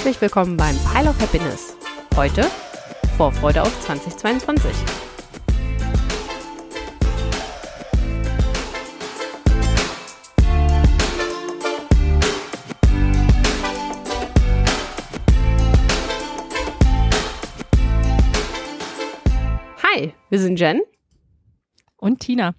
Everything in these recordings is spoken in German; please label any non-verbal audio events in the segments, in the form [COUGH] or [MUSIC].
Herzlich willkommen beim Pile of Happiness. Heute Vorfreude auf 2022. Hi, wir sind Jen und Tina.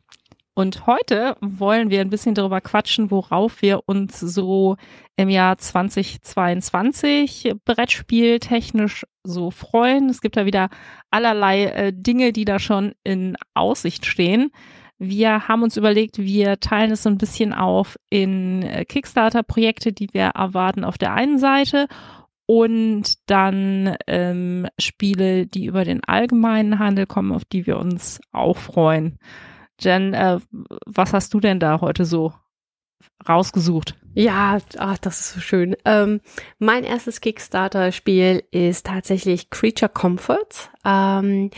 Und heute wollen wir ein bisschen darüber quatschen, worauf wir uns so im Jahr 2022 Brettspieltechnisch so freuen. Es gibt da wieder allerlei äh, Dinge, die da schon in Aussicht stehen. Wir haben uns überlegt, wir teilen es so ein bisschen auf in äh, Kickstarter-Projekte, die wir erwarten auf der einen Seite und dann ähm, Spiele, die über den allgemeinen Handel kommen, auf die wir uns auch freuen. Jen, äh, was hast du denn da heute so rausgesucht? Ja, ach, das ist so schön. Ähm, mein erstes Kickstarter-Spiel ist tatsächlich Creature Comforts. Ähm,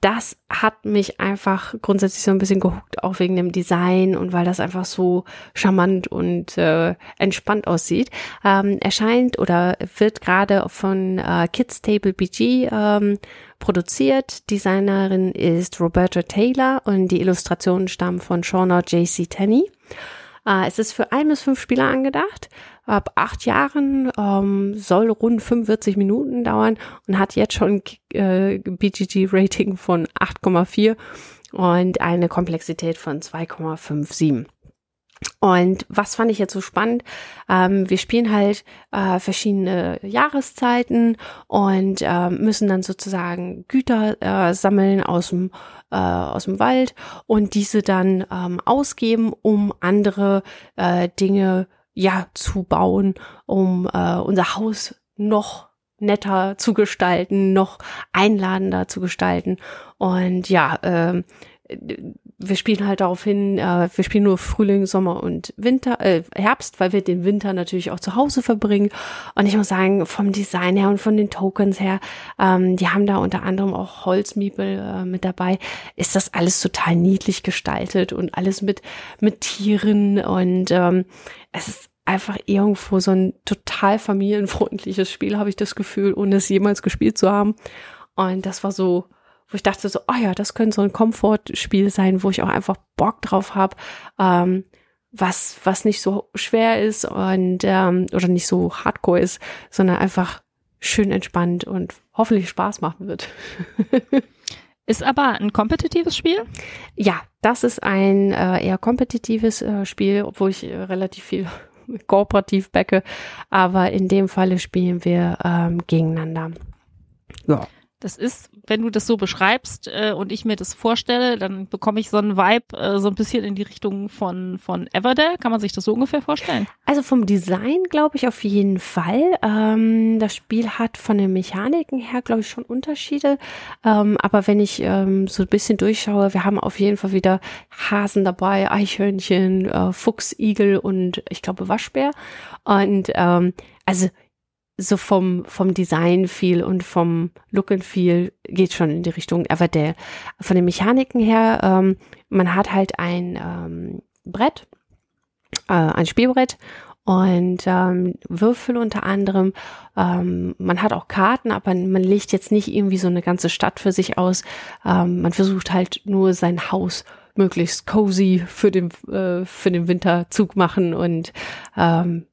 das hat mich einfach grundsätzlich so ein bisschen gehuckt, auch wegen dem Design und weil das einfach so charmant und äh, entspannt aussieht. Ähm, erscheint oder wird gerade von äh, Kids Table BG ähm, produziert. Designerin ist Roberta Taylor und die Illustrationen stammen von Shauna J.C. Tenney. Äh, es ist für ein bis fünf Spieler angedacht ab acht Jahren, ähm, soll rund 45 Minuten dauern und hat jetzt schon äh, BGG-Rating von 8,4 und eine Komplexität von 2,57. Und was fand ich jetzt so spannend? Ähm, wir spielen halt äh, verschiedene Jahreszeiten und äh, müssen dann sozusagen Güter äh, sammeln aus dem äh, aus dem Wald und diese dann ähm, ausgeben, um andere äh, Dinge ja zu bauen, um äh, unser Haus noch netter zu gestalten, noch einladender zu gestalten. Und ja, äh, wir spielen halt darauf hin, äh, wir spielen nur Frühling, Sommer und Winter, äh, Herbst, weil wir den Winter natürlich auch zu Hause verbringen. Und ich muss sagen, vom Design her und von den Tokens her, ähm, die haben da unter anderem auch Holzmiebel äh, mit dabei, ist das alles total niedlich gestaltet und alles mit, mit Tieren und ähm, es ist einfach irgendwo so ein total familienfreundliches Spiel, habe ich das Gefühl, ohne es jemals gespielt zu haben. Und das war so, wo ich dachte so, oh ja, das könnte so ein Komfortspiel sein, wo ich auch einfach Bock drauf habe, ähm, was, was nicht so schwer ist und ähm, oder nicht so hardcore ist, sondern einfach schön entspannt und hoffentlich Spaß machen wird. [LAUGHS] Ist aber ein kompetitives Spiel? Ja, das ist ein äh, eher kompetitives äh, Spiel, obwohl ich äh, relativ viel [LAUGHS] kooperativ backe. Aber in dem Falle spielen wir ähm, gegeneinander. Ja. Das ist, wenn du das so beschreibst äh, und ich mir das vorstelle, dann bekomme ich so einen Vibe äh, so ein bisschen in die Richtung von, von Everdell. Kann man sich das so ungefähr vorstellen? Also vom Design glaube ich auf jeden Fall. Ähm, das Spiel hat von den Mechaniken her, glaube ich, schon Unterschiede. Ähm, aber wenn ich ähm, so ein bisschen durchschaue, wir haben auf jeden Fall wieder Hasen dabei, Eichhörnchen, äh, Fuchs, Igel und ich glaube Waschbär. Und ähm, also so vom, vom Design viel und vom Look and Feel geht schon in die Richtung Everdale. Von den Mechaniken her, ähm, man hat halt ein ähm, Brett, äh, ein Spielbrett und ähm, Würfel unter anderem. Ähm, man hat auch Karten, aber man legt jetzt nicht irgendwie so eine ganze Stadt für sich aus. Ähm, man versucht halt nur sein Haus möglichst cozy für den, äh, für den Winterzug machen und ähm,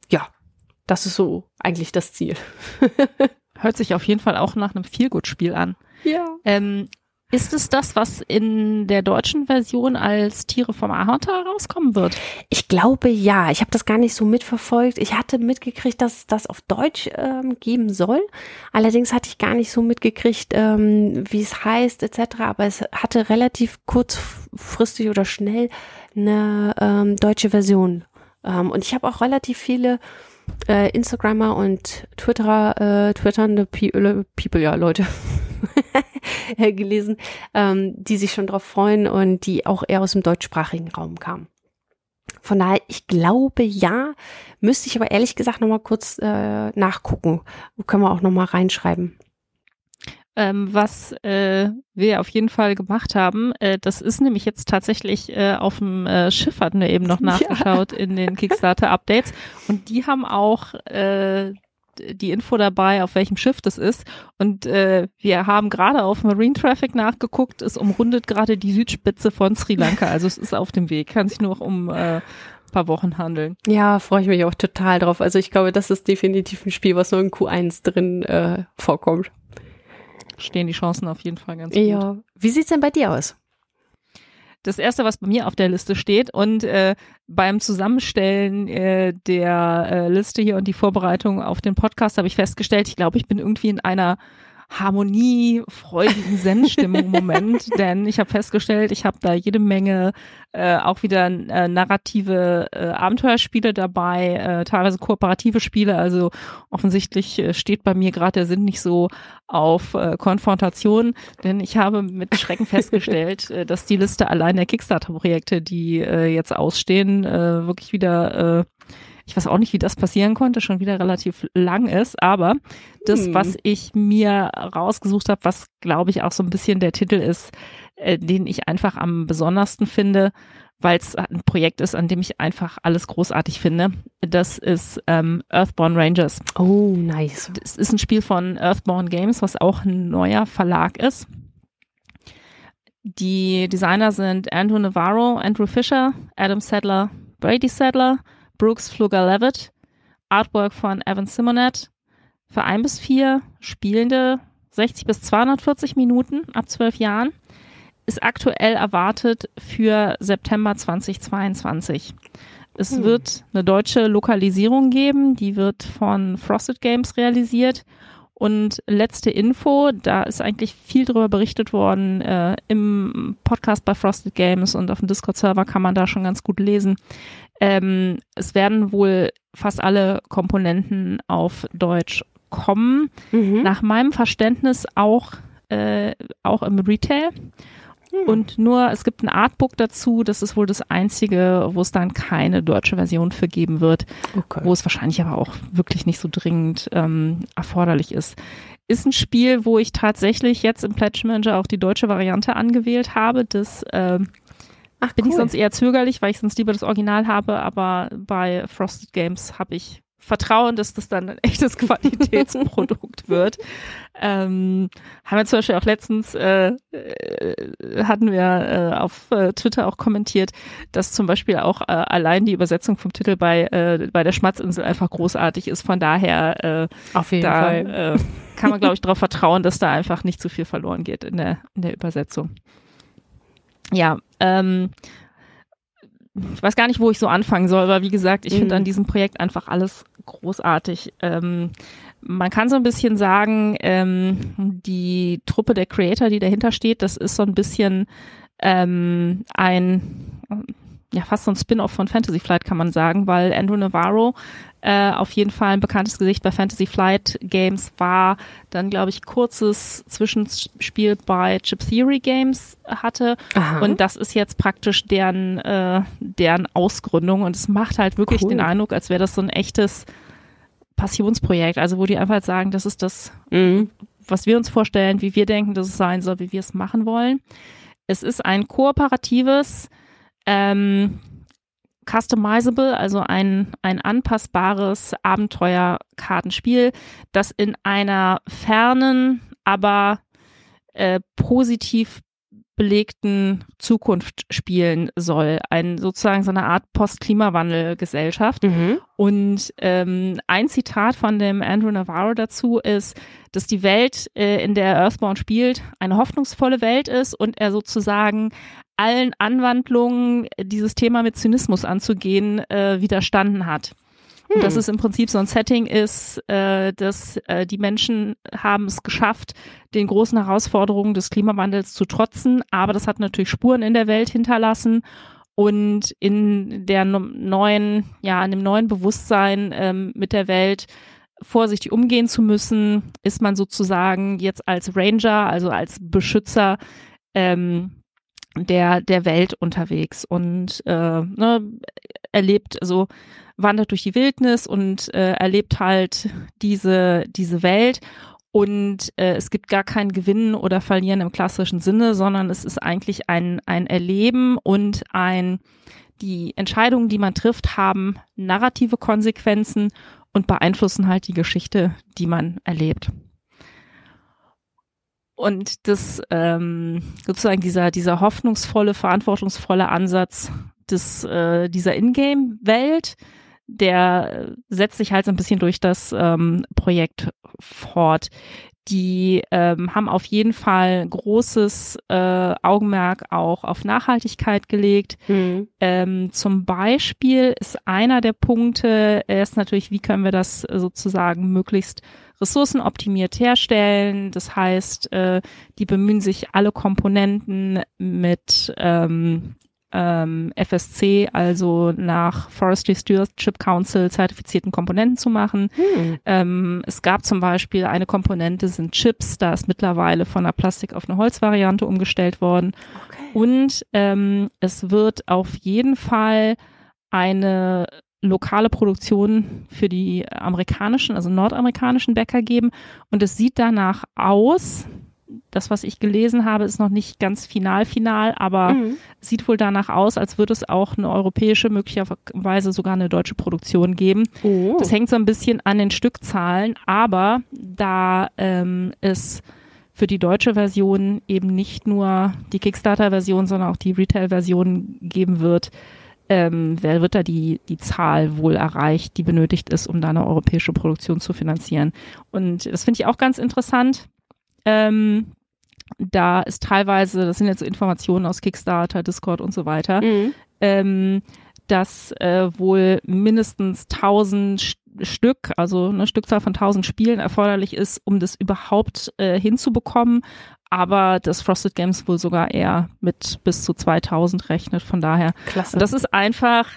das ist so eigentlich das Ziel. [LAUGHS] Hört sich auf jeden Fall auch nach einem Feelgood-Spiel an. Ja. Ähm, ist es das, was in der deutschen Version als Tiere vom Ahorntal rauskommen wird? Ich glaube ja. Ich habe das gar nicht so mitverfolgt. Ich hatte mitgekriegt, dass es das auf Deutsch ähm, geben soll. Allerdings hatte ich gar nicht so mitgekriegt, ähm, wie es heißt etc. Aber es hatte relativ kurzfristig oder schnell eine ähm, deutsche Version. Ähm, und ich habe auch relativ viele äh, Instagrammer und Twitterer, äh, twitternde People, People ja, Leute, [LAUGHS] gelesen, ähm, die sich schon drauf freuen und die auch eher aus dem deutschsprachigen Raum kamen. Von daher, ich glaube ja, müsste ich aber ehrlich gesagt nochmal kurz äh, nachgucken. Können wir auch nochmal reinschreiben. Ähm, was äh, wir auf jeden Fall gemacht haben, äh, das ist nämlich jetzt tatsächlich äh, auf dem äh, Schiff, hatten wir eben noch [LAUGHS] nachgeschaut ja. in den Kickstarter-Updates. Und die haben auch äh, die Info dabei, auf welchem Schiff das ist. Und äh, wir haben gerade auf Marine Traffic nachgeguckt. Es umrundet gerade die Südspitze von Sri Lanka. Also es ist auf dem Weg. Kann sich nur noch um äh, paar Wochen handeln. Ja, freue ich mich auch total drauf. Also ich glaube, das ist definitiv ein Spiel, was nur in Q1 drin äh, vorkommt. Stehen die Chancen auf jeden Fall ganz gut. Ja. Wie sieht's denn bei dir aus? das erste, was bei mir auf der Liste steht und äh, beim Zusammenstellen äh, der äh, Liste hier und die Vorbereitung auf den Podcast habe ich festgestellt, ich glaube, ich bin irgendwie in einer Harmonie, freudigen Zen-Stimmung Moment, [LAUGHS] denn ich habe festgestellt, ich habe da jede Menge äh, auch wieder äh, narrative äh, Abenteuerspiele dabei, äh, teilweise kooperative Spiele. Also offensichtlich äh, steht bei mir gerade der Sinn nicht so auf äh, Konfrontation, denn ich habe mit Schrecken festgestellt, [LAUGHS] äh, dass die Liste allein der Kickstarter-Projekte, die äh, jetzt ausstehen, äh, wirklich wieder äh, ich weiß auch nicht, wie das passieren konnte, schon wieder relativ lang ist, aber das, hm. was ich mir rausgesucht habe, was glaube ich auch so ein bisschen der Titel ist, äh, den ich einfach am besondersten finde, weil es ein Projekt ist, an dem ich einfach alles großartig finde. Das ist ähm, Earthborn Rangers. Oh, nice. Das ist ein Spiel von Earthborn Games, was auch ein neuer Verlag ist. Die Designer sind Andrew Navarro, Andrew Fisher, Adam Sadler, Brady Sadler Brooks Fluger-Levitt, Artwork von Evan Simonet, für ein bis vier Spielende 60 bis 240 Minuten ab zwölf Jahren, ist aktuell erwartet für September 2022. Es hm. wird eine deutsche Lokalisierung geben, die wird von Frosted Games realisiert. Und letzte Info, da ist eigentlich viel drüber berichtet worden äh, im Podcast bei Frosted Games und auf dem Discord-Server kann man da schon ganz gut lesen. Ähm, es werden wohl fast alle Komponenten auf Deutsch kommen. Mhm. Nach meinem Verständnis auch, äh, auch im Retail. Mhm. Und nur, es gibt ein Artbook dazu, das ist wohl das einzige, wo es dann keine deutsche Version für geben wird, okay. wo es wahrscheinlich aber auch wirklich nicht so dringend ähm, erforderlich ist. Ist ein Spiel, wo ich tatsächlich jetzt im Pledge Manager auch die deutsche Variante angewählt habe. Das äh, Ach, Bin cool. ich sonst eher zögerlich, weil ich sonst lieber das Original habe, aber bei Frosted Games habe ich Vertrauen, dass das dann ein echtes [LAUGHS] Qualitätsprodukt wird. Ähm, haben wir zum Beispiel auch letztens, äh, äh, hatten wir äh, auf äh, Twitter auch kommentiert, dass zum Beispiel auch äh, allein die Übersetzung vom Titel bei, äh, bei der Schmatzinsel einfach großartig ist. Von daher auf jeden da, Fall. Kann man, glaube ich, darauf vertrauen, dass da einfach nicht zu viel verloren geht in der, in der Übersetzung ja, ähm, ich weiß gar nicht, wo ich so anfangen soll, aber wie gesagt, ich mhm. finde an diesem Projekt einfach alles großartig. Ähm, man kann so ein bisschen sagen, ähm, die Truppe der Creator, die dahinter steht, das ist so ein bisschen ähm, ein ja fast so ein Spin-off von Fantasy Flight kann man sagen, weil Andrew Navarro äh, auf jeden Fall ein bekanntes Gesicht bei Fantasy Flight Games war, dann glaube ich kurzes Zwischenspiel bei Chip Theory Games hatte Aha. und das ist jetzt praktisch deren äh, deren Ausgründung und es macht halt wirklich cool. den Eindruck, als wäre das so ein echtes Passionsprojekt, also wo die einfach sagen, das ist das, mhm. was wir uns vorstellen, wie wir denken, dass es sein soll, wie wir es machen wollen. Es ist ein kooperatives ähm, customizable, also ein, ein anpassbares Abenteuerkartenspiel, das in einer fernen, aber äh, positiv belegten Zukunft spielen soll. Ein sozusagen so eine Art Post-Klimawandel-Gesellschaft. Mhm. Und ähm, ein Zitat von dem Andrew Navarro dazu ist, dass die Welt, äh, in der Earthbound spielt, eine hoffnungsvolle Welt ist und er sozusagen allen Anwandlungen, dieses Thema mit Zynismus anzugehen, äh, widerstanden hat. Und dass hm. es im Prinzip so ein Setting ist, äh, dass äh, die Menschen haben es geschafft, den großen Herausforderungen des Klimawandels zu trotzen, aber das hat natürlich Spuren in der Welt hinterlassen und in der neuen, ja, in dem neuen Bewusstsein ähm, mit der Welt vorsichtig umgehen zu müssen, ist man sozusagen jetzt als Ranger, also als Beschützer ähm, der der Welt unterwegs und äh, ne, erlebt also wandert durch die Wildnis und äh, erlebt halt diese diese Welt und äh, es gibt gar kein Gewinnen oder Verlieren im klassischen Sinne, sondern es ist eigentlich ein ein Erleben und ein die Entscheidungen, die man trifft, haben narrative Konsequenzen und beeinflussen halt die Geschichte, die man erlebt. Und das ähm, sozusagen dieser dieser hoffnungsvolle, verantwortungsvolle Ansatz des äh, dieser Ingame-Welt, der setzt sich halt so ein bisschen durch das ähm, Projekt fort. Die ähm, haben auf jeden Fall großes äh, Augenmerk auch auf Nachhaltigkeit gelegt. Mhm. Ähm, zum Beispiel ist einer der Punkte, ist natürlich, wie können wir das sozusagen möglichst ressourcenoptimiert herstellen. Das heißt, äh, die bemühen sich, alle Komponenten mit ähm, ähm, FSC, also nach Forestry Stewardship Council zertifizierten Komponenten zu machen. Hm. Ähm, es gab zum Beispiel eine Komponente, sind Chips, da ist mittlerweile von einer Plastik auf eine Holzvariante umgestellt worden. Okay. Und ähm, es wird auf jeden Fall eine lokale Produktion für die amerikanischen, also nordamerikanischen Bäcker geben. Und es sieht danach aus, das, was ich gelesen habe, ist noch nicht ganz final final, aber mhm. sieht wohl danach aus, als würde es auch eine europäische, möglicherweise sogar eine deutsche Produktion geben. Oh. Das hängt so ein bisschen an den Stückzahlen, aber da ähm, es für die deutsche Version eben nicht nur die Kickstarter-Version, sondern auch die Retail-Version geben wird, ähm, wer wird da die, die Zahl wohl erreicht, die benötigt ist, um da eine europäische Produktion zu finanzieren. Und das finde ich auch ganz interessant. Ähm, da ist teilweise, das sind jetzt so Informationen aus Kickstarter, Discord und so weiter, mhm. ähm, dass äh, wohl mindestens 1000 Stück, also eine Stückzahl von 1000 Spielen erforderlich ist, um das überhaupt äh, hinzubekommen. Aber das Frosted Games wohl sogar eher mit bis zu 2000 rechnet. Von daher. Klasse. Und das ist einfach,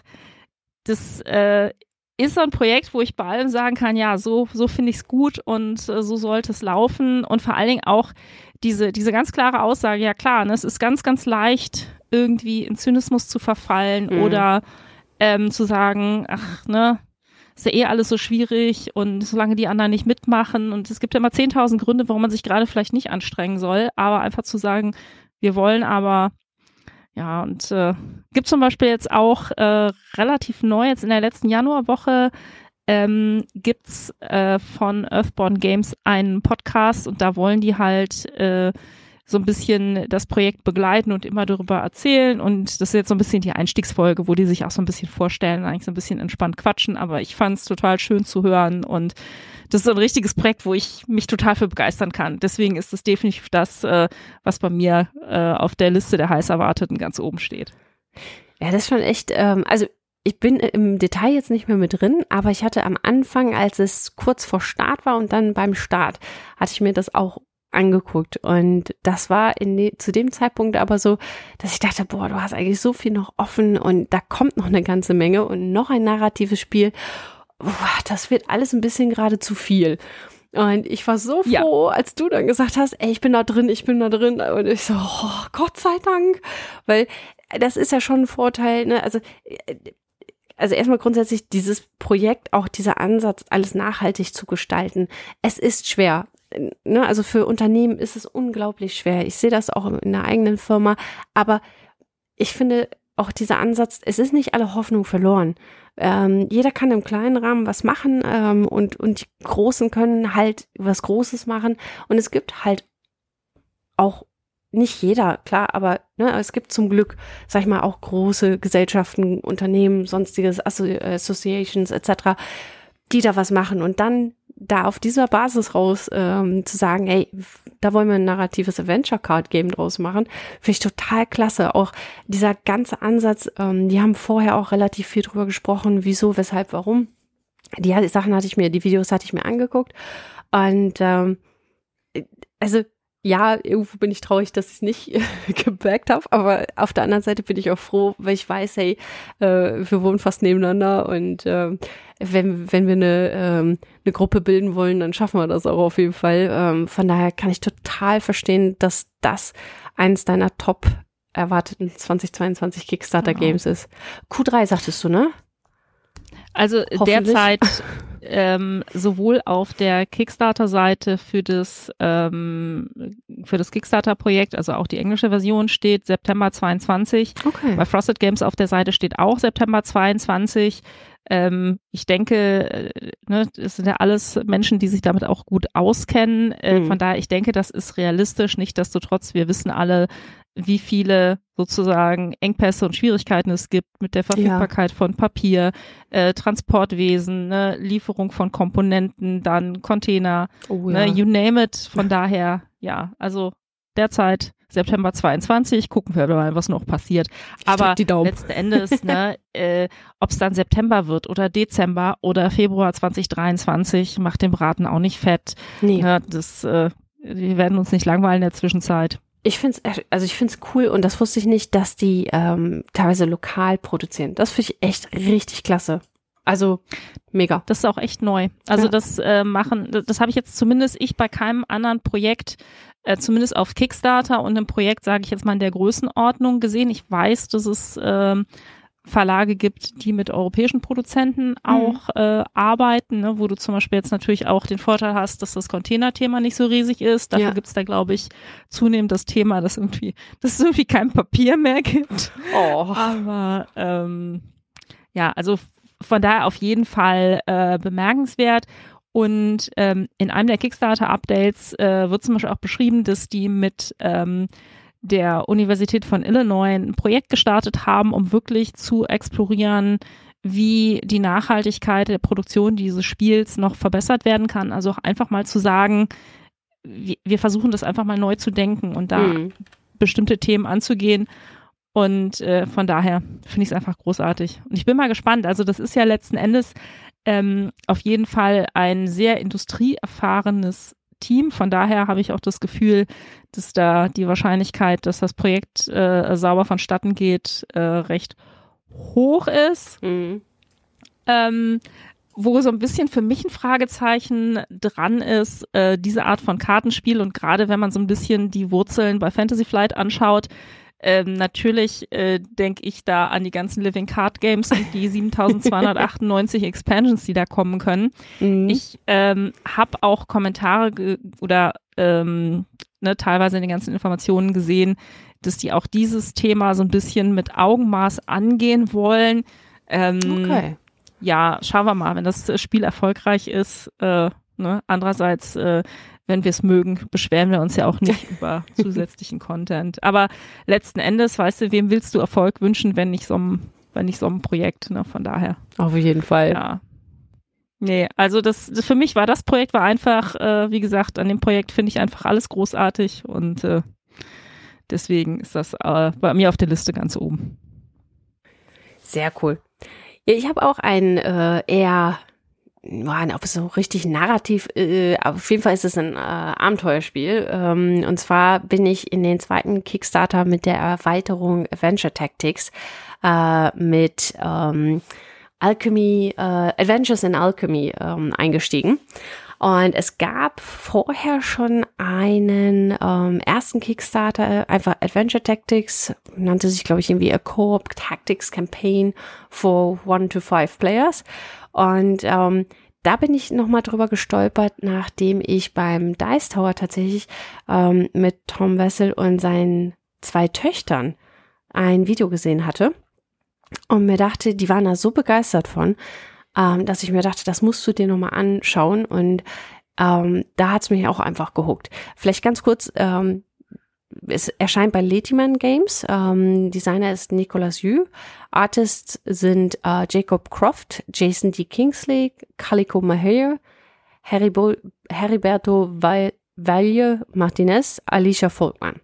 das äh, ist so ein Projekt, wo ich bei allem sagen kann, ja, so, so finde ich es gut und äh, so sollte es laufen. Und vor allen Dingen auch diese, diese ganz klare Aussage, ja klar, ne, es ist ganz, ganz leicht, irgendwie in Zynismus zu verfallen mhm. oder ähm, zu sagen, ach, ne, ist ja eh alles so schwierig und solange die anderen nicht mitmachen und es gibt ja immer 10.000 Gründe, warum man sich gerade vielleicht nicht anstrengen soll, aber einfach zu sagen, wir wollen aber ja, und äh, gibt zum Beispiel jetzt auch äh, relativ neu, jetzt in der letzten Januarwoche, ähm, gibt's äh, von Earthborn Games einen Podcast und da wollen die halt äh, so ein bisschen das Projekt begleiten und immer darüber erzählen. Und das ist jetzt so ein bisschen die Einstiegsfolge, wo die sich auch so ein bisschen vorstellen, eigentlich so ein bisschen entspannt quatschen. Aber ich fand es total schön zu hören und das ist so ein richtiges Projekt, wo ich mich total für begeistern kann. Deswegen ist es definitiv das, äh, was bei mir äh, auf der Liste der heiß erwarteten ganz oben steht. Ja, das ist schon echt, ähm, also ich bin im Detail jetzt nicht mehr mit drin, aber ich hatte am Anfang, als es kurz vor Start war und dann beim Start, hatte ich mir das auch angeguckt und das war in de, zu dem Zeitpunkt aber so, dass ich dachte, boah, du hast eigentlich so viel noch offen und da kommt noch eine ganze Menge und noch ein narratives Spiel. Boah, das wird alles ein bisschen gerade zu viel. Und ich war so froh, ja. als du dann gesagt hast, ey, ich bin da drin, ich bin da drin. Und ich so, oh, Gott sei Dank. Weil das ist ja schon ein Vorteil, ne? Also, also erstmal grundsätzlich dieses Projekt, auch dieser Ansatz, alles nachhaltig zu gestalten. Es ist schwer ne, also für Unternehmen ist es unglaublich schwer. Ich sehe das auch in der eigenen Firma, aber ich finde auch dieser Ansatz, es ist nicht alle Hoffnung verloren. Ähm, jeder kann im kleinen Rahmen was machen ähm, und, und die Großen können halt was Großes machen. Und es gibt halt auch nicht jeder, klar, aber ne, es gibt zum Glück, sag ich mal, auch große Gesellschaften, Unternehmen, sonstiges, Associations etc., die da was machen. Und dann da auf dieser Basis raus ähm, zu sagen, hey, da wollen wir ein narratives Adventure Card Game draus machen, finde ich total klasse. Auch dieser ganze Ansatz, ähm, die haben vorher auch relativ viel drüber gesprochen, wieso, weshalb, warum. Die Sachen hatte ich mir, die Videos hatte ich mir angeguckt und ähm, also ja, irgendwo bin ich traurig, dass ich es nicht [LAUGHS] gebackt habe, aber auf der anderen Seite bin ich auch froh, weil ich weiß, hey, äh, wir wohnen fast nebeneinander und äh, wenn, wenn wir eine, ähm, eine Gruppe bilden wollen, dann schaffen wir das auch auf jeden Fall. Ähm, von daher kann ich total verstehen, dass das eins deiner top erwarteten 2022 Kickstarter Games wow. ist. Q3 sagtest du, ne? Also derzeit [LAUGHS] ähm, sowohl auf der Kickstarter-Seite für das ähm, für das Kickstarter-Projekt, also auch die englische Version steht September 22. Okay. Bei Frosted Games auf der Seite steht auch September 22. Ähm, ich denke, äh, ne, es sind ja alles Menschen, die sich damit auch gut auskennen. Äh, mhm. Von daher, ich denke, das ist realistisch. Nichtsdestotrotz, wir wissen alle, wie viele sozusagen Engpässe und Schwierigkeiten es gibt mit der Verfügbarkeit ja. von Papier, äh, Transportwesen, ne, Lieferung von Komponenten, dann Container, oh, ne, ja. ne, you name it. Von daher, ja, also derzeit September 22, gucken wir mal, was noch passiert. Aber letzten Endes, ne, [LAUGHS] äh, ob es dann September wird oder Dezember oder Februar 2023, macht dem Braten auch nicht fett. Nee. Ne, das, äh, wir werden uns nicht langweilen in der Zwischenzeit. Ich finde es, also ich finde es cool und das wusste ich nicht, dass die ähm, teilweise lokal produzieren. Das finde ich echt richtig klasse. Also mega. Das ist auch echt neu. Also ja. das äh, machen, das, das habe ich jetzt zumindest ich bei keinem anderen Projekt, äh, zumindest auf Kickstarter und einem Projekt, sage ich jetzt mal in der Größenordnung gesehen. Ich weiß, dass es äh, Verlage gibt, die mit europäischen Produzenten mhm. auch mhm. äh, arbeiten, ne, wo du zum Beispiel jetzt natürlich auch den Vorteil hast, dass das Containerthema nicht so riesig ist. Dafür ja. gibt's da, glaube ich, zunehmend das Thema, dass irgendwie, [LAUGHS] dass es irgendwie kein Papier mehr gibt. Oh. Aber ähm, ja, also von daher auf jeden Fall äh, bemerkenswert. Und ähm, in einem der Kickstarter-Updates äh, wird zum Beispiel auch beschrieben, dass die mit ähm, der Universität von Illinois ein Projekt gestartet haben, um wirklich zu explorieren, wie die Nachhaltigkeit der Produktion dieses Spiels noch verbessert werden kann. Also auch einfach mal zu sagen, wir versuchen das einfach mal neu zu denken und da mhm. bestimmte Themen anzugehen. Und äh, von daher finde ich es einfach großartig. Und ich bin mal gespannt. Also das ist ja letzten Endes ähm, auf jeden Fall ein sehr industrieerfahrenes Team. Von daher habe ich auch das Gefühl, dass da die Wahrscheinlichkeit, dass das Projekt äh, sauber vonstatten geht, äh, recht hoch ist. Mhm. Ähm, wo so ein bisschen für mich ein Fragezeichen dran ist, äh, diese Art von Kartenspiel und gerade wenn man so ein bisschen die Wurzeln bei Fantasy Flight anschaut, ähm, natürlich äh, denke ich da an die ganzen Living Card Games und die 7298 [LAUGHS] Expansions, die da kommen können. Mhm. Ich ähm, habe auch Kommentare oder ähm, ne, teilweise in den ganzen Informationen gesehen, dass die auch dieses Thema so ein bisschen mit Augenmaß angehen wollen. Ähm, okay. Ja, schauen wir mal, wenn das Spiel erfolgreich ist. Äh, ne? Andererseits äh, wenn wir es mögen, beschweren wir uns ja auch nicht [LAUGHS] über zusätzlichen Content. Aber letzten Endes, weißt du, wem willst du Erfolg wünschen, wenn nicht so ein, wenn nicht so ein Projekt, ne? Von daher. Auf jeden Fall. Ja. Nee, also das, das für mich war das Projekt war einfach, äh, wie gesagt, an dem Projekt finde ich einfach alles großartig und äh, deswegen ist das äh, bei mir auf der Liste ganz oben. Sehr cool. Ja, ich habe auch ein äh, eher ja, ob es so richtig narrativ, äh, auf jeden Fall ist es ein äh, Abenteuerspiel. Ähm, und zwar bin ich in den zweiten Kickstarter mit der Erweiterung Adventure Tactics äh, mit ähm, Alchemy, äh, Adventures in Alchemy ähm, eingestiegen. Und es gab vorher schon einen ähm, ersten Kickstarter, einfach Adventure Tactics, nannte sich, glaube ich, irgendwie a Co-op Tactics Campaign for one to five players. Und ähm, da bin ich nochmal drüber gestolpert, nachdem ich beim Dice Tower tatsächlich ähm, mit Tom Wessel und seinen zwei Töchtern ein Video gesehen hatte und mir dachte, die waren da so begeistert von, ähm, dass ich mir dachte, das musst du dir nochmal anschauen und ähm, da hat's mich auch einfach gehuckt. Vielleicht ganz kurz, ähm, es erscheint bei Letiman Games. Ähm, Designer ist Nicolas Yu. Artists sind äh, Jacob Croft, Jason D. Kingsley, Calico Maher, Heribo, Heriberto Valle Martinez, Alicia Volkmann.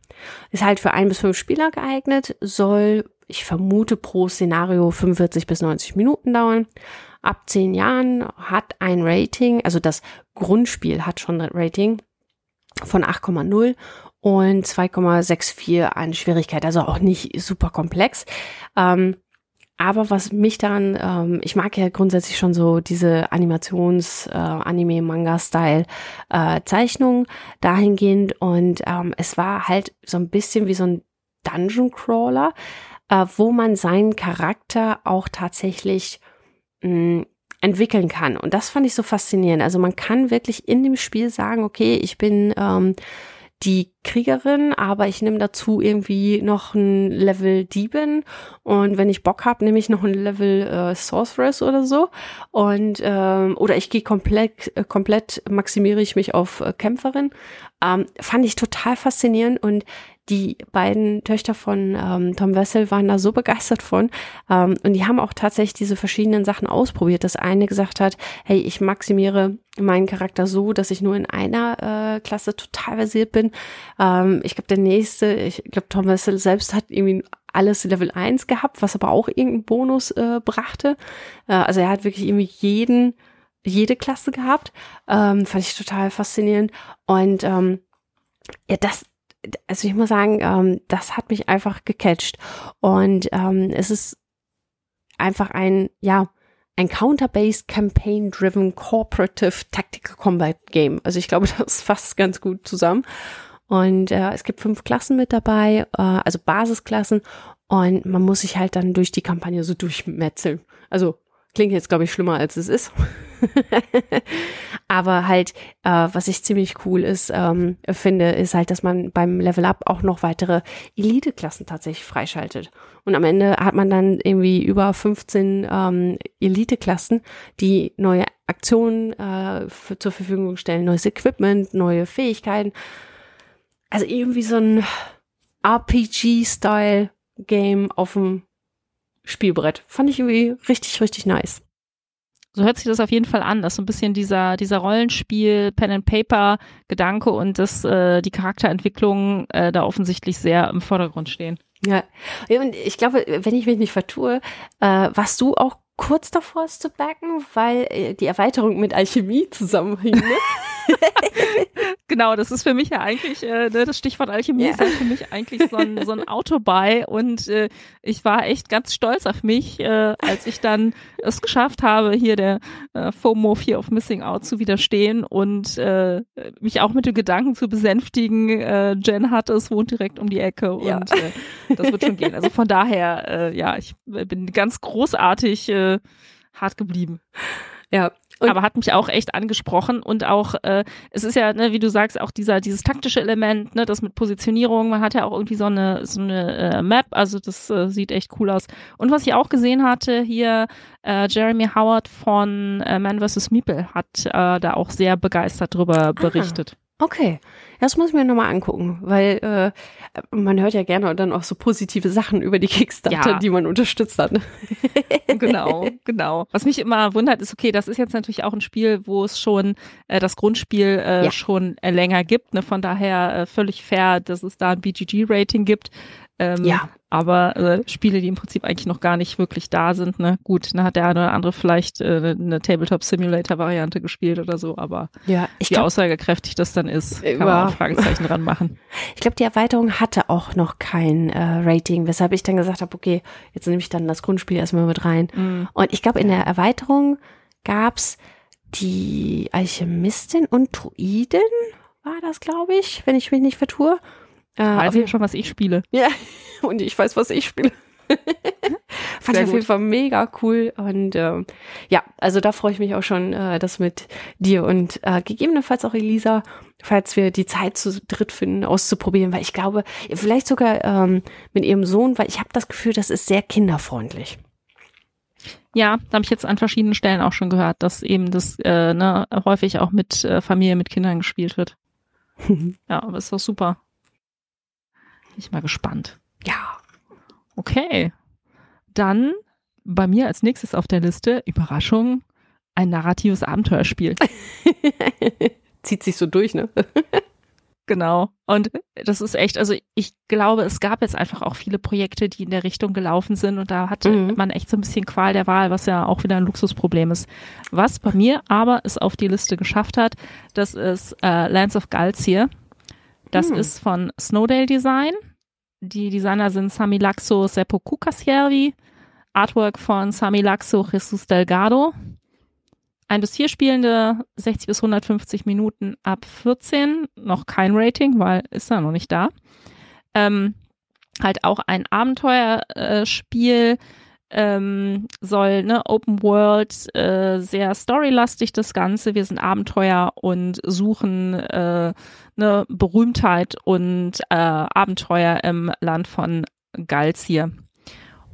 Ist halt für ein bis fünf Spieler geeignet, soll, ich vermute, pro Szenario 45 bis 90 Minuten dauern. Ab zehn Jahren hat ein Rating, also das Grundspiel hat schon ein Rating von 8,0 und 2,64 an Schwierigkeit, also auch nicht super komplex. Ähm, aber was mich daran, ähm, ich mag ja grundsätzlich schon so diese Animations-, äh, äh, dahingehend und ähm, es war halt so ein bisschen wie so ein Dungeon Crawler, äh, wo man seinen Charakter auch tatsächlich mh, entwickeln kann. Und das fand ich so faszinierend. Also man kann wirklich in dem Spiel sagen, okay, ich bin ähm, die Kriegerin, aber ich nehme dazu irgendwie noch ein Level Dieben und wenn ich Bock habe, nehme ich noch ein Level äh, Sorceress oder so und ähm, oder ich gehe komplett äh, komplett maximiere ich mich auf äh, Kämpferin. Ähm, fand ich total faszinierend und die beiden Töchter von ähm, Tom Wessel waren da so begeistert von. Ähm, und die haben auch tatsächlich diese verschiedenen Sachen ausprobiert. Das eine gesagt hat, hey, ich maximiere meinen Charakter so, dass ich nur in einer äh, Klasse total versiert bin. Ähm, ich glaube, der nächste, ich glaube, Tom Wessel selbst hat irgendwie alles Level 1 gehabt, was aber auch irgendeinen Bonus äh, brachte. Äh, also er hat wirklich irgendwie jeden, jede Klasse gehabt. Ähm, fand ich total faszinierend. Und ähm, ja, das, also ich muss sagen, ähm, das hat mich einfach gecatcht. Und ähm, es ist einfach ein, ja, ein Counter-Based Campaign-Driven Cooperative Tactical Combat Game. Also ich glaube, [LAUGHS] das fasst ganz gut zusammen. Und äh, es gibt fünf Klassen mit dabei, äh, also Basisklassen. Und man muss sich halt dann durch die Kampagne so durchmetzeln. Also klingt jetzt, glaube ich, schlimmer, als es ist. [LAUGHS] Aber halt, äh, was ich ziemlich cool ist, ähm, finde, ist halt, dass man beim Level Up auch noch weitere Elite-Klassen tatsächlich freischaltet. Und am Ende hat man dann irgendwie über 15 ähm, Elite-Klassen, die neue Aktionen äh, zur Verfügung stellen, neues Equipment, neue Fähigkeiten. Also irgendwie so ein RPG-Style-Game auf dem Spielbrett. Fand ich irgendwie richtig, richtig nice. So hört sich das auf jeden Fall an, dass so ein bisschen dieser, dieser Rollenspiel, Pen and Paper Gedanke und das, äh, die Charakterentwicklung äh, da offensichtlich sehr im Vordergrund stehen. Ja. Und ich glaube, wenn ich mich nicht vertue, äh, warst du auch kurz davor, es zu backen, weil äh, die Erweiterung mit Alchemie zusammenhing. Ne? [LAUGHS] [LAUGHS] genau, das ist für mich ja eigentlich, äh, ne, das Stichwort Alchemie ja. ist ja für mich eigentlich so ein, so ein [LAUGHS] Autobuy und äh, ich war echt ganz stolz auf mich, äh, als ich dann es geschafft habe, hier der äh, FOMO Fear of Missing Out zu widerstehen und äh, mich auch mit dem Gedanken zu besänftigen, äh, Jen hat es, wohnt direkt um die Ecke und ja. äh, das wird schon gehen. Also von daher, äh, ja, ich bin ganz großartig äh, hart geblieben. Ja, und aber hat mich auch echt angesprochen und auch, äh, es ist ja, ne, wie du sagst, auch dieser, dieses taktische Element, ne, das mit Positionierung, man hat ja auch irgendwie so eine, so eine äh, Map, also das äh, sieht echt cool aus. Und was ich auch gesehen hatte, hier äh, Jeremy Howard von äh, Man vs. Meeple hat äh, da auch sehr begeistert drüber berichtet. Okay, das muss ich mir nochmal angucken, weil äh, man hört ja gerne dann auch so positive Sachen über die Kickstarter, ja. die man unterstützt hat. [LAUGHS] [LAUGHS] genau, genau. Was mich immer wundert, ist, okay, das ist jetzt natürlich auch ein Spiel, wo es schon äh, das Grundspiel äh, ja. schon äh, länger gibt. Ne? Von daher äh, völlig fair, dass es da ein BGG-Rating gibt. Ähm, ja. Aber äh, Spiele, die im Prinzip eigentlich noch gar nicht wirklich da sind, ne, gut, dann hat der eine oder andere vielleicht äh, eine Tabletop-Simulator-Variante gespielt oder so, aber ja, ich wie glaub, aussagekräftig das dann ist, kann ja. man auch Fragezeichen dran machen. [LAUGHS] Ich glaube, die Erweiterung hatte auch noch kein äh, Rating, weshalb ich dann gesagt habe, okay, jetzt nehme ich dann das Grundspiel erstmal mit rein. Mhm. Und ich glaube, in der Erweiterung gab's die Alchemistin und Druiden, war das, glaube ich, wenn ich mich nicht vertue. Äh, weiß ich schon, was ich spiele. [LAUGHS] Ja, und ich weiß, was ich spiele. [LAUGHS] Fand ich auf jeden Fall mega cool. Und ähm, ja, also da freue ich mich auch schon, äh, das mit dir und äh, gegebenenfalls auch Elisa, falls wir die Zeit zu dritt finden, auszuprobieren, weil ich glaube, vielleicht sogar ähm, mit ihrem Sohn, weil ich habe das Gefühl, das ist sehr kinderfreundlich. Ja, da habe ich jetzt an verschiedenen Stellen auch schon gehört, dass eben das äh, ne, häufig auch mit äh, Familie, mit Kindern gespielt wird. [LAUGHS] ja, aber ist doch super. Bin ich mal gespannt. Ja. Okay. Dann bei mir als nächstes auf der Liste, Überraschung, ein narratives Abenteuerspiel. [LAUGHS] Zieht sich so durch, ne? [LAUGHS] Genau. Und das ist echt, also ich glaube, es gab jetzt einfach auch viele Projekte, die in der Richtung gelaufen sind und da hatte mhm. man echt so ein bisschen Qual der Wahl, was ja auch wieder ein Luxusproblem ist. Was bei mir aber es auf die Liste geschafft hat, das ist äh, Lands of Galzier. Das hm. ist von Snowdale Design. Die Designer sind Sami Laxo, Seppo Kukasjärvi. Artwork von Sami Laxo, Jesus Delgado. Ein bis vier Spielende, 60 bis 150 Minuten ab 14. Noch kein Rating, weil ist er noch nicht da. Ähm, halt auch ein Abenteuerspiel. Ähm, soll ne, Open World, äh, sehr storylastig das Ganze. Wir sind Abenteuer und suchen äh, ne Berühmtheit und äh, Abenteuer im Land von Galzir.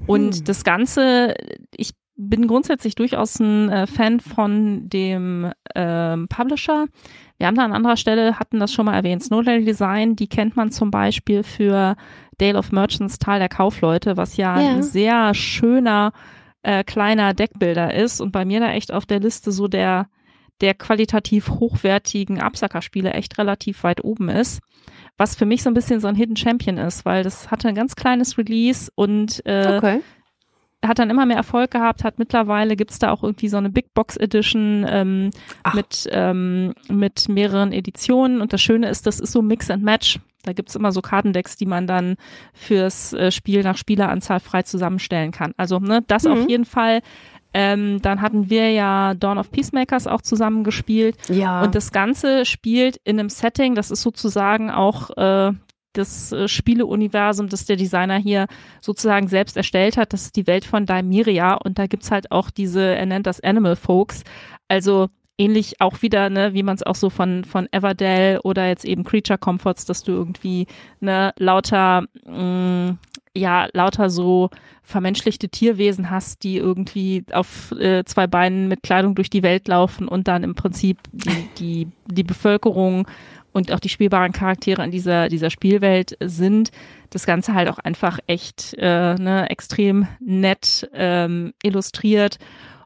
Und hm. das Ganze, ich bin grundsätzlich durchaus ein äh, Fan von dem ähm, Publisher. Wir haben da an anderer Stelle, hatten das schon mal erwähnt, Snowdale Design, die kennt man zum Beispiel für Dale of Merchants, Tal der Kaufleute, was ja, ja. ein sehr schöner äh, kleiner Deckbilder ist und bei mir da echt auf der Liste so der, der qualitativ hochwertigen Absackerspiele echt relativ weit oben ist. Was für mich so ein bisschen so ein Hidden Champion ist, weil das hatte ein ganz kleines Release und äh, okay hat dann immer mehr Erfolg gehabt, hat mittlerweile gibt's da auch irgendwie so eine Big Box Edition ähm, mit, ähm, mit mehreren Editionen und das Schöne ist, das ist so Mix and Match. Da gibt's immer so Kartendecks, die man dann fürs äh, Spiel nach Spieleranzahl frei zusammenstellen kann. Also ne, das mhm. auf jeden Fall. Ähm, dann hatten wir ja Dawn of Peacemakers auch zusammen gespielt. Ja. Und das Ganze spielt in einem Setting, das ist sozusagen auch äh, das äh, Spieleuniversum, das der Designer hier sozusagen selbst erstellt hat. Das ist die Welt von Daimiria und da gibt's halt auch diese, er nennt das Animal Folks, also ähnlich auch wieder, ne, wie man es auch so von, von Everdell oder jetzt eben Creature Comforts, dass du irgendwie ne, lauter, mh, mm, ja, lauter so vermenschlichte Tierwesen hast, die irgendwie auf äh, zwei Beinen mit Kleidung durch die Welt laufen und dann im Prinzip die, die, die Bevölkerung und auch die spielbaren Charaktere in dieser, dieser Spielwelt sind. Das Ganze halt auch einfach echt äh, ne, extrem nett ähm, illustriert.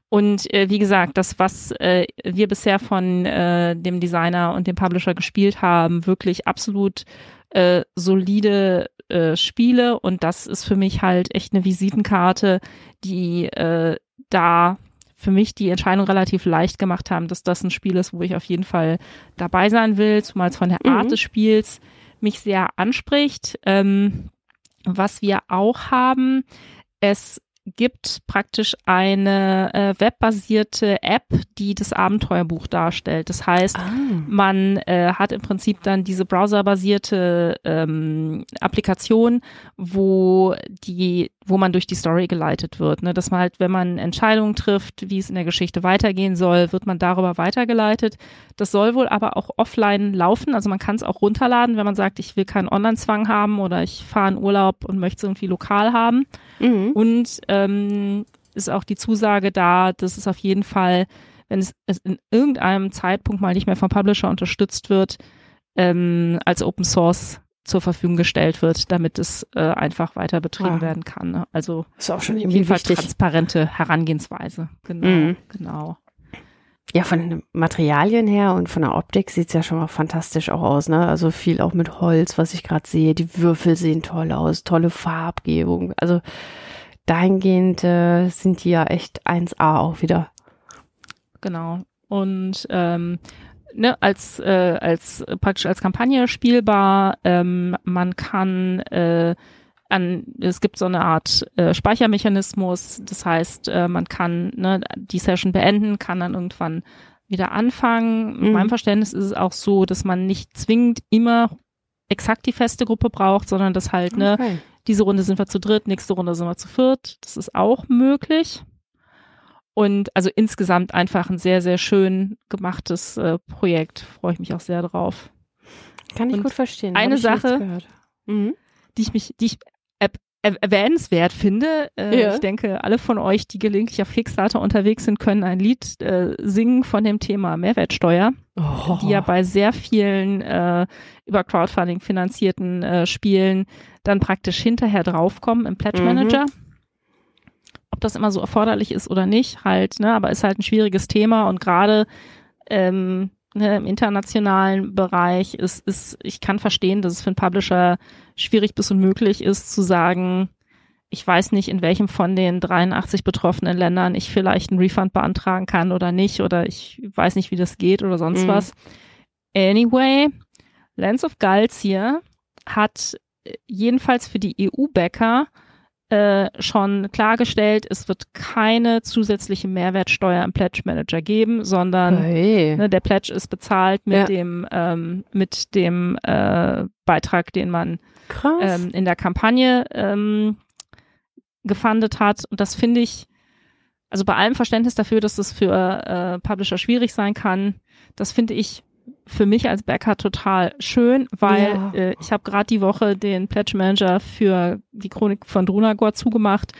Und äh, wie gesagt, das, was äh, wir bisher von äh, dem Designer und dem Publisher gespielt haben, wirklich absolut äh, solide äh, Spiele. Und das ist für mich halt echt eine Visitenkarte, die äh, da für mich die Entscheidung relativ leicht gemacht haben, dass das ein Spiel ist, wo ich auf jeden Fall dabei sein will, zumal es von der Art mhm. des Spiels mich sehr anspricht. Ähm, was wir auch haben, es gibt praktisch eine äh, webbasierte App, die das Abenteuerbuch darstellt. Das heißt, ah. man äh, hat im Prinzip dann diese browserbasierte ähm, Applikation, wo die, wo man durch die Story geleitet wird. Ne? Dass man halt, wenn man Entscheidungen trifft, wie es in der Geschichte weitergehen soll, wird man darüber weitergeleitet. Das soll wohl aber auch offline laufen. Also man kann es auch runterladen, wenn man sagt, ich will keinen Online-Zwang haben oder ich fahre in Urlaub und möchte es irgendwie lokal haben. Mhm. Und ähm, ist auch die Zusage da, dass es auf jeden Fall, wenn es, es in irgendeinem Zeitpunkt mal nicht mehr vom Publisher unterstützt wird, ähm, als Open Source zur Verfügung gestellt wird, damit es äh, einfach weiter betrieben ah. werden kann. Ne? Also ist auch schon auf jeden Fall transparente Herangehensweise. Genau, mhm. genau. Ja, von den Materialien her und von der Optik sieht's ja schon mal fantastisch auch aus, ne? Also viel auch mit Holz, was ich gerade sehe. Die Würfel sehen toll aus, tolle Farbgebung. Also dahingehend äh, sind die ja echt 1A auch wieder. Genau. Und ähm, ne, als, äh, als praktisch als Kampagne spielbar. Ähm, man kann äh, an, es gibt so eine Art äh, Speichermechanismus, das heißt, äh, man kann ne, die Session beenden, kann dann irgendwann wieder anfangen. Mhm. In meinem Verständnis ist es auch so, dass man nicht zwingend immer exakt die feste Gruppe braucht, sondern dass halt, ne, okay. diese Runde sind wir zu dritt, nächste Runde sind wir zu viert. Das ist auch möglich. Und also insgesamt einfach ein sehr, sehr schön gemachtes äh, Projekt. Freue ich mich auch sehr drauf. Kann ich Und gut verstehen. Eine Sache, mhm. die ich mich, die ich erwähnenswert finde. Äh, ja. Ich denke, alle von euch, die gelegentlich auf Kickstarter unterwegs sind, können ein Lied äh, singen von dem Thema Mehrwertsteuer, oh. die ja bei sehr vielen äh, über Crowdfunding finanzierten äh, Spielen dann praktisch hinterher draufkommen im Pledge Manager. Mhm. Das immer so erforderlich ist oder nicht, halt, ne, aber ist halt ein schwieriges Thema und gerade ähm, ne, im internationalen Bereich ist, ist, ich kann verstehen, dass es für einen Publisher schwierig bis unmöglich ist zu sagen, ich weiß nicht, in welchem von den 83 betroffenen Ländern ich vielleicht einen Refund beantragen kann oder nicht, oder ich weiß nicht, wie das geht oder sonst mhm. was. Anyway, Lens of Gulls hier hat jedenfalls für die EU-Bäcker äh, schon klargestellt, es wird keine zusätzliche Mehrwertsteuer im Pledge Manager geben, sondern hey. ne, der Pledge ist bezahlt mit ja. dem ähm, mit dem äh, Beitrag, den man ähm, in der Kampagne ähm, gefundet hat. Und das finde ich, also bei allem Verständnis dafür, dass das für äh, Publisher schwierig sein kann, das finde ich für mich als Bäcker total schön, weil ja. äh, ich habe gerade die Woche den Pledge Manager für die Chronik von Drunagor zugemacht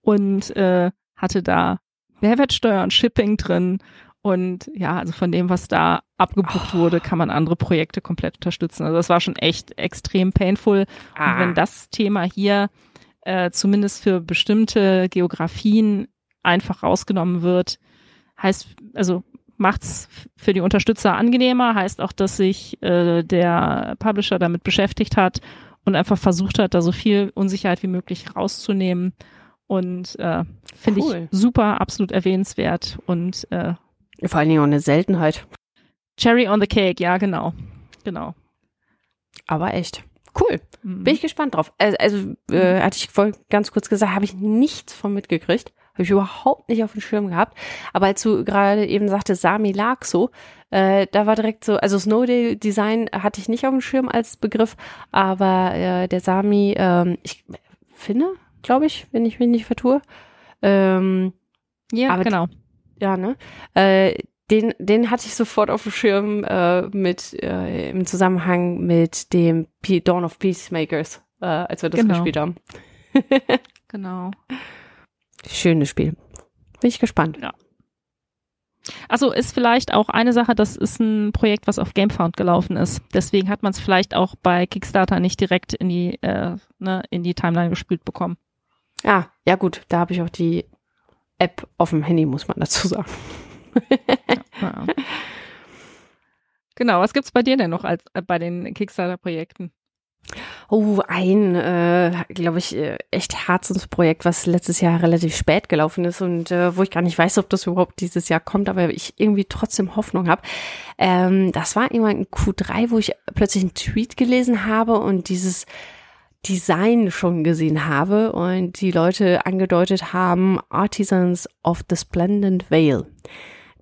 und äh, hatte da Mehrwertsteuer und Shipping drin. Und ja, also von dem, was da abgebucht oh. wurde, kann man andere Projekte komplett unterstützen. Also das war schon echt extrem painful. Ah. Und wenn das Thema hier äh, zumindest für bestimmte Geografien einfach rausgenommen wird, heißt, also macht's für die Unterstützer angenehmer, heißt auch, dass sich äh, der Publisher damit beschäftigt hat und einfach versucht hat, da so viel Unsicherheit wie möglich rauszunehmen. Und äh, finde cool. ich super, absolut erwähnenswert und äh, vor allen Dingen auch eine Seltenheit. Cherry on the Cake, ja, genau. Genau. Aber echt. Cool. Mhm. Bin ich gespannt drauf. Also, also äh, hatte ich vorhin ganz kurz gesagt, habe ich nichts von mitgekriegt. Habe ich überhaupt nicht auf dem Schirm gehabt. Aber als du gerade eben sagte, Sami lag so, äh, da war direkt so, also Snowdale Design hatte ich nicht auf dem Schirm als Begriff, aber äh, der Sami, ähm, ich finde, glaube ich, wenn ich mich nicht vertue. Ähm, ja, genau. Ja, ne? Äh, den, den hatte ich sofort auf dem Schirm äh, mit äh, im Zusammenhang mit dem P Dawn of Peacemakers, äh, als wir das genau. gespielt haben. [LAUGHS] genau. Schönes Spiel. Bin ich gespannt. Ja. Also ist vielleicht auch eine Sache, das ist ein Projekt, was auf GameFound gelaufen ist. Deswegen hat man es vielleicht auch bei Kickstarter nicht direkt in die, äh, ne, in die Timeline gespült bekommen. Ah, ja gut, da habe ich auch die App auf dem Handy, muss man dazu sagen. ja, ja. [LAUGHS] Genau, was gibt's bei dir denn noch als äh, bei den Kickstarter-Projekten? Oh, ein, äh, glaube ich, äh, echt Herzensprojekt, was letztes Jahr relativ spät gelaufen ist und äh, wo ich gar nicht weiß, ob das überhaupt dieses Jahr kommt, aber ich irgendwie trotzdem Hoffnung habe. Ähm, das war irgendwann ein Q3, wo ich plötzlich einen Tweet gelesen habe und dieses Design schon gesehen habe und die Leute angedeutet haben, Artisans of the Splendid Veil.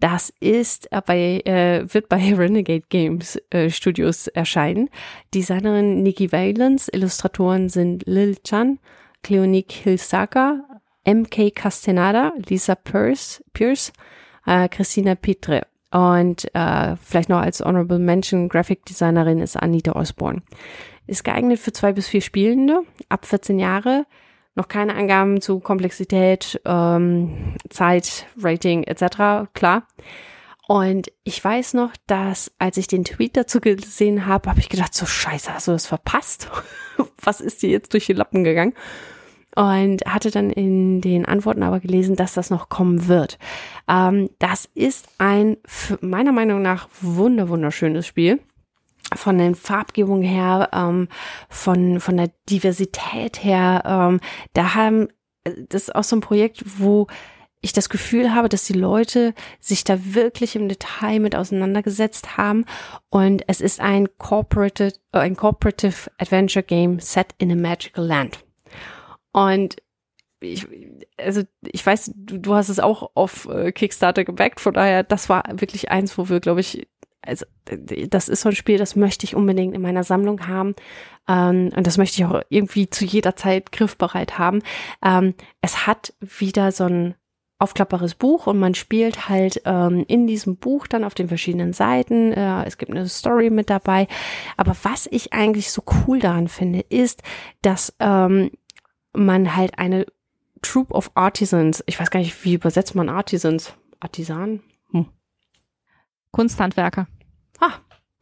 Das ist äh, bei, äh, wird bei [LAUGHS] Renegade Games äh, Studios erscheinen. Designerin Nikki Valens, Illustratoren sind Lil Chan, Cleonique Hilsaka, MK Castaneda, Lisa Pierce, Pierce äh, Christina Petre und äh, vielleicht noch als Honorable Mention Graphic Designerin ist Anita Osborne. Ist geeignet für zwei bis vier Spielende ab 14 Jahre noch keine Angaben zu Komplexität, ähm, Zeit, Rating etc. Klar. Und ich weiß noch, dass als ich den Tweet dazu gesehen habe, habe ich gedacht, so scheiße, hast du das verpasst? [LAUGHS] Was ist dir jetzt durch die Lappen gegangen? Und hatte dann in den Antworten aber gelesen, dass das noch kommen wird. Ähm, das ist ein meiner Meinung nach wunder wunderschönes Spiel von den Farbgebungen her, ähm, von, von der Diversität her, ähm, da haben, das ist auch so ein Projekt, wo ich das Gefühl habe, dass die Leute sich da wirklich im Detail mit auseinandergesetzt haben und es ist ein Corporate, äh, ein Cooperative Adventure Game set in a magical land. Und ich, also ich weiß, du, du hast es auch auf äh, Kickstarter gebackt, von daher, das war wirklich eins, wo wir, glaube ich, also das ist so ein Spiel, das möchte ich unbedingt in meiner Sammlung haben. Ähm, und das möchte ich auch irgendwie zu jeder Zeit griffbereit haben. Ähm, es hat wieder so ein aufklapperes Buch und man spielt halt ähm, in diesem Buch dann auf den verschiedenen Seiten. Äh, es gibt eine Story mit dabei. Aber was ich eigentlich so cool daran finde, ist, dass ähm, man halt eine Troop of Artisans, ich weiß gar nicht, wie übersetzt man Artisans? Artisan? Kunsthandwerker. Ah,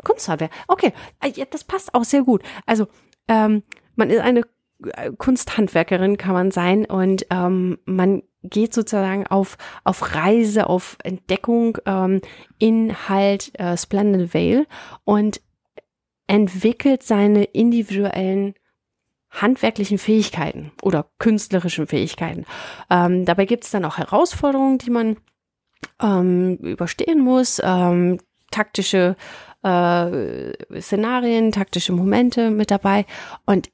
Kunsthandwerker. Okay, ah, das passt auch sehr gut. Also, ähm, man ist eine äh, Kunsthandwerkerin, kann man sein, und ähm, man geht sozusagen auf, auf Reise, auf Entdeckung ähm, in halt äh, Splendid Vale und entwickelt seine individuellen handwerklichen Fähigkeiten oder künstlerischen Fähigkeiten. Ähm, dabei gibt es dann auch Herausforderungen, die man ähm, überstehen muss, ähm, taktische äh, Szenarien, taktische Momente mit dabei. Und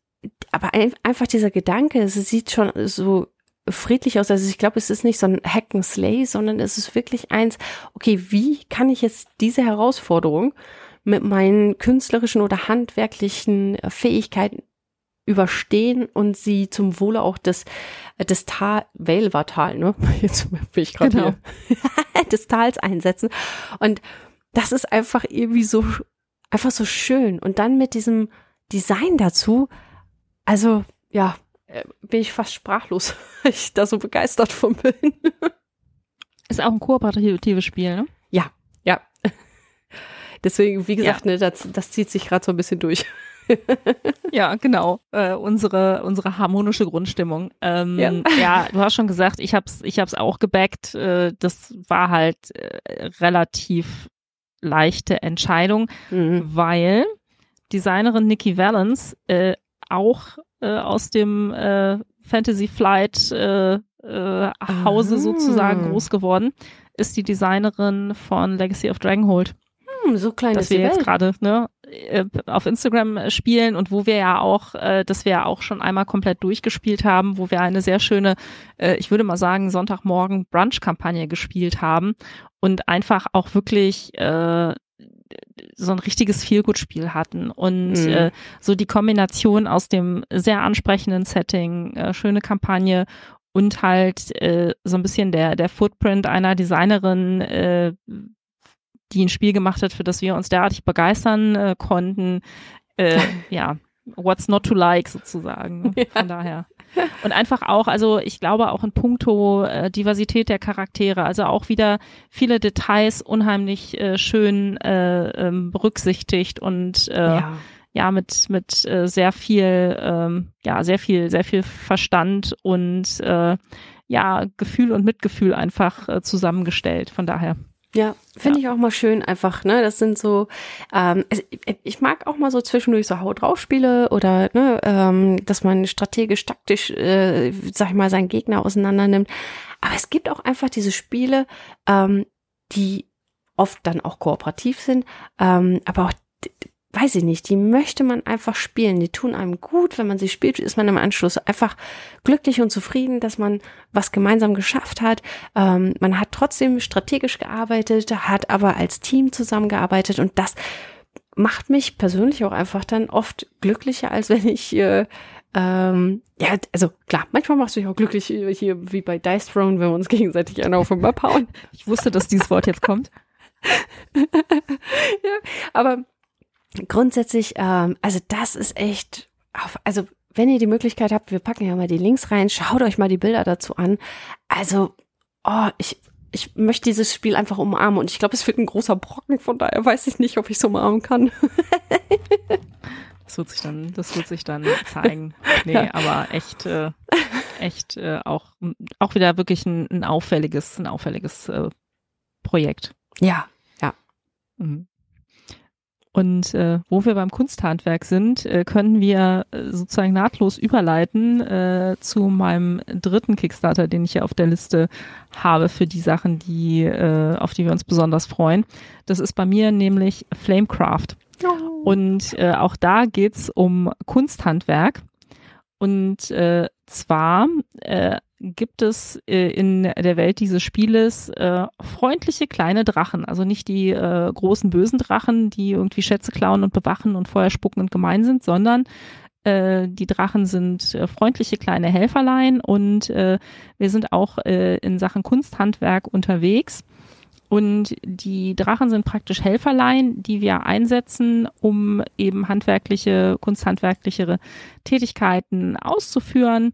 aber ein, einfach dieser Gedanke, es sieht schon so friedlich aus. Also ich glaube, es ist nicht so ein Hack and Slay, sondern es ist wirklich eins, okay, wie kann ich jetzt diese Herausforderung mit meinen künstlerischen oder handwerklichen Fähigkeiten überstehen und sie zum Wohle auch des, des Tal, Vale war Tal, ne? [LAUGHS] Jetzt bin ich gerade genau. hier, [LAUGHS] des Tals einsetzen. Und das ist einfach irgendwie so, einfach so schön. Und dann mit diesem Design dazu, also, ja, äh, bin ich fast sprachlos, [LAUGHS] weil ich da so begeistert von bin. [LAUGHS] Ist auch ein kooperatives Spiel, ne? Ja, ja. [LAUGHS] Deswegen, wie gesagt, ja. ne, das, das zieht sich gerade so ein bisschen durch. ja, genau. Äh, unsere, unsere harmonische Grundstimmung. Ähm, ja. ja. du hast schon gesagt, ich hab's, ich hab's auch gebackt. Äh, das war halt äh, relativ leichte Entscheidung, mhm. weil Designerin Nikki Valance äh, auch äh, aus dem äh, Fantasy Flight äh, äh, Hause ah. sozusagen groß geworden, ist die Designerin von Legacy of Dragonhold. Hm, so klein dass wir jetzt gerade ne, äh, auf Instagram spielen und wo wir ja auch, äh, dass wir ja auch schon einmal komplett durchgespielt haben, wo wir eine sehr schöne, äh, ich würde mal sagen, Sonntagmorgen Brunch-Kampagne gespielt haben und einfach auch wirklich äh, so ein richtiges Feelgood-Spiel hatten und mhm. äh, so die Kombination aus dem sehr ansprechenden Setting, äh, schöne Kampagne und halt äh, so ein bisschen der der Footprint einer Designerin, äh, die ein Spiel gemacht hat, für das wir uns derartig begeistern äh, konnten. Äh, [LAUGHS] ja, what's not to like sozusagen. Ne? Ja. Von daher. Und einfach auch, also ich glaube auch in puncto äh, Diversität der Charaktere, also auch wieder viele Details unheimlich äh, schön äh, ähm, berücksichtigt und äh, ja. ja mit mit äh, sehr viel ähm, ja sehr viel sehr viel Verstand und äh, ja Gefühl und Mitgefühl einfach äh, zusammengestellt. Von daher. Ja, finde ja. ich auch mal schön einfach, ne? Das sind so, ähm, also ich mag auch mal so zwischendurch so Haut drauf Spiele oder ne, ähm, dass man strategisch, taktisch, äh, sag ich mal, seinen Gegner auseinander nimmt. Aber es gibt auch einfach diese Spiele, ähm, die oft dann auch kooperativ sind, ähm, aber auch weiß ich nicht, die möchte man einfach spielen. Die tun einem gut. Wenn man sie spielt, ist man im Anschluss einfach glücklich und zufrieden, dass man was gemeinsam geschafft hat. Ähm, man hat trotzdem strategisch gearbeitet, hat aber als Team zusammengearbeitet und das macht mich persönlich auch einfach dann oft glücklicher, als wenn ich äh, ähm, ja, also klar, manchmal machst du dich auch glücklich hier wie bei Dice Throne, wenn wir uns gegenseitig einer auf den Map hauen. Ich wusste, dass dieses Wort jetzt kommt. [LAUGHS] ja, aber grundsätzlich, ähm, also das ist echt, auf, also wenn ihr die Möglichkeit habt, wir packen ja mal die Links rein, schaut euch mal die Bilder dazu an. Also, oh, ich, ich möchte dieses Spiel einfach umarmen und ich glaube, es wird ein großer Brocken, von daher weiß ich nicht, ob ich es umarmen kann. [LAUGHS] das wird sich dann, das wird sich dann zeigen. Nee, [LAUGHS] aber echt, äh, echt äh, auch, auch wieder wirklich ein, ein auffälliges, ein auffälliges äh, Projekt. Ja, ja. Mhm. Und äh, wo wir beim Kunsthandwerk sind, äh, können wir äh, sozusagen nahtlos überleiten äh, zu meinem dritten Kickstarter, den ich hier auf der Liste habe für die Sachen, die äh, auf die wir uns besonders freuen. Das ist bei mir nämlich Flamecraft. Oh. Und äh, auch da geht's um Kunsthandwerk. Und äh, zwar äh, gibt es äh, in der Welt dieses Spieles äh, freundliche kleine Drachen. Also nicht die äh, großen bösen Drachen, die irgendwie Schätze klauen und bewachen und Feuer spucken und gemein sind, sondern äh, die Drachen sind äh, freundliche kleine Helferlein und äh, wir sind auch in Sachen Kunsthandwerk unterwegs. Und die Drachen sind praktisch Helferlein, die wir einsetzen, um eben handwerkliche, kunsthandwerklichere Tätigkeiten auszuführen.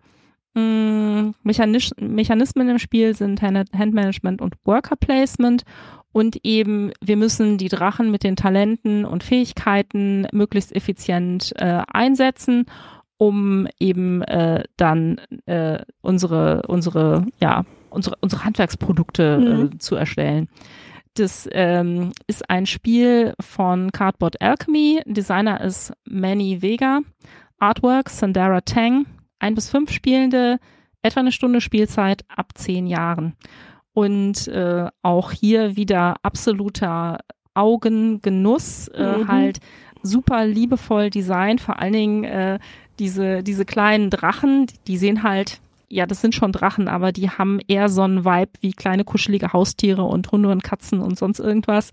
Mm, Mechanis Mechanismen im Spiel sind Handmanagement und Worker Placement und eben wir müssen die Drachen mit den Talenten und Fähigkeiten möglichst effizient äh, einsetzen, um eben äh, dann äh, unsere unsere ja unsere unsere Handwerksprodukte mhm. äh, zu erstellen. Das ähm, ist ein Spiel von Cardboard Alchemy. Designer ist Manny Vega. Artwork Sandara Tang ein bis fünf Spielende, etwa eine Stunde Spielzeit ab zehn Jahren. Und äh, auch hier wieder absoluter Augengenuss, äh, mhm. halt super liebevoll designt, vor allen Dingen äh, diese, diese kleinen Drachen, die sehen halt, ja, das sind schon Drachen, aber die haben eher so einen Vibe wie kleine kuschelige Haustiere und Hunde und Katzen und sonst irgendwas.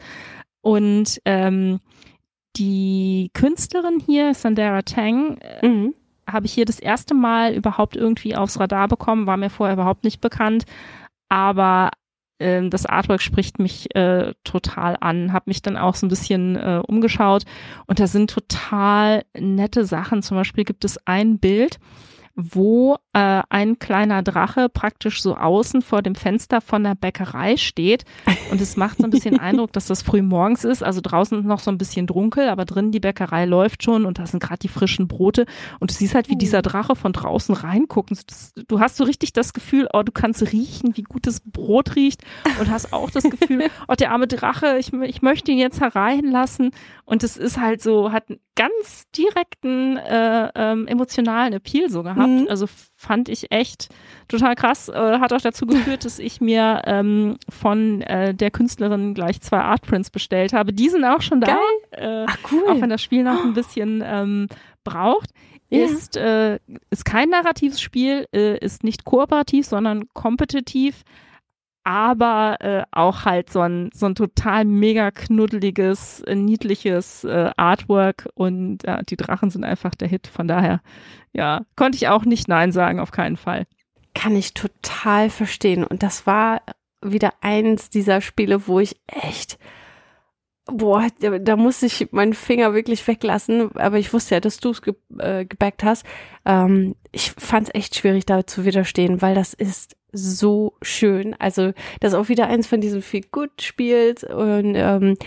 Und ähm, die Künstlerin hier, Sandara Tang, äh, mhm habe ich hier das erste Mal überhaupt irgendwie aufs Radar bekommen, war mir vorher überhaupt nicht bekannt. Aber ähm, das Artwork spricht mich äh, total an, habe mich dann auch so ein bisschen äh, umgeschaut und da sind total nette Sachen. Zum Beispiel gibt es ein Bild, wo äh, ein kleiner Drache praktisch so außen vor dem Fenster von der Bäckerei steht. Und es macht so ein bisschen [LAUGHS] Eindruck, dass das früh morgens ist. Also draußen ist noch so ein bisschen dunkel, aber drin die Bäckerei läuft schon und da sind gerade die frischen Brote. Und du siehst halt, wie dieser Drache von draußen reinguckt. Du hast so richtig das Gefühl, oh, du kannst riechen, wie gut das Brot riecht und hast auch das Gefühl, [LAUGHS] oh, der arme Drache, ich, ich möchte ihn jetzt hereinlassen. Und es ist halt so, hat einen ganz direkten äh, ähm, emotionalen Appeal so gehabt. Mhm. Also fand ich echt total krass. Äh, hat auch dazu geführt, dass ich mir ähm, von äh, der Künstlerin gleich zwei Artprints bestellt habe. Die sind auch schon da. Äh, Ach cool. Auch wenn das Spiel noch ein bisschen ähm, braucht. Ja. Ist, äh, ist kein narratives Spiel, äh, ist nicht kooperativ, sondern kompetitiv aber äh, auch halt so ein, so ein total mega knuddeliges, äh, niedliches äh, Artwork und äh, die Drachen sind einfach der Hit. Von daher, ja, konnte ich auch nicht Nein sagen, auf keinen Fall. Kann ich total verstehen. Und das war wieder eins dieser Spiele, wo ich echt, boah, da, da musste ich meinen Finger wirklich weglassen, aber ich wusste ja, dass du es ge äh, gebackt hast. Ähm, ich fand es echt schwierig, da zu widerstehen, weil das ist so schön. Also das ist auch wieder eins von diesen viel gut spielt und ähm,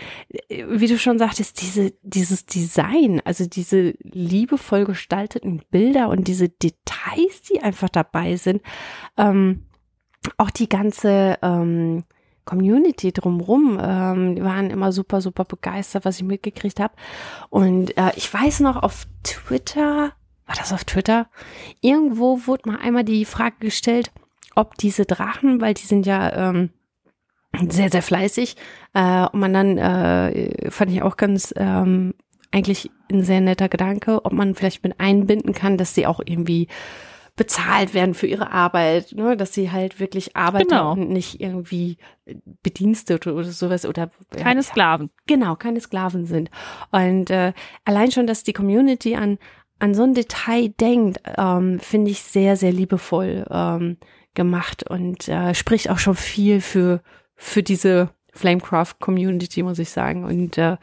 wie du schon sagtest, diese dieses Design, also diese liebevoll gestalteten Bilder und diese Details, die einfach dabei sind, ähm, auch die ganze ähm, Community drumrum, ähm, waren immer super, super begeistert, was ich mitgekriegt habe. Und äh, ich weiß noch auf Twitter, war das auf Twitter? Irgendwo wurde mal einmal die Frage gestellt, ob diese Drachen, weil die sind ja ähm, sehr, sehr fleißig, äh, und man dann, äh, fand ich auch ganz ähm, eigentlich ein sehr netter Gedanke, ob man vielleicht mit einbinden kann, dass sie auch irgendwie bezahlt werden für ihre Arbeit, ne? dass sie halt wirklich arbeiten genau. und nicht irgendwie Bedienstete oder sowas oder keine ja, Sklaven. Genau, keine Sklaven sind. Und äh, allein schon, dass die Community an an so ein Detail denkt, ähm, finde ich sehr, sehr liebevoll. Ähm, gemacht und äh, spricht auch schon viel für, für diese Flamecraft-Community, muss ich sagen. Und äh,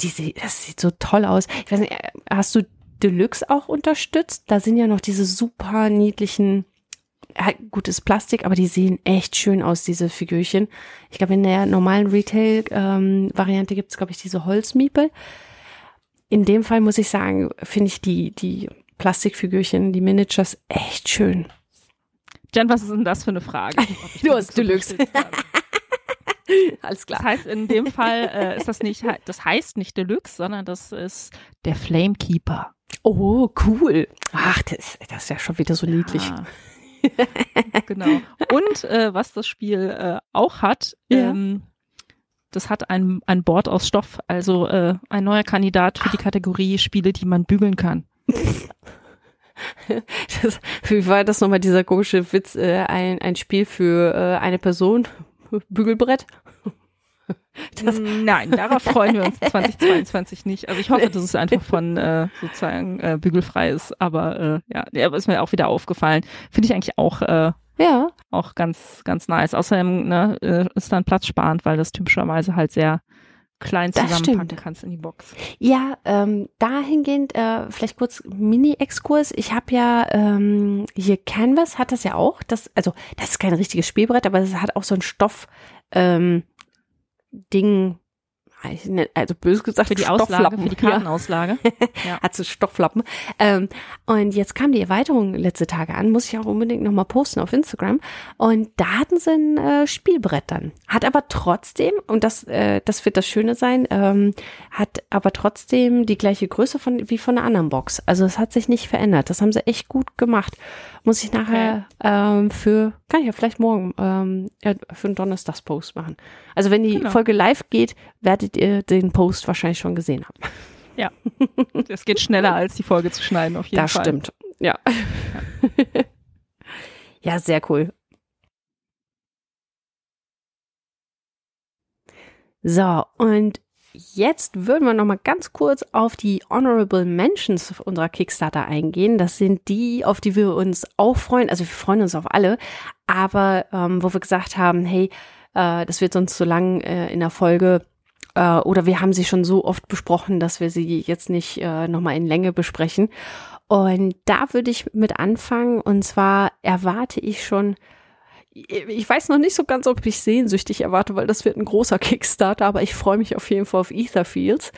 die, das sieht so toll aus. Ich weiß nicht, äh, hast du Deluxe auch unterstützt? Da sind ja noch diese super niedlichen, äh, gutes Plastik, aber die sehen echt schön aus, diese Figürchen. Ich glaube, in der normalen Retail-Variante ähm, gibt es, glaube ich, diese Holzmiepel. In dem Fall muss ich sagen, finde ich die, die Plastikfigürchen, die Miniatures echt schön. Jen, was ist denn das für eine Frage? [LAUGHS] Du hast Deluxe. [LAUGHS] Alles klar. Das heißt, in dem Fall äh, ist das nicht, das heißt nicht Deluxe, sondern das ist der Flamekeeper. Oh, cool. Ach, das, das ist ja schon wieder so niedlich. Ja. [LAUGHS] genau. Und äh, was das Spiel äh, auch hat, ja. ähm, das hat ein, ein Board aus Stoff, also äh, ein neuer Kandidat für die Kategorie Spiele, die man bügeln kann. [LAUGHS] Das, wie war das nochmal, dieser komische Witz, äh, ein, ein Spiel für äh, eine Person? [LAUGHS] Bügelbrett? [LAUGHS] Das Nein, darauf freuen wir uns 2022 nicht. Also ich hoffe, dass es einfach von äh, sozusagen äh, bügelfrei ist. Aber äh, ja, der ist mir auch wieder aufgefallen. Finde ich eigentlich auch äh, ja auch ganz ganz nice. Außerdem ne, äh, ist dann platzsparend, weil das typischerweise halt sehr klein zusammenpacken kannst in die Box. Ja, ähm, dahingehend äh, vielleicht kurz Mini-Exkurs. Ich habe ja ähm, hier Canvas hat das ja auch. Das, also das ist kein richtiges Spielbrett, aber es hat auch so ein Stoff ähm, Ding also bös gesagt, für die Auslage, für die Kartenauslage. Ja. [LAUGHS] Hat so Stofflappen. Ähm, und jetzt kam die Erweiterung letzte Tage an, muss ich auch unbedingt nochmal posten auf Instagram. Und da hatten sie ein äh, Spielbrett dann. Hat aber trotzdem, und das, äh, das wird das Schöne sein, ähm, hat aber trotzdem die gleiche Größe von, wie von einer anderen Box. Also es hat sich nicht verändert. Das haben sie echt gut gemacht. Muss ich nachher okay. ähm, für, kann ich ja vielleicht morgen ähm, für einen Donnerstagspost machen. Also wenn die genau. Folge live geht, werdet ihr den Post wahrscheinlich schon gesehen haben. Ja, es geht schneller als die Folge zu schneiden auf jeden das Fall. Das stimmt, ja. Ja. [LAUGHS] ja, sehr cool. So, und jetzt würden wir noch mal ganz kurz auf die Honorable Mentions unserer Kickstarter eingehen. Das sind die, auf die wir uns auch freuen. Also wir freuen uns auf alle, aber ähm, wo wir gesagt haben, hey, äh, das wird sonst zu lang äh, in der Folge äh, oder wir haben sie schon so oft besprochen, dass wir sie jetzt nicht äh, noch mal in Länge besprechen. Und da würde ich mit anfangen. Und zwar erwarte ich schon ich weiß noch nicht so ganz, ob ich sehnsüchtig erwarte, weil das wird ein großer [LAUGHS] Kickstarter, aber ich freue mich auf jeden Fall auf Etherfields,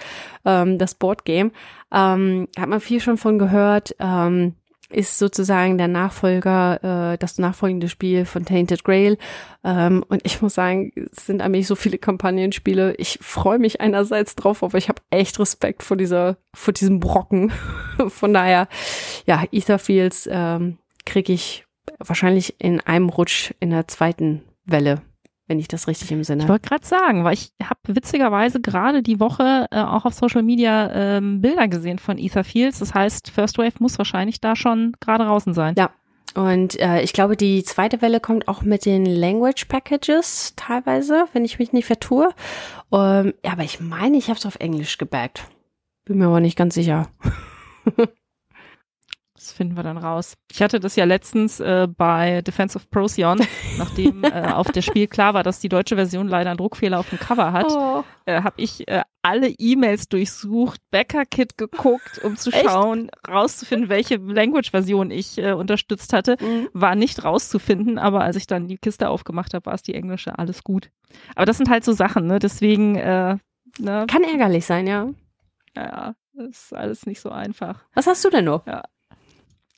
ähm, das Boardgame. Ähm, hat man viel schon von gehört, ähm, ist sozusagen der Nachfolger, äh, das nachfolgende Spiel von Tainted Grail. Ähm, und ich muss sagen, es sind eigentlich so viele Kampagnenspiele. Ich freue mich einerseits drauf, aber ich habe echt Respekt vor dieser, vor diesem Brocken. [LAUGHS] von daher, ja, Etherfields ähm, kriege ich wahrscheinlich in einem Rutsch in der zweiten Welle, wenn ich das richtig im Sinne habe. Ich wollte gerade sagen, weil ich habe witzigerweise gerade die Woche äh, auch auf Social Media ähm, Bilder gesehen von Ether Fields. Das heißt, First Wave muss wahrscheinlich da schon gerade draußen sein. Ja. Und äh, ich glaube, die zweite Welle kommt auch mit den Language Packages teilweise, wenn ich mich nicht vertue. Ähm, aber ich meine, ich habe es auf Englisch gebackt. Bin mir aber nicht ganz sicher. [LAUGHS] Das finden wir dann raus. Ich hatte das ja letztens äh, bei Defense of Procyon, [LAUGHS] nachdem äh, auf der Spiel klar war, dass die deutsche Version leider einen Druckfehler auf dem Cover hat, oh. äh, habe ich äh, alle E-Mails durchsucht, Bäcker-Kit geguckt, um zu schauen, Echt? rauszufinden, welche Language-Version ich äh, unterstützt hatte. Mhm. War nicht rauszufinden, aber als ich dann die Kiste aufgemacht habe, war es die englische, alles gut. Aber das sind halt so Sachen, ne? Deswegen, äh, ne? Kann ärgerlich sein, ja. Ja, das ist alles nicht so einfach. Was hast du denn noch? Ja.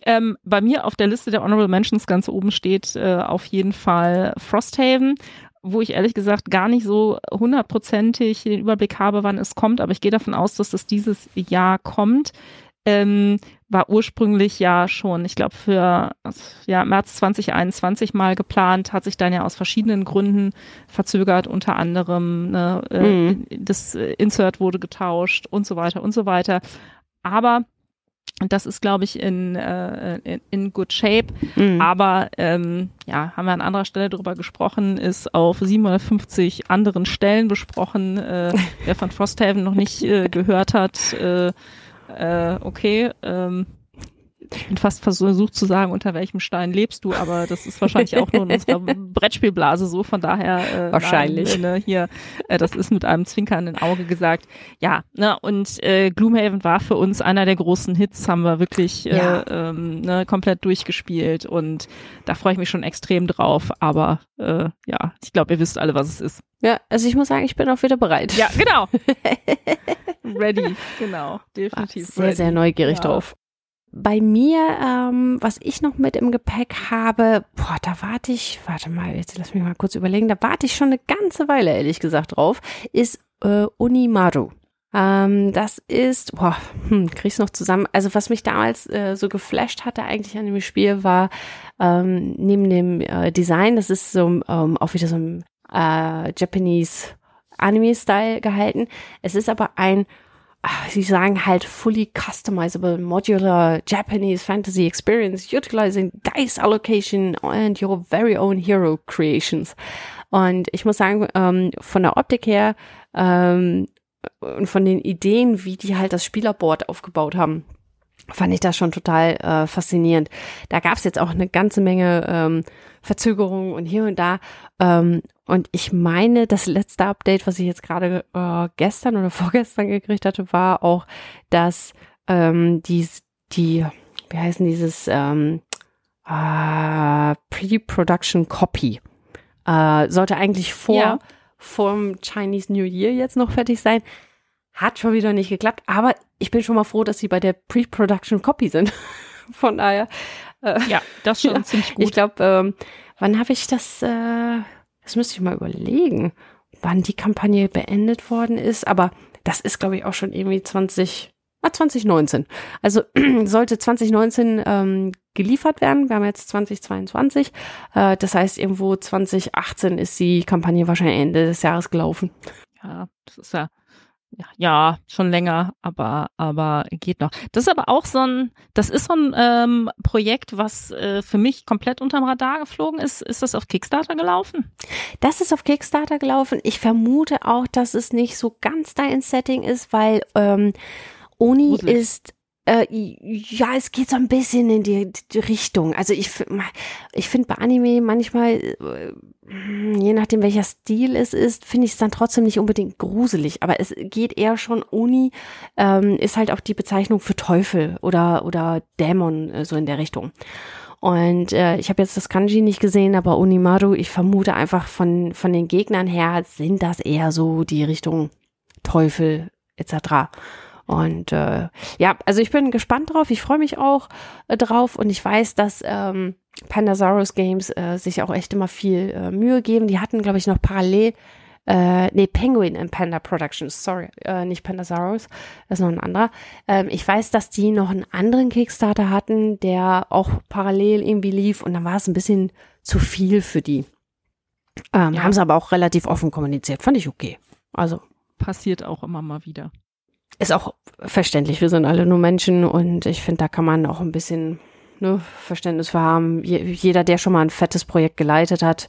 Ähm, bei mir auf der Liste der Honorable Mentions ganz oben steht äh, auf jeden Fall Frosthaven, wo ich ehrlich gesagt gar nicht so hundertprozentig den Überblick habe, wann es kommt, aber ich gehe davon aus, dass es dieses Jahr kommt. Ähm, war ursprünglich ja schon, ich glaube, für ja, März 2021 mal geplant, hat sich dann ja aus verschiedenen Gründen verzögert, unter anderem ne, äh, mhm. das Insert wurde getauscht und so weiter und so weiter. Aber und das ist, glaube ich, in, äh, in, in good shape. Mhm. Aber ähm, ja, haben wir an anderer Stelle drüber gesprochen, ist auf 750 anderen Stellen besprochen. Äh, [LAUGHS] wer von Frosthaven noch nicht äh, gehört hat, äh, äh, okay, ähm, ich bin fast versucht zu sagen, unter welchem Stein lebst du, aber das ist wahrscheinlich auch nur in unserer [LAUGHS] Brettspielblase so, von daher äh, wahrscheinlich nein, ne, hier, äh, das ist mit einem zwinkernden Auge gesagt. Ja, ne, und äh, Gloomhaven war für uns einer der großen Hits, haben wir wirklich äh, ja. ähm, ne, komplett durchgespielt und da freue ich mich schon extrem drauf, aber äh, ja, ich glaube, ihr wisst alle, was es ist. Ja, also ich muss sagen, ich bin auch wieder bereit. Ja, genau. [LAUGHS] ready, genau, definitiv. Sehr, ready. sehr neugierig ja. drauf. Bei mir, ähm, was ich noch mit im Gepäck habe, boah, da warte ich, warte mal, jetzt lass mich mal kurz überlegen, da warte ich schon eine ganze Weile, ehrlich gesagt, drauf, ist äh, Unimaru. Ähm, das ist, boah, hm, krieg's noch zusammen. Also was mich damals äh, so geflasht hatte eigentlich an dem Spiel war ähm, neben dem äh, Design, das ist so ähm, auch wieder so ein äh, Japanese Anime-Style gehalten. Es ist aber ein sie sagen halt fully customizable modular Japanese fantasy experience utilizing dice allocation and your very own hero creations. Und ich muss sagen, ähm, von der Optik her ähm, und von den Ideen, wie die halt das Spielerboard aufgebaut haben, fand ich das schon total äh, faszinierend. Da gab es jetzt auch eine ganze Menge ähm, Verzögerungen und hier und da. Ähm, und ich meine, das letzte Update, was ich jetzt gerade äh, gestern oder [LAUGHS] vorgestern gekriegt hatte, war auch, dass ähm, die, die, wie heißen dieses ähm, äh, Pre-Production Copy äh, sollte eigentlich vor ja. vom Chinese New Year jetzt noch fertig sein. Hat schon wieder nicht geklappt, aber ich bin schon mal froh, dass sie bei der Pre-Production Copy sind. [LAUGHS] Von daher. [LAUGHS] Ja, das schon ja, ziemlich gut. Ich glaube, ähm, wann habe ich das, äh, das müsste ich mal überlegen, wann die Kampagne beendet worden ist, aber das ist, glaube ich, auch schon irgendwie 20, ah, 2019. Also [CLEARS THROAT] sollte 2019 ähm, geliefert werden. Wir haben jetzt 2022. Äh, das heißt, irgendwo 2018 ist die Kampagne wahrscheinlich Ende des Jahres gelaufen. Ja, das ist ja ja, schon länger, aber, aber geht noch. Das ist aber auch so ein, das ist so ein ähm, Projekt, was äh, für mich komplett unterm Radar geflogen ist. Ist das auf Kickstarter gelaufen? Das ist auf Kickstarter gelaufen. Ich vermute auch, dass es nicht so ganz dein Setting ist, weil ähm, Oni Gruselig. ist äh, ja, es geht so ein bisschen in die, die Richtung. Also ich, ich finde bei Anime manchmal, äh, je nachdem welcher Stil es ist, finde ich es dann trotzdem nicht unbedingt gruselig. Aber es geht eher schon, Uni ähm, ist halt auch die Bezeichnung für Teufel oder, oder Dämon, äh, so in der Richtung. Und äh, ich habe jetzt das Kanji nicht gesehen, aber Unimaru, ich vermute einfach von, von den Gegnern her sind das eher so die Richtung Teufel etc. Und äh, ja, also ich bin gespannt drauf. Ich freue mich auch äh, drauf und ich weiß, dass ähm, Pandasaurus Games äh, sich auch echt immer viel äh, Mühe geben. Die hatten, glaube ich, noch parallel äh, nee, Penguin and Panda Productions, sorry, äh, nicht Pandasaurus, das ist noch ein anderer. Ähm, ich weiß, dass die noch einen anderen Kickstarter hatten, der auch parallel irgendwie lief und dann war es ein bisschen zu viel für die. Ähm, ja. Haben sie aber auch relativ offen kommuniziert, fand ich okay. Also. Passiert auch immer mal wieder ist auch verständlich. Wir sind alle nur Menschen und ich finde, da kann man auch ein bisschen ne, Verständnis für haben. jeder, der schon mal ein fettes Projekt geleitet hat,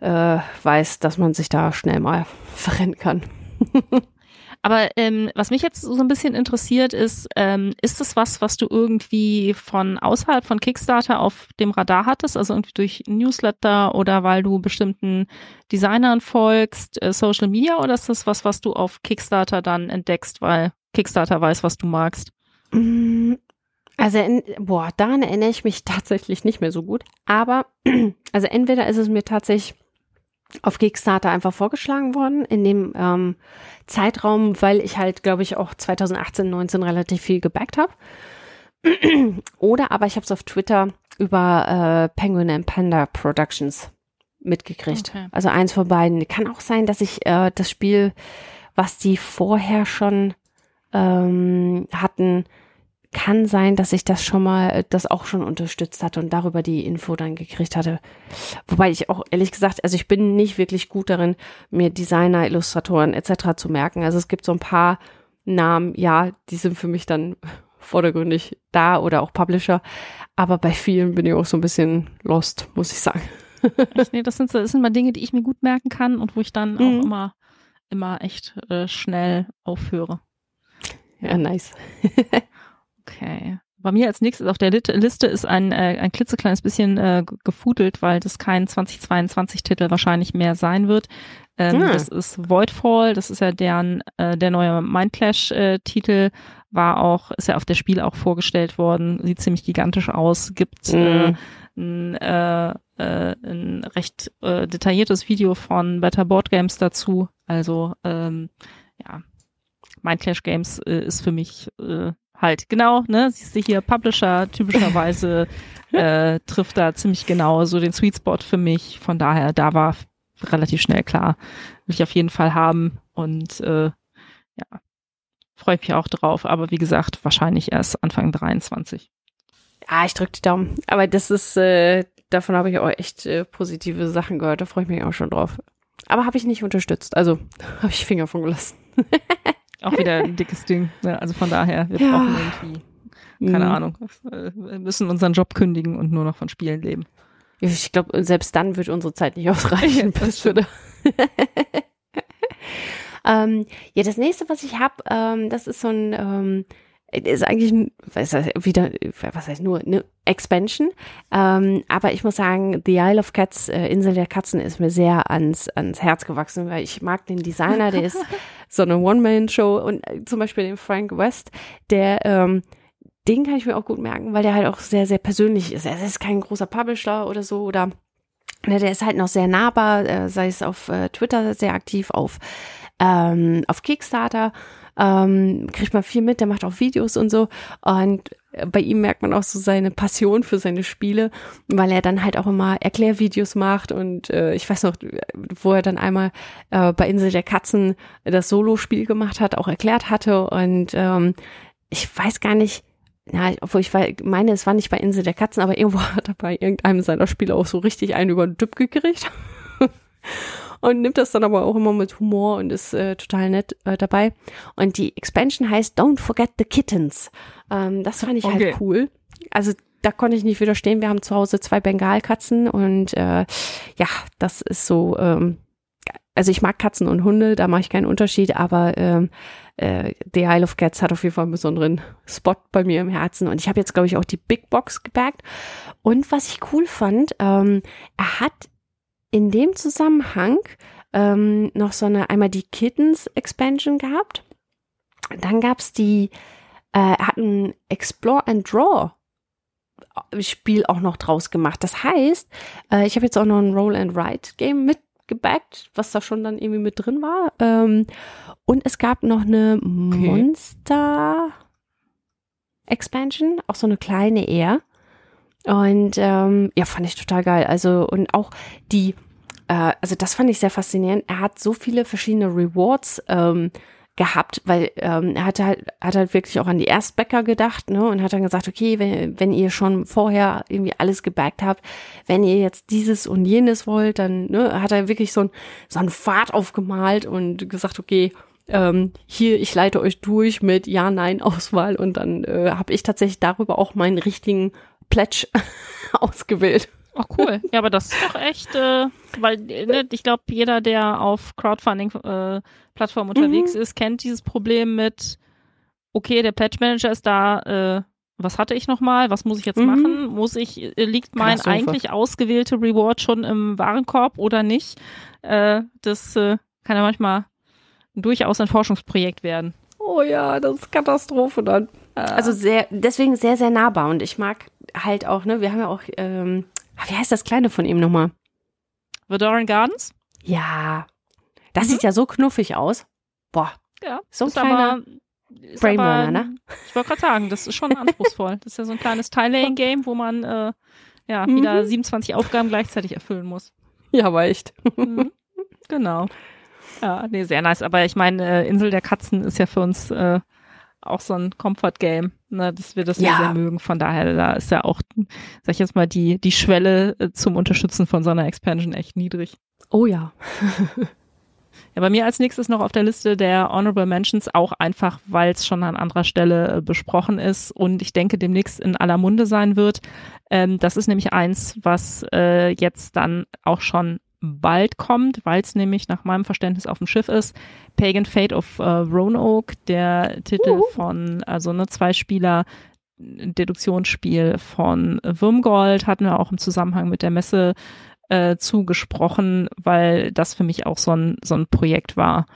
äh, weiß, dass man sich da schnell mal [LAUGHS] verrennen kann. Aber ähm, was mich jetzt so ein bisschen interessiert ist, ähm, ist das was, was du irgendwie von außerhalb von Kickstarter auf dem Radar hattest, also irgendwie durch Newsletter oder weil du bestimmten Designern folgst, äh, Social Media, oder ist das was, was du auf Kickstarter dann entdeckst, weil Kickstarter weiß, was du magst? Mm, also, boah, daran erinnere ich mich tatsächlich nicht mehr so gut. Aber, [CLEARS THROAT] also entweder ist es mir tatsächlich auf Kickstarter einfach vorgeschlagen worden in dem ähm, Zeitraum, weil ich halt, glaube ich, auch 2018, 19 relativ viel gebackt habe. [CLEARS THROAT] Oder aber ich habe es auf Twitter über äh, Penguin and Panda Productions mitgekriegt. Okay. Also eins von beiden. Kann auch sein, dass ich äh, das Spiel, was die vorher schon ähm, hatten, kann sein, dass ich das schon mal, äh, das auch schon unterstützt hatte und darüber die Info dann gekriegt hatte. Wobei ich auch ehrlich gesagt, also ich bin nicht wirklich gut darin, mir Designer, Illustratoren etc. zu merken. Also es gibt so ein paar Namen, ja, die sind für mich dann [LAUGHS] vordergründig da oder auch Publisher. Aber bei vielen bin ich auch so ein bisschen lost, muss ich sagen. Echt, nee, das sind, das sind mal Dinge, die ich mir gut merken kann und wo ich dann mhm. auch immer, immer echt äh, schnell aufhöre. Ja, nice. [LAUGHS] Okay. Bei mir als nächstes auf der Liste ist ein, äh, ein klitzekleines bisschen äh, gefudelt, weil das kein 2022-Titel wahrscheinlich mehr sein wird. Ähm, hm. Das ist Voidfall, das ist ja deren, äh, der neue Mindclash-Titel, war auch, ist ja auf der Spiel auch vorgestellt worden, sieht ziemlich gigantisch aus, gibt äh, ein, äh, äh, ein recht äh, detailliertes Video von Better Board Games dazu. Also ähm, ja, Mindclash Games äh, ist für mich äh, halt, genau, ne, siehst du hier, Publisher typischerweise [LAUGHS] äh, trifft da ziemlich genau so den Sweet Spot für mich. Von daher, da war relativ schnell klar, will ich auf jeden Fall haben und äh, ja, freue mich auch drauf. Aber wie gesagt, wahrscheinlich erst Anfang 23. Ja, ich drücke die Daumen. Aber das ist, äh, davon habe ich auch echt äh, positive Sachen gehört. Da freue ich mich auch schon drauf. Aber habe ich nicht unterstützt. Also [LAUGHS] habe ich Finger von gelassen. [LAUGHS] Auch wieder ein dickes Ding. Ne? Also von daher, wir ja. brauchen irgendwie, keine mhm. Ahnung, wir müssen unseren Job kündigen und nur noch von Spielen leben. Ich glaube, selbst dann wird unsere Zeit nicht ausreichen. [LAUGHS] das würde. [LAUGHS] ähm, ja, das nächste, was ich habe, ähm, das ist so ein ähm, ist eigentlich was heißt, wieder, was heißt nur, eine Expansion. Ähm, aber ich muss sagen, The Isle of Cats, äh, Insel der Katzen, ist mir sehr ans, ans Herz gewachsen, weil ich mag den Designer, der ist [LAUGHS] so eine One-Man-Show und äh, zum Beispiel den Frank West, der, ähm, den kann ich mir auch gut merken, weil der halt auch sehr, sehr persönlich ist. Er ist kein großer Publisher oder so oder der ist halt noch sehr nahbar, äh, sei es auf äh, Twitter sehr aktiv, auf, ähm, auf Kickstarter ähm, kriegt man viel mit, der macht auch Videos und so. Und bei ihm merkt man auch so seine Passion für seine Spiele, weil er dann halt auch immer Erklärvideos macht und äh, ich weiß noch, wo er dann einmal äh, bei Insel der Katzen das Solo-Spiel gemacht hat, auch erklärt hatte und ähm, ich weiß gar nicht, ja, obwohl ich meine, es war nicht bei Insel der Katzen, aber irgendwo [LAUGHS] hat er bei irgendeinem seiner Spiele auch so richtig einen über den Düpp gekriegt. [LAUGHS] und nimmt das dann aber auch immer mit Humor und ist äh, total nett äh, dabei. Und die Expansion heißt Don't Forget the Kittens. Ähm, das fand ich halt Okay. halt cool. Also da konnte ich nicht widerstehen. Wir haben zu Hause zwei Bengalkatzen und äh, ja, das ist so. Ähm, also ich mag Katzen und Hunde, da mache ich keinen Unterschied, aber ähm, äh, The Isle of Cats hat auf jeden Fall einen besonderen Spot bei mir im Herzen. Und ich habe jetzt, glaube ich, auch die Big Box gebackt. Und was ich cool fand, ähm, er hat in dem Zusammenhang ähm, noch so eine, einmal die Kittens Expansion gehabt. Dann gab's die, äh, er hat ein Explore and Draw Spiel auch noch draus gemacht. Das heißt, äh, ich habe jetzt auch noch ein Roll and Write Game mitgebackt, was da schon dann irgendwie mit drin war. Ähm, und es gab noch eine Monster Expansion, auch so eine kleine eher. Und ähm, ja, fand ich total geil. Also und auch die, äh, also das fand ich sehr faszinierend. Er hat so viele verschiedene Rewards ähm, gehabt, weil ähm, er hatte halt, hat halt wirklich auch an die Erstbäcker gedacht, ne, und hat dann gesagt, okay, wenn, wenn ihr schon vorher irgendwie alles gebackt habt, wenn ihr jetzt dieses und jenes wollt, dann ne, hat er wirklich so ein so einen Pfad aufgemalt und gesagt, okay, ähm, hier, ich leite euch durch mit Ja-Nein-Auswahl und dann äh, habe ich tatsächlich darüber auch meinen richtigen Pledge [LAUGHS] ausgewählt. Ach cool. Ja, aber das ist doch echt, äh, weil ne, ich glaube, jeder, der auf Crowdfunding-Plattformen unterwegs ist, kennt dieses Problem mit, okay, der Pledge Manager ist da, äh, was hatte ich nochmal? Was muss ich jetzt Mhm. machen? Muss ich, äh, liegt mein eigentlich ausgewählte Reward schon im Warenkorb oder nicht? Äh, das äh, kann ja manchmal durchaus ein Forschungsprojekt werden. Oh ja, das ist Katastrophe dann. Also sehr, deswegen sehr, sehr nahbar. Und ich mag halt auch, ne, wir haben ja auch, ähm, wie heißt das Kleine von ihm nochmal? Vodoran Gardens? Ja. Das Mhm. sieht ja so knuffig aus. Boah, Ja. so ein kleiner aber, Brainburner, ne? Ich wollte gerade sagen, das ist schon anspruchsvoll. Das ist ja so ein kleines Tile-Laying-Game, wo man äh, ja Mhm. wieder 27 Aufgaben gleichzeitig erfüllen muss. Ja, aber echt. Mhm. genau. Ja, nee, sehr nice. Aber ich meine, äh, Insel der Katzen ist ja für uns äh, auch so ein Comfort-Game, ne, dass wir das. Ja. sehr mögen. Von daher, da ist ja auch, sag ich jetzt mal, die, die Schwelle äh, zum Unterstützen von so einer Expansion echt niedrig. Oh ja. Ja, bei mir als nächstes noch auf der Liste der Honorable Mentions, auch einfach, weil es schon an anderer Stelle äh, besprochen ist und ich denke demnächst in aller Munde sein wird. Ähm, das ist nämlich eins, was äh, jetzt dann auch schon bald kommt, weil es nämlich nach meinem Verständnis auf dem Schiff ist. Pagan Fate of äh, Roanoke, der Titel Uhu. von, also eine Zwei-Spieler Deduktionsspiel von Würmgold hatten wir auch im Zusammenhang mit der Messe äh, zugesprochen, weil das für mich auch so ein, so ein Projekt war,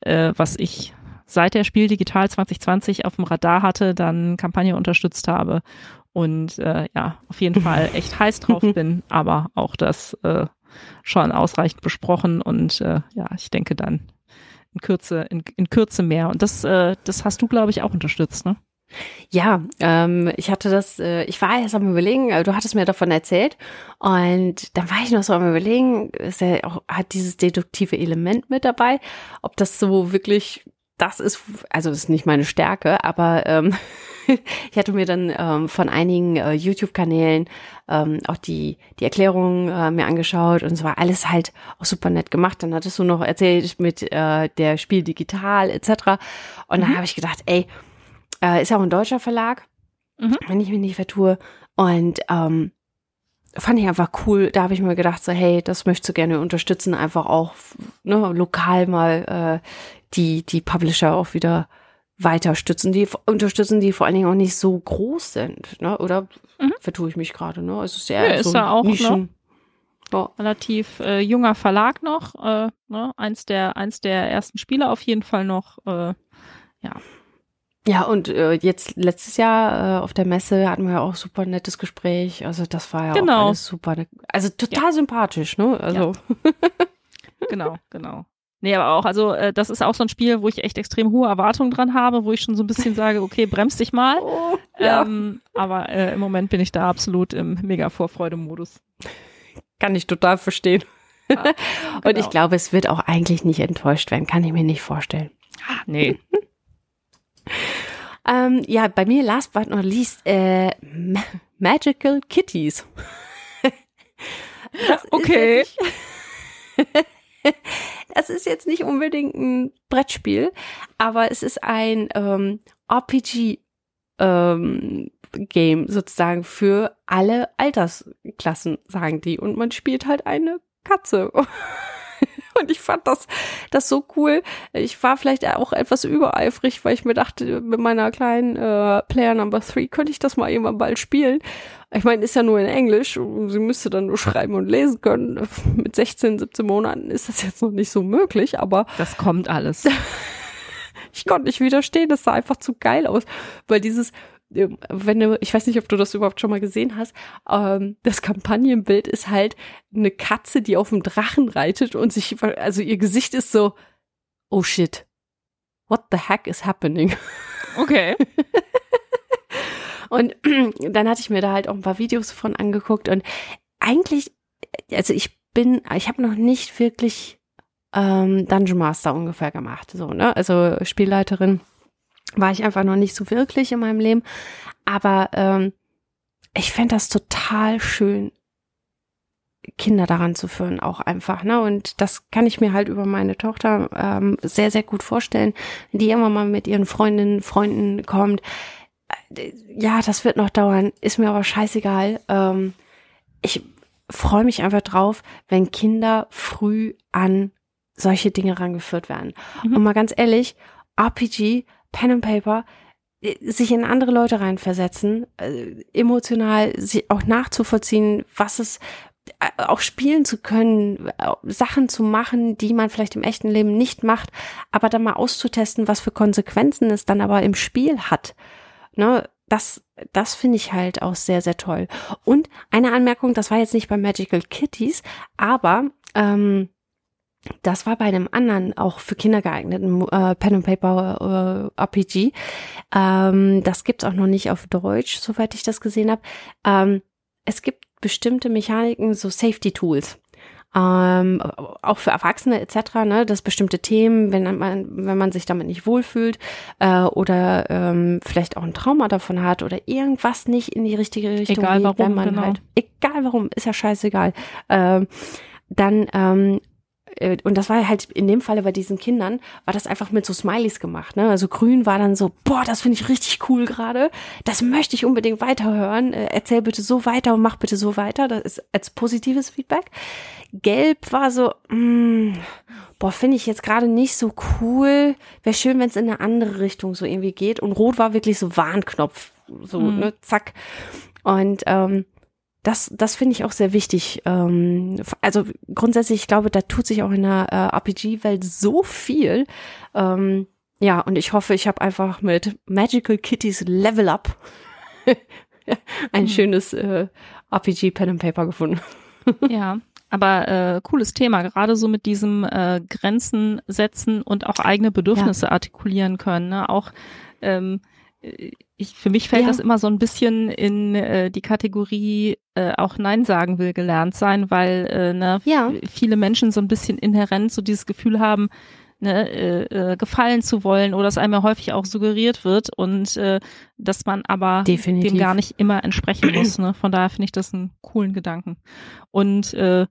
äh, was ich seit der Spiel Digital 2020 auf dem Radar hatte, dann Kampagne unterstützt habe und äh, ja, auf jeden [LAUGHS] Fall echt heiß drauf bin, aber auch das äh, schon ausreichend besprochen und äh, ja, ich denke dann in Kürze, in, in Kürze mehr. Und das, äh, das hast du, glaube ich, auch unterstützt, ne? Ja, ähm, ich hatte das, äh, ich war erst am überlegen, äh, du hattest mir davon erzählt und dann war ich noch so am überlegen, ist ja auch, hat dieses deduktive Element mit dabei, ob das so wirklich das ist, also das ist nicht meine Stärke, aber ähm, [LAUGHS] ich hatte mir dann ähm, von einigen äh, YouTube-Kanälen ähm, auch die, die Erklärungen äh, mir angeschaut und es war alles halt auch super nett gemacht. Dann hattest du noch erzählt mit äh, der Spiel digital etc. Und dann Mhm. habe ich gedacht, ey, äh, ist auch ein deutscher Verlag, Mhm. wenn ich mich nicht vertue. Und ähm, fand ich einfach cool. Da habe ich mir gedacht, so, hey, das möchtest du gerne unterstützen, einfach auch ne, lokal mal äh, die, die Publisher auch wieder weiter stützen, die unterstützen, die vor allen Dingen auch nicht so groß sind, ne? Oder Mhm. vertue ich mich gerade, ne? Also es ist ja, so ist ja auch, ne? Nischen. Ja. relativ äh, junger Verlag noch, äh, ne? eins der eins der ersten Spiele auf jeden Fall noch. Äh, Ja, und äh, jetzt letztes Jahr äh, auf der Messe hatten wir ja auch super nettes Gespräch. Also das war ja Genau. auch alles super. ne- Also total sympathisch, ne? Also [LAUGHS] genau, genau. Nee, aber auch, also äh, das ist auch so ein Spiel, wo ich echt extrem hohe Erwartungen dran habe, wo ich schon so ein bisschen sage, okay, bremst dich mal. [LAUGHS] oh, ja. Ähm, aber äh, im Moment bin ich da absolut im mega Vorfreude-Modus. kann ich total verstehen. Ja, [LAUGHS] Und genau. ich glaube, es wird auch eigentlich nicht enttäuscht werden, kann ich mir nicht vorstellen. Ah, nee. Ähm, ja, bei mir last but not least äh, Ma Magical Kitties. Das ist Okay. jetzt nicht- [LAUGHS] ist jetzt nicht unbedingt ein Brettspiel, aber es ist ein ähm, RPG ähm, Game sozusagen für alle Altersklassen, sagen die. Und man spielt halt eine Katze. [LAUGHS] [LAUGHS] Und ich fand das, das so cool. Ich war vielleicht auch etwas übereifrig, weil ich mir dachte, mit meiner kleinen äh, Player Number 3 könnte ich das mal irgendwann bald spielen. Ich meine, ist ja nur in Englisch. Sie müsste dann nur schreiben und lesen können. [LAUGHS] Mit 16, 17 Monaten ist das jetzt noch nicht so möglich, aber. Das kommt alles. [LAUGHS] ich konnte nicht widerstehen. Das sah einfach zu geil aus, weil dieses wenn du, ich weiß nicht, ob du das überhaupt schon mal gesehen hast, ähm, das Kampagnenbild ist halt eine Katze, die auf dem Drachen reitet und sich, also ihr Gesicht ist so, oh shit, what the heck is happening? Okay. und [CLEARS THROAT] dann hatte ich mir da halt auch ein paar Videos von angeguckt und eigentlich, also ich bin, ich habe noch nicht wirklich ähm, Dungeon Master ungefähr gemacht, so, ne? Also Spielleiterin war ich einfach noch nicht so wirklich in meinem Leben. Aber ähm, ich fände das total schön, Kinder daran zu führen, auch einfach. Ne? Und das kann ich mir halt über meine Tochter ähm, sehr, sehr gut vorstellen, die immer mal mit ihren Freundinnen, Freunden kommt. Äh, ja, das wird noch dauern, ist mir aber scheißegal. Ähm, ich freue mich einfach drauf, wenn Kinder früh an solche Dinge rangeführt werden. Mhm. Und mal ganz ehrlich, RPG Pen and Paper, äh, sich in andere Leute reinversetzen, äh, emotional sich auch nachzuvollziehen, was es äh, auch spielen zu können, Sachen zu machen, die man vielleicht im echten Leben nicht macht, aber dann mal auszutesten, was für Konsequenzen es dann aber im Spiel hat. Ne, das, das finde ich halt auch sehr, sehr toll. Und eine Anmerkung, das war jetzt nicht bei Magical Kitties, aber ähm, das war bei einem anderen, auch für Kinder geeigneten äh, Pen and Paper äh, RPG. Ähm, das gibt's auch noch nicht auf Deutsch, soweit ich das gesehen habe. Ähm, es gibt bestimmte Mechaniken, so Safety Tools. Ähm, auch für Erwachsene etc., ne, dass bestimmte Themen, wenn man, wenn man sich damit nicht wohlfühlt äh, oder ähm, vielleicht auch ein Trauma davon hat oder irgendwas nicht in die richtige Richtung egal geht, warum, wenn man genau. halt, egal warum, ist ja scheißegal, ähm, dann ähm, äh, und das war halt in dem Falle bei diesen Kindern, war das einfach mit so Smileys gemacht. Ne? Also grün war dann so, boah, das finde ich richtig cool gerade. Das möchte ich unbedingt weiterhören. Äh, erzähl bitte so weiter und mach bitte so weiter. Das ist als positives Feedback. Gelb war so, mh, mm, boah, finde ich jetzt gerade nicht so cool. Wäre schön, wenn es in eine andere Richtung so irgendwie geht. Und rot war wirklich so Warnknopf. So, mhm. ne, zack. Und ähm, das, das finde ich auch sehr wichtig. Ähm, also grundsätzlich, ich glaube, da tut sich auch in der äh, RPG-Welt so viel. Ähm, ja, und ich hoffe, ich habe einfach mit Magical Kitties Level Up [LAUGHS] ein mhm. schönes äh, RPG Pen and Paper gefunden. [LAUGHS] ja, aber äh, cooles Thema, gerade so mit diesem äh, Grenzen setzen und auch eigene Bedürfnisse ja. artikulieren können. Ne? Auch ähm, ich, für mich fällt ja. das immer so ein bisschen in äh, die Kategorie äh, auch Nein sagen will gelernt sein, weil äh, ne, ja. viele Menschen so ein bisschen inhärent so dieses Gefühl haben, ne, äh, äh, gefallen zu wollen oder es einem ja häufig auch suggeriert wird und äh, dass man aber Definitiv. dem gar nicht immer entsprechen muss. Ne? Von daher finde ich das einen coolen Gedanken. Und äh,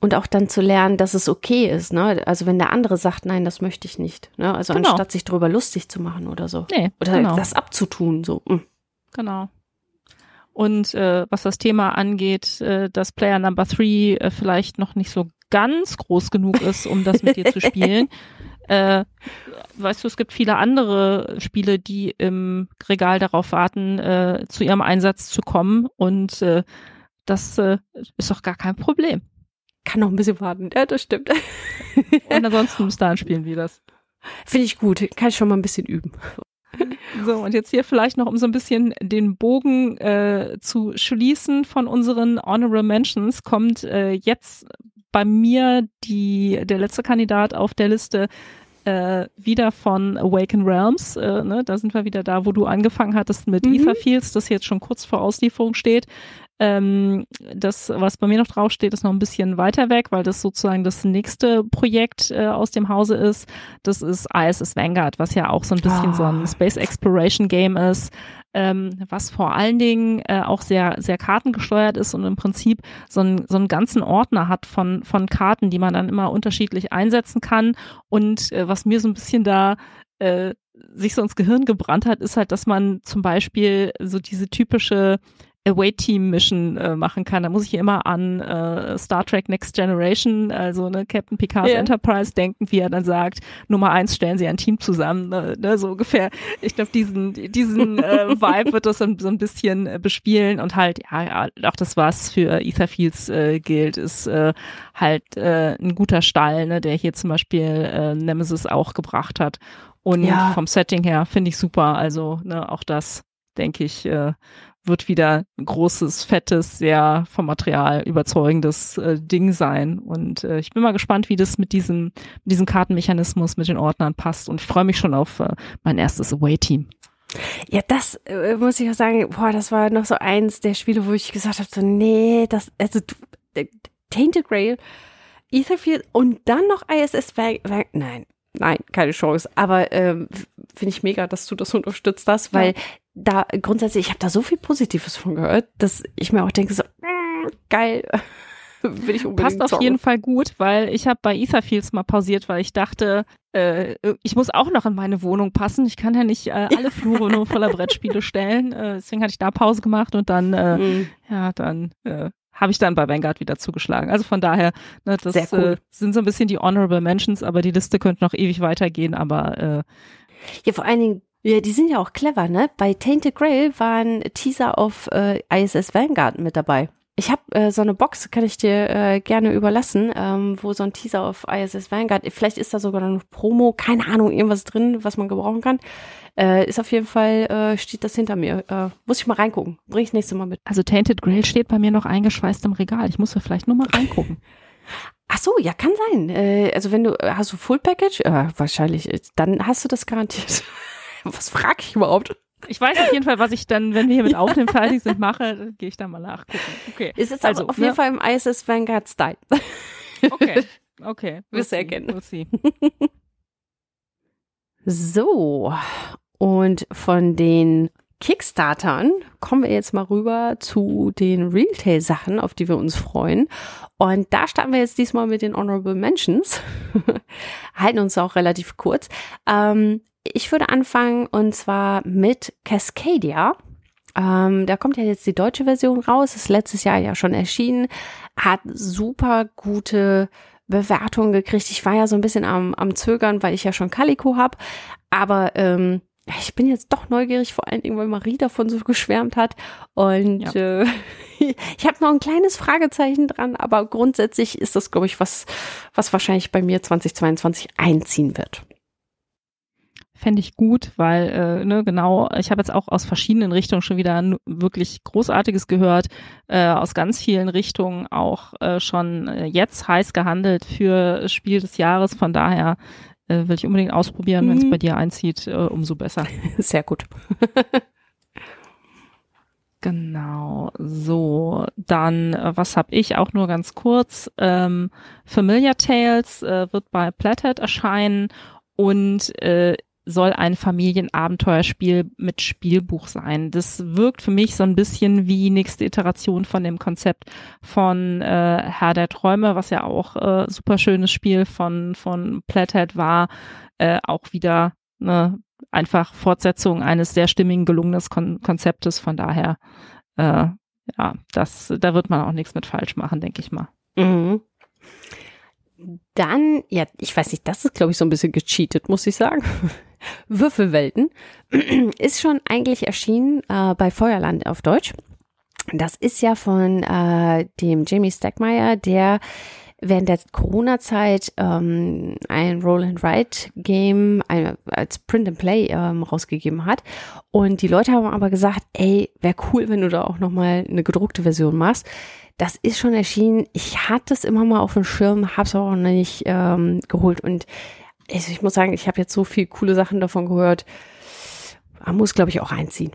und auch dann zu lernen, dass es okay ist, ne? Also wenn der andere sagt, nein, das möchte ich nicht, ne? Also genau. anstatt sich darüber lustig zu machen oder so. Nee, oder genau. das abzutun, so. Mhm. Genau. Und äh, was das Thema angeht, äh, dass Player Number Three äh, vielleicht noch nicht so ganz groß genug ist, um das mit dir zu spielen. [LAUGHS] Äh, weißt du, es gibt viele andere Spiele, die im Regal darauf warten, äh, zu ihrem Einsatz zu kommen. Und äh, das äh, ist doch gar kein Problem kann noch ein bisschen warten. Ja, das stimmt. [LAUGHS] Und ansonsten dahin spielen wir das. Finde ich gut. Kann ich schon mal ein bisschen üben. So, und jetzt hier vielleicht noch, um so ein bisschen den Bogen äh, zu schließen von unseren Honorable Mentions, kommt äh, jetzt bei mir die, der letzte Kandidat auf der Liste äh, wieder von Awaken Realms. Äh, ne? Da sind wir wieder da, wo du angefangen hattest mit mhm. Ether Fields, das jetzt schon kurz vor Auslieferung steht. Ähm, das, was bei mir noch draufsteht, ist noch ein bisschen weiter weg, weil das sozusagen das nächste Projekt äh, aus dem Hause ist. Das ist ISS Vanguard, was ja auch so ein bisschen oh. so ein ah. Space Exploration Game ist, ähm, was vor allen Dingen äh, auch sehr, sehr kartengesteuert ist und im Prinzip so, ein, so einen ganzen Ordner hat von, von Karten, die man dann immer unterschiedlich einsetzen kann. Und äh, was mir so ein bisschen da äh, sich so ins Gehirn gebrannt hat, ist halt, dass man zum Beispiel so diese typische Away-Team-Mission äh, machen kann. Da muss ich immer an äh, Star Trek Next Generation, also ne, Captain Picard's yeah. Enterprise denken, wie er dann sagt, Nummer eins stellen sie ein Team zusammen, ne, ne, so ungefähr. Ich glaube, diesen, diesen äh, [LAUGHS] Vibe wird das so, so ein bisschen äh, bespielen und halt, ja, ja, auch das, was für Etherfields äh, gilt, ist äh, halt äh, ein guter Stall, ne, der hier zum Beispiel äh, Nemesis auch gebracht hat. Und ja. vom Setting her finde ich super. Also ne, auch das, denke ich, äh, wird wieder ein großes, fettes, sehr vom Material überzeugendes äh, Ding sein. Und äh, ich bin mal gespannt, wie das mit diesem, mit diesem Kartenmechanismus, mit den Ordnern passt. Und ich freue mich schon auf äh, mein erstes Away-Team. Ja, das äh, muss ich auch sagen, boah, das war noch so eins der Spiele, wo ich gesagt habe, so, nee, das, also äh, Tainted Grail, Etherfield und dann noch ISS nein, nein, keine Chance. Aber ähm, finde ich mega, dass du das [LAUGHS] unterstützt hast, weil ja da grundsätzlich, ich habe da so viel Positives von gehört, dass ich mir auch denke, so, äh, geil. [LAUGHS] Will ich unbedingt Passt auf jeden Fall gut, weil ich habe bei Etherfields mal pausiert, weil ich dachte, äh, ich muss auch noch in meine Wohnung passen. Ich kann ja nicht äh, [LAUGHS] alle Flure nur voller Brettspiele stellen. Äh, deswegen hatte ich da Pause gemacht und dann, äh, mhm. ja, dann äh, habe ich dann bei Vanguard wieder zugeschlagen. Also von daher, ne, das cool. äh, sind so ein bisschen die Honorable Mentions, aber die Liste könnte noch ewig weitergehen, aber äh, ja, vor allen Dingen ja, die sind ja auch clever, ne? Bei Tainted Grail waren Teaser auf äh, ISS Vanguard mit dabei. Ich habe äh, so eine Box, kann ich dir äh, gerne überlassen, ähm, wo so ein Teaser auf ISS Vanguard, vielleicht ist da sogar noch Promo, keine Ahnung, irgendwas drin, was man gebrauchen kann. Äh, ist auf jeden Fall, äh, steht das hinter mir. Äh, muss ich mal reingucken. Bring ich nächstes Mal mit. Also Tainted Grail steht bei mir noch eingeschweißt im Regal. Ich muss ja vielleicht nur mal reingucken. [LAUGHS] Ach so, ja, kann sein. Äh, also wenn du, hast du Full Package? Äh, wahrscheinlich, dann hast du das garantiert. [LAUGHS] Was frage ich überhaupt? Ich weiß auf jeden Fall, was ich dann, wenn wir hier mit Aufnehmen fertig sind, mache, gehe ich da mal nachgucken. Okay. Ist es also auf ne? jeden Fall im ISS Vanguard Style. [LAUGHS] Okay. Okay. Wirst du erkennen. We'll so. Und von den Kickstartern kommen wir jetzt mal rüber zu den Realtail-Sachen, auf die wir uns freuen. Und da starten wir jetzt diesmal mit den Honorable Mentions. [LAUGHS] Halten uns auch relativ kurz. Ähm, ich würde anfangen und zwar mit Cascadia. Ähm, da kommt ja jetzt die deutsche Version raus, ist letztes Jahr ja schon erschienen, hat super gute Bewertungen gekriegt. Ich war ja so ein bisschen am, am Zögern, weil ich ja schon Calico habe, aber ähm, ich bin jetzt doch neugierig, vor allen Dingen, weil Marie davon so geschwärmt hat. Und ja. äh, [LAUGHS] ich habe noch ein kleines Fragezeichen dran, aber grundsätzlich ist das, glaube ich, was, was wahrscheinlich bei mir 2022 einziehen wird. Fände ich gut, weil, äh, ne, genau, ich habe jetzt auch aus verschiedenen Richtungen schon wieder wirklich Großartiges gehört, äh, aus ganz vielen Richtungen auch äh, schon äh, jetzt heiß gehandelt für Spiel des Jahres. Von daher äh, will ich unbedingt ausprobieren, mhm. wenn es bei dir einzieht, äh, umso besser. [LAUGHS] Sehr gut. [LAUGHS] Genau, so, dann, äh, was habe ich auch nur ganz kurz? Ähm, Familiar Tales äh, wird bei Plathead erscheinen und äh, soll ein Familienabenteuerspiel mit Spielbuch sein. Das wirkt für mich so ein bisschen wie nächste Iteration von dem Konzept von äh, Herr der Träume, was ja auch äh, super schönes Spiel von von Plathead war, äh, auch wieder ne, einfach Fortsetzung eines sehr stimmigen gelungenes Kon Konzeptes. Von daher, äh, ja, das da wird man auch nichts mit falsch machen, denke ich mal. Mhm. Dann, ja, ich weiß nicht, das ist, glaube ich, so ein bisschen gecheatet, muss ich sagen. [LAUGHS] Würfelwelten [CLEARS THROAT] ist schon eigentlich erschienen äh, bei Feuerland auf Deutsch. Das ist ja von äh, dem Jamie Stackmeyer, der während der Corona-Zeit ähm, ein Roll-and-Write-Game als Print-and-Play ähm, rausgegeben hat. Und die Leute haben aber gesagt, ey, wäre cool, wenn du da auch nochmal eine gedruckte Version machst. Das ist schon erschienen. Ich hatte es immer mal auf dem Schirm, habe es aber auch noch nicht ähm, geholt. Und also ich muss sagen, ich habe jetzt so viel coole Sachen davon gehört. Man muss, glaube ich, auch einziehen.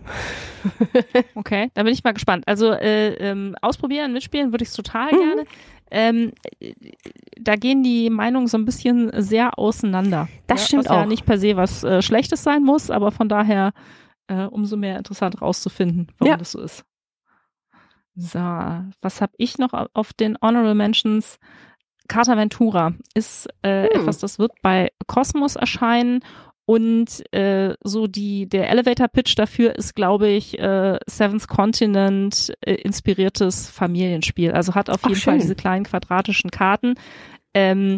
[LAUGHS] okay, da bin ich mal gespannt. Also äh, ähm, ausprobieren, mitspielen würde ich es total mhm. gerne. Ähm, da gehen die Meinungen so ein bisschen sehr auseinander. Das ja, stimmt was auch. ja nicht per se was äh, Schlechtes sein muss, aber von daher äh, umso mehr interessant rauszufinden, warum ja. das so ist. So, was habe ich noch auf den Honorable Mentions? Carta Ventura ist äh, hm. etwas, das wird bei Cosmos erscheinen und äh, so die der Elevator Pitch dafür ist, glaube ich, äh, Seventh Continent äh, inspiriertes Familienspiel. Also hat auf Ach, jeden schön. Fall diese kleinen quadratischen Karten. Ähm,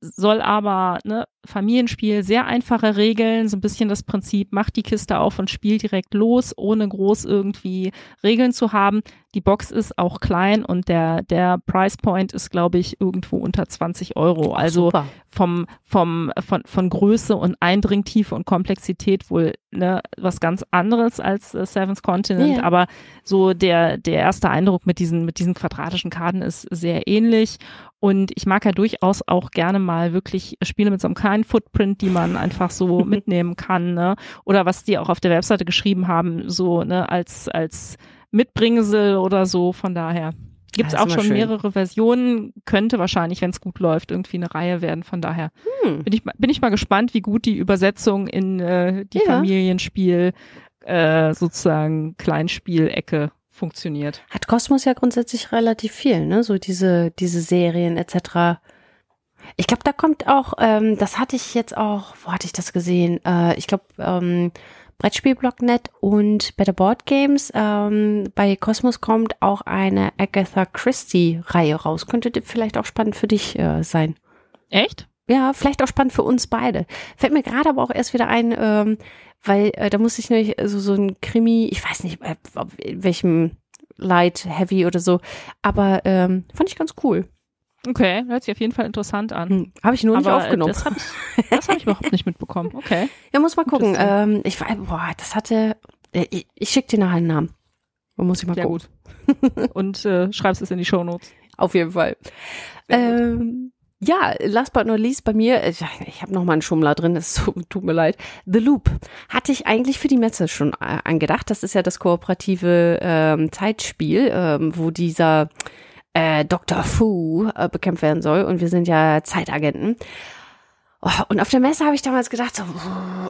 soll aber ne, Familienspiel, sehr einfache Regeln, so ein bisschen das Prinzip, mach die Kiste auf und spiel direkt los, ohne groß irgendwie Regeln zu haben. Die Box ist auch klein und der, der Price Point ist, glaube ich, irgendwo unter 20 Euro. Also Super. vom, vom, von, von Größe und Eindringtiefe und Komplexität wohl ne, was ganz anderes als äh, Seventh Continent. Yeah. Aber so der, der erste Eindruck mit diesen, mit diesen quadratischen Karten ist sehr ähnlich. Und ich mag ja durchaus auch gerne mal wirklich Spiele mit so einem kleinen Footprint, die man einfach so [LAUGHS] mitnehmen kann, ne? Oder was die auch auf der Webseite geschrieben haben, so, ne, als, als Mitbringsel oder so. Von daher gibt es auch schon schön. mehrere Versionen. Könnte wahrscheinlich, wenn es gut läuft, irgendwie eine Reihe werden. Von daher hm. bin, ich, bin ich mal gespannt, wie gut die Übersetzung in äh, die ja. Familienspiel äh, sozusagen Kleinspielecke funktioniert. Hat Kosmos ja grundsätzlich relativ viel, ne? So diese, diese Serien etc. Ich glaube, da kommt auch, ähm, das hatte ich jetzt auch, wo hatte ich das gesehen? Äh, ich glaube, ähm, Brettspielblock.net und Better Board Games. Ähm, bei Cosmos kommt auch eine Agatha Christie-Reihe raus. Könnte vielleicht auch spannend für dich äh, sein. Echt? Ja, vielleicht auch spannend für uns beide. Fällt mir gerade aber auch erst wieder ein, ähm, weil äh, da muss ich nämlich so, so ein Krimi, ich weiß nicht, äh, in welchem Light, Heavy oder so, aber ähm, fand ich ganz cool. Okay, hört sich auf jeden Fall interessant an. Hm, habe ich nur nicht Aber äh, aufgenommen. Das habe ich, das hab ich überhaupt nicht mitbekommen. Okay. [LAUGHS] Ja, muss mal gucken. Ähm, ich war, boah, das hatte. Äh, ich, ich schicke dir nachher einen Namen. Da muss ich mal Sehr gucken. gut. Und äh, schreibst es in die Shownotes. Auf jeden Fall. Ähm, ja, last but not least bei mir, ich, ich habe noch mal einen Schummler drin, es tut mir leid. The Loop hatte ich eigentlich für die Messe schon äh, angedacht. Das ist ja das kooperative ähm, Zeitspiel, ähm, wo dieser äh, Dr. Fu äh, bekämpft werden soll. Und wir sind ja Zeitagenten. Oh, und auf der Messe habe ich damals gedacht, so,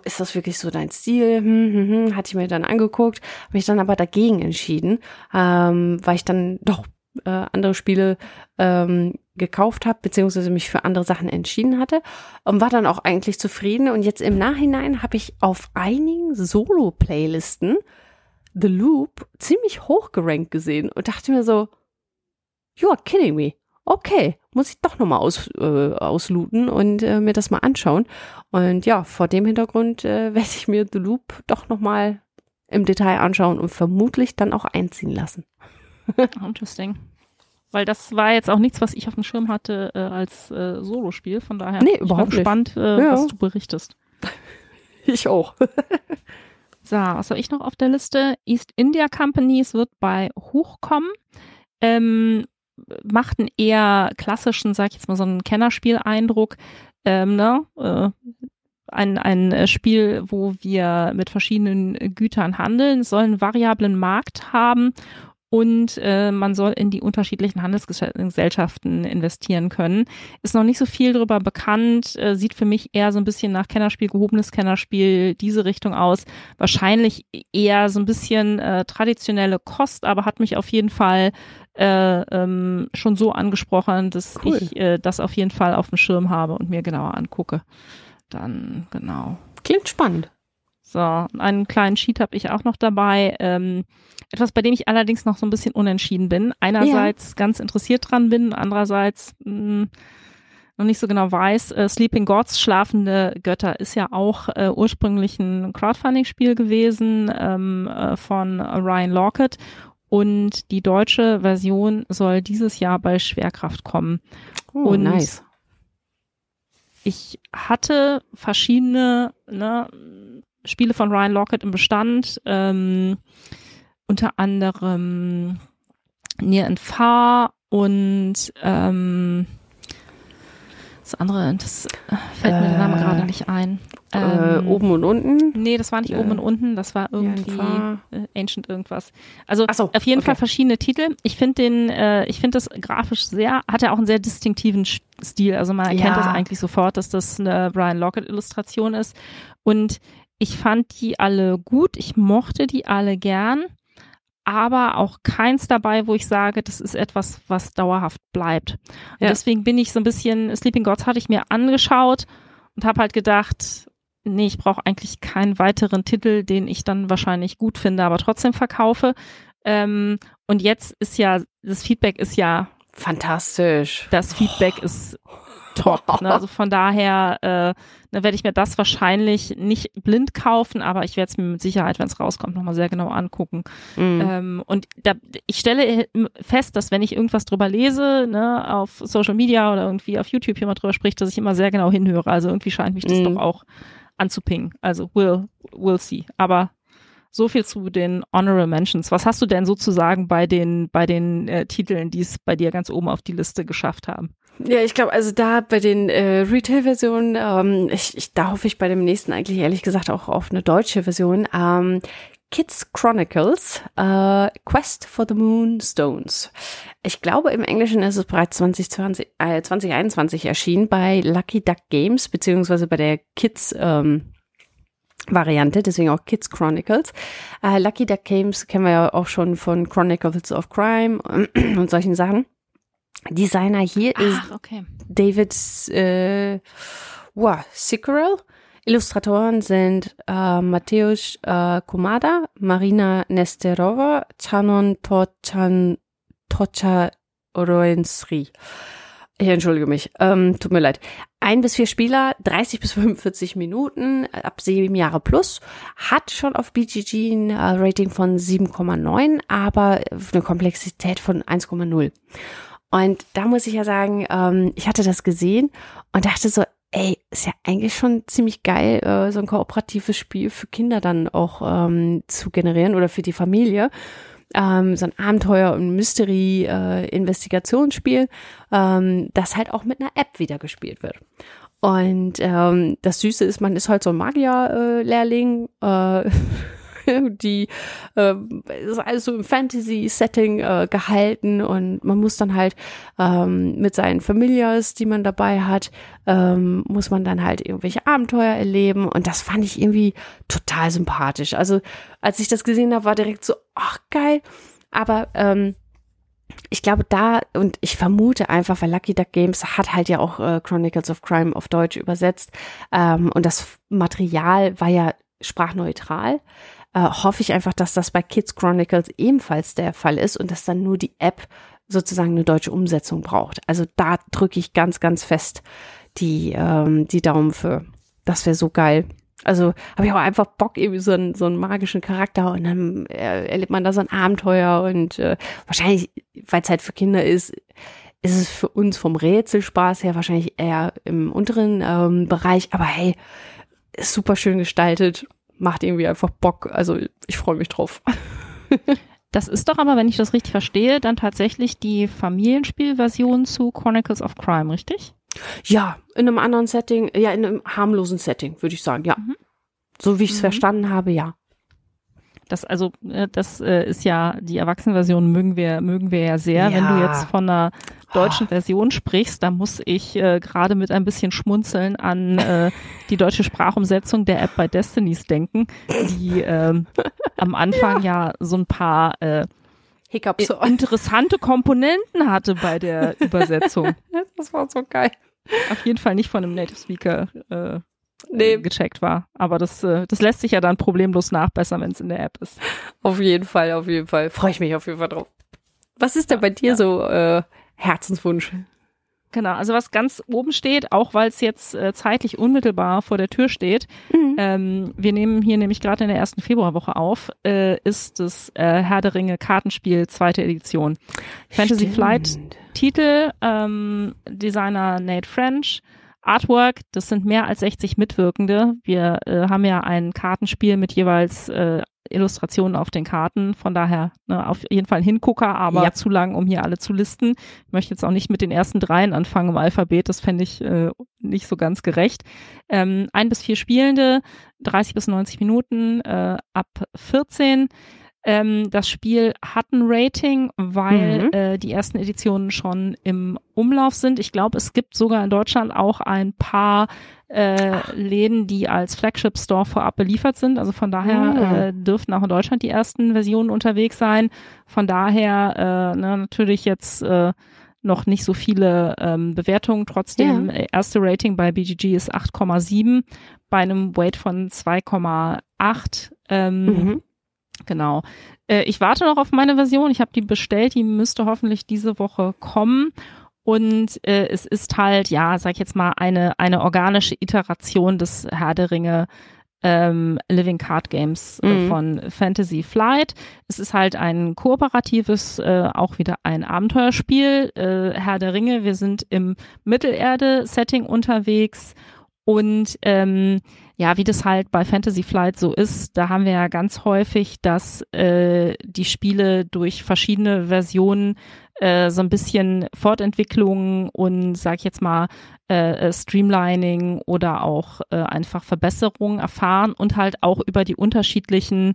ist das wirklich so dein Stil? Hm, hm, hm. Hatte ich mir dann angeguckt, mich dann aber dagegen entschieden, ähm, weil ich dann doch äh, andere Spiele ähm, gekauft habe, beziehungsweise mich für andere Sachen entschieden hatte und war dann auch eigentlich zufrieden. Und jetzt im Nachhinein habe ich auf einigen Solo-Playlisten The Loop ziemlich hoch gerankt gesehen und dachte mir so, you are kidding me. Okay, muss ich doch nochmal aus, äh, auslooten und äh, mir das mal anschauen. Und ja, vor dem Hintergrund äh, [LAUGHS] werde ich mir The Loop doch nochmal im Detail anschauen und vermutlich dann auch einziehen lassen. [LAUGHS] Interesting. Weil das war jetzt auch nichts, was ich auf dem Schirm hatte äh, als äh, Solospiel. Von daher nee, überhaupt ich bin gespannt, äh, ja. was du berichtest. [LAUGHS] Ich auch. so, was habe ich noch auf der Liste? East India Companies wird bei Hochkommen. Ähm, macht einen eher klassischen, sag ich jetzt mal, so einen Kennerspieleindruck. Ähm, ne? Äh, ein, ein Spiel, wo wir mit verschiedenen Gütern handeln, soll einen variablen Markt haben und äh, man soll in die unterschiedlichen Handelsgesellschaften investieren können. Ist noch nicht so viel darüber bekannt, äh, sieht für mich eher so ein bisschen nach Kennerspiel, gehobenes Kennerspiel, diese Richtung aus. Wahrscheinlich eher so ein bisschen äh, traditionelle Kost, aber hat mich auf jeden Fall äh, ähm, schon so angesprochen, dass cool. ich äh, das auf jeden Fall auf dem Schirm habe und mir genauer angucke. Dann, genau. Klingt spannend. So, einen kleinen Sheet habe ich auch noch dabei. Ähm, etwas, bei dem ich allerdings noch so ein bisschen unentschieden bin. Einerseits ja. ganz interessiert dran bin, andererseits mh, hm, noch nicht so genau weiß. Äh, Sleeping Gods, schlafende Götter, ist ja auch äh, ursprünglich ein Crowdfunding-Spiel gewesen ähm, äh, von Ryan Lockett und die deutsche Version soll dieses Jahr bei Schwerkraft kommen. Oh, und nice. Ich hatte verschiedene ne, Spiele von Ryan Lockett im Bestand, ähm, unter anderem Near and Far und ähm, Das andere, das äh, fällt mir der Name Äh, gerade nicht ein. äh, Ähm, oben und unten. Nee, das war nicht Äh, oben und unten, das war irgendwie äh, Ancient irgendwas. Also so, auf jeden okay. Fall verschiedene Titel. Ich finde den, äh, ich finde das grafisch sehr, hat er auch einen sehr distinktiven Stil. Also man erkennt Ja. das eigentlich sofort, dass das eine Brian Lockett Illustration ist. Und ich fand die alle gut, ich mochte die alle gern, aber auch keins dabei, wo ich sage, das ist etwas, was dauerhaft bleibt. Und Ja. deswegen bin ich so ein bisschen, Sleeping Gods hatte ich mir angeschaut und habe halt gedacht, nee, ich brauche eigentlich keinen weiteren Titel, den ich dann wahrscheinlich gut finde, aber trotzdem verkaufe. Ähm, und jetzt ist ja, das Feedback ist ja, Fantastisch. das Feedback ist top. Ne? Also von daher äh, ne, werde ich mir das wahrscheinlich nicht blind kaufen, aber ich werde es mir mit Sicherheit, wenn es rauskommt, nochmal sehr genau angucken. Mhm. Ähm, und da, ich stelle fest, dass wenn ich irgendwas drüber lese, ne, auf Social Media oder irgendwie auf YouTube jemand drüber spricht, dass ich immer sehr genau hinhöre. Also irgendwie scheint mich das Mhm. doch auch anzupingen. Also we'll, we'll see. Aber so viel zu den Honorable Mentions. Was hast du denn sozusagen bei den, bei den äh, Titeln, die es bei dir ganz oben auf die Liste geschafft haben? Ja, ich glaube, also da bei den äh, Retail-Versionen, ähm, ich, ich, da hoffe ich bei dem nächsten eigentlich ehrlich gesagt auch auf eine deutsche Version. Ähm, Kids Chronicles, äh, Quest for the Moonstones. Ich glaube, im Englischen ist es bereits 2020, äh, 2021 erschienen bei Lucky Duck Games, beziehungsweise bei der Kids ähm, Variante, deswegen auch Kids Chronicles. Äh, Lucky Duck Games kennen wir ja auch schon von Chronicles of Crime [CLEARS THROAT] und solchen Sachen. Designer hier ist okay. David äh, wow, Sickerel. Illustratoren sind äh, Mateusz äh, Komada, Marina Nesterova, Chanon Tochan, Tocha Ich entschuldige mich, ähm, tut mir leid. Ein bis vier Spieler, 30 bis 45 Minuten, ab sieben Jahre plus, hat schon auf BGG ein äh, Rating von 7,9, aber eine Komplexität von 1,0. Und da muss ich ja sagen, ähm, ich hatte das gesehen und dachte so, ey, ist ja eigentlich schon ziemlich geil, äh, so ein kooperatives Spiel für Kinder dann auch ähm, zu generieren oder für die Familie. Ähm, so ein Abenteuer- und Mystery-Investigationsspiel, ähm, das halt auch mit einer App wieder gespielt wird. Und ähm, das Süße ist, man ist halt so ein Magier-Lehrling, äh, [LAUGHS] [LAUGHS] die äh, ist alles so im Fantasy-Setting äh, gehalten und man muss dann halt ähm, mit seinen Familias, die man dabei hat, ähm, muss man dann halt irgendwelche Abenteuer erleben und das fand ich irgendwie total sympathisch. Also als ich das gesehen habe, war direkt so, ach geil, aber ähm, ich glaube da und ich vermute einfach, weil Lucky Duck Games hat halt ja auch äh, Chronicles of Crime auf Deutsch übersetzt ähm, und das Material war ja sprachneutral äh, hoffe ich einfach, dass das bei Kids Chronicles ebenfalls der Fall ist und dass dann nur die App sozusagen eine deutsche Umsetzung braucht. Also da drücke ich ganz, ganz fest die, ähm, die Daumen für. Das wäre so geil. Also habe ich auch einfach Bock, irgendwie so einen, so einen magischen Charakter und dann äh, erlebt man da so ein Abenteuer und äh, wahrscheinlich, weil es halt für Kinder ist, ist es für uns vom Rätselspaß her wahrscheinlich eher im unteren ähm, Bereich, aber hey, ist super schön gestaltet macht irgendwie einfach Bock. Also ich freue mich drauf. [LAUGHS] Das ist doch aber, wenn ich das richtig verstehe, dann tatsächlich die Familienspielversion zu Chronicles of Crime, richtig? Ja, in einem anderen Setting, ja, in einem harmlosen Setting, würde ich sagen, ja. Mhm. So wie ich es Mhm. verstanden habe, ja. Das also, äh, das äh, ist ja die Erwachsenenversion mögen wir mögen wir ja sehr. Wenn du Ja. jetzt von einer deutschen Version sprichst, da muss ich äh, gerade mit ein bisschen Schmunzeln an äh, die deutsche Sprachumsetzung der App bei Destinies denken, die ähm, am Anfang ja. so ein paar äh, Hiccups. interessante Komponenten hatte bei der [LAUGHS] Übersetzung. Das war so geil. Auf jeden Fall nicht von einem Native Speaker äh, Nee, gecheckt war. Aber das, äh, das lässt sich ja dann problemlos nachbessern, wenn es in der App ist. auf jeden Fall, auf jeden Fall. Freue ich mich auf jeden Fall drauf. Was ist denn bei dir ja. so äh, Herzenswunsch? Genau, also was ganz oben steht, auch weil es jetzt äh, zeitlich unmittelbar vor der Tür steht, Mhm. ähm, wir nehmen hier nämlich gerade in der ersten Februarwoche auf, äh, ist das äh, Herr der Ringe Kartenspiel zweite Edition. Fantasy Stimmt. Flight Titel, ähm, Designer Nate French, Artwork, das sind mehr als 60 Mitwirkende. Wir äh, haben ja ein Kartenspiel mit jeweils äh, Illustrationen auf den Karten. Von daher ne, auf jeden Fall ein Hingucker, aber ja. zu lang, um hier alle zu listen. Ich möchte jetzt auch nicht mit den ersten dreien anfangen im Alphabet. Das fände ich äh, nicht so ganz gerecht. Ähm, ein bis vier Spielende, 30 bis 90 Minuten, äh, ab 14. Ähm, das Spiel hat ein Rating, weil mhm. äh, die ersten Editionen schon im Umlauf sind. Ich glaube, es gibt sogar in Deutschland auch ein paar äh, Läden, die als Flagship Store vorab beliefert sind. Also von daher mhm. äh, dürften auch in Deutschland die ersten Versionen unterwegs sein. Von daher äh, ne, natürlich jetzt äh, noch nicht so viele ähm, Bewertungen. Trotzdem, ja. erste Rating bei BGG ist 8,7 bei einem Weight von 2,8. Ähm, mhm. Genau. Äh, ich warte noch auf meine Version. Ich habe die bestellt. Die müsste hoffentlich diese Woche kommen. Und äh, es ist halt, ja, sag ich jetzt mal, eine, eine organische Iteration des Herr der Ringe ähm, Living Card Games äh, mhm. von Fantasy Flight. Es ist halt ein kooperatives, äh, auch wieder ein Abenteuerspiel. Äh, Herr der Ringe, wir sind im Mittelerde-Setting unterwegs und ähm, ja, wie das halt bei Fantasy Flight so ist, da haben wir ja ganz häufig, dass äh, die Spiele durch verschiedene Versionen äh, so ein bisschen Fortentwicklung und sag ich jetzt mal äh, äh, Streamlining oder auch äh, einfach Verbesserungen erfahren und halt auch über die unterschiedlichen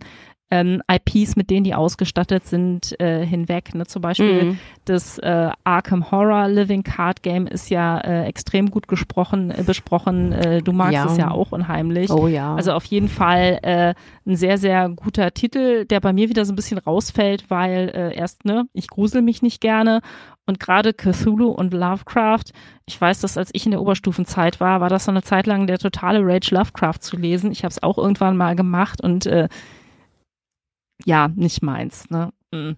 ähm, IPs, mit denen die ausgestattet sind, äh, hinweg. Ne? Zum Beispiel mhm. das äh, Arkham Horror Living Card Game ist ja äh, extrem gut gesprochen, äh, besprochen. Äh, du magst ja. es ja auch unheimlich. Oh ja. Also auf jeden Fall äh, ein sehr, sehr guter Titel, der bei mir wieder so ein bisschen rausfällt, weil äh, erst, ne, ich grusel mich nicht gerne und gerade Cthulhu und Lovecraft, ich weiß, dass als ich in der Oberstufenzeit war, war das so eine Zeit lang der totale Rage Lovecraft zu lesen. Ich habe es auch irgendwann mal gemacht und äh, ja, nicht meins. Ne? Mm.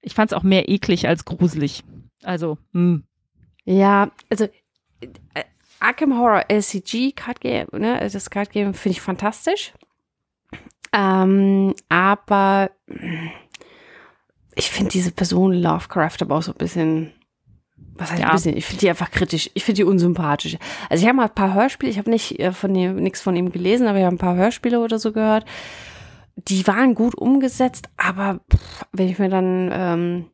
Ich fand es auch mehr eklig als gruselig. Also, mh. Mm. Ja, also äh, Arkham Horror LCG Card Game, ne, das Card Game finde ich fantastisch. Ähm, aber ich finde diese Person Lovecraft aber auch so ein bisschen, was heißt ja. ein bisschen? Ich finde die einfach kritisch. Ich finde die unsympathisch. Also ich habe mal ein paar Hörspiele, ich habe nicht äh, von ihm, nichts von ihm gelesen, aber ich habe ein paar Hörspiele oder so gehört die waren gut umgesetzt, aber wenn ich mir dann, ähm,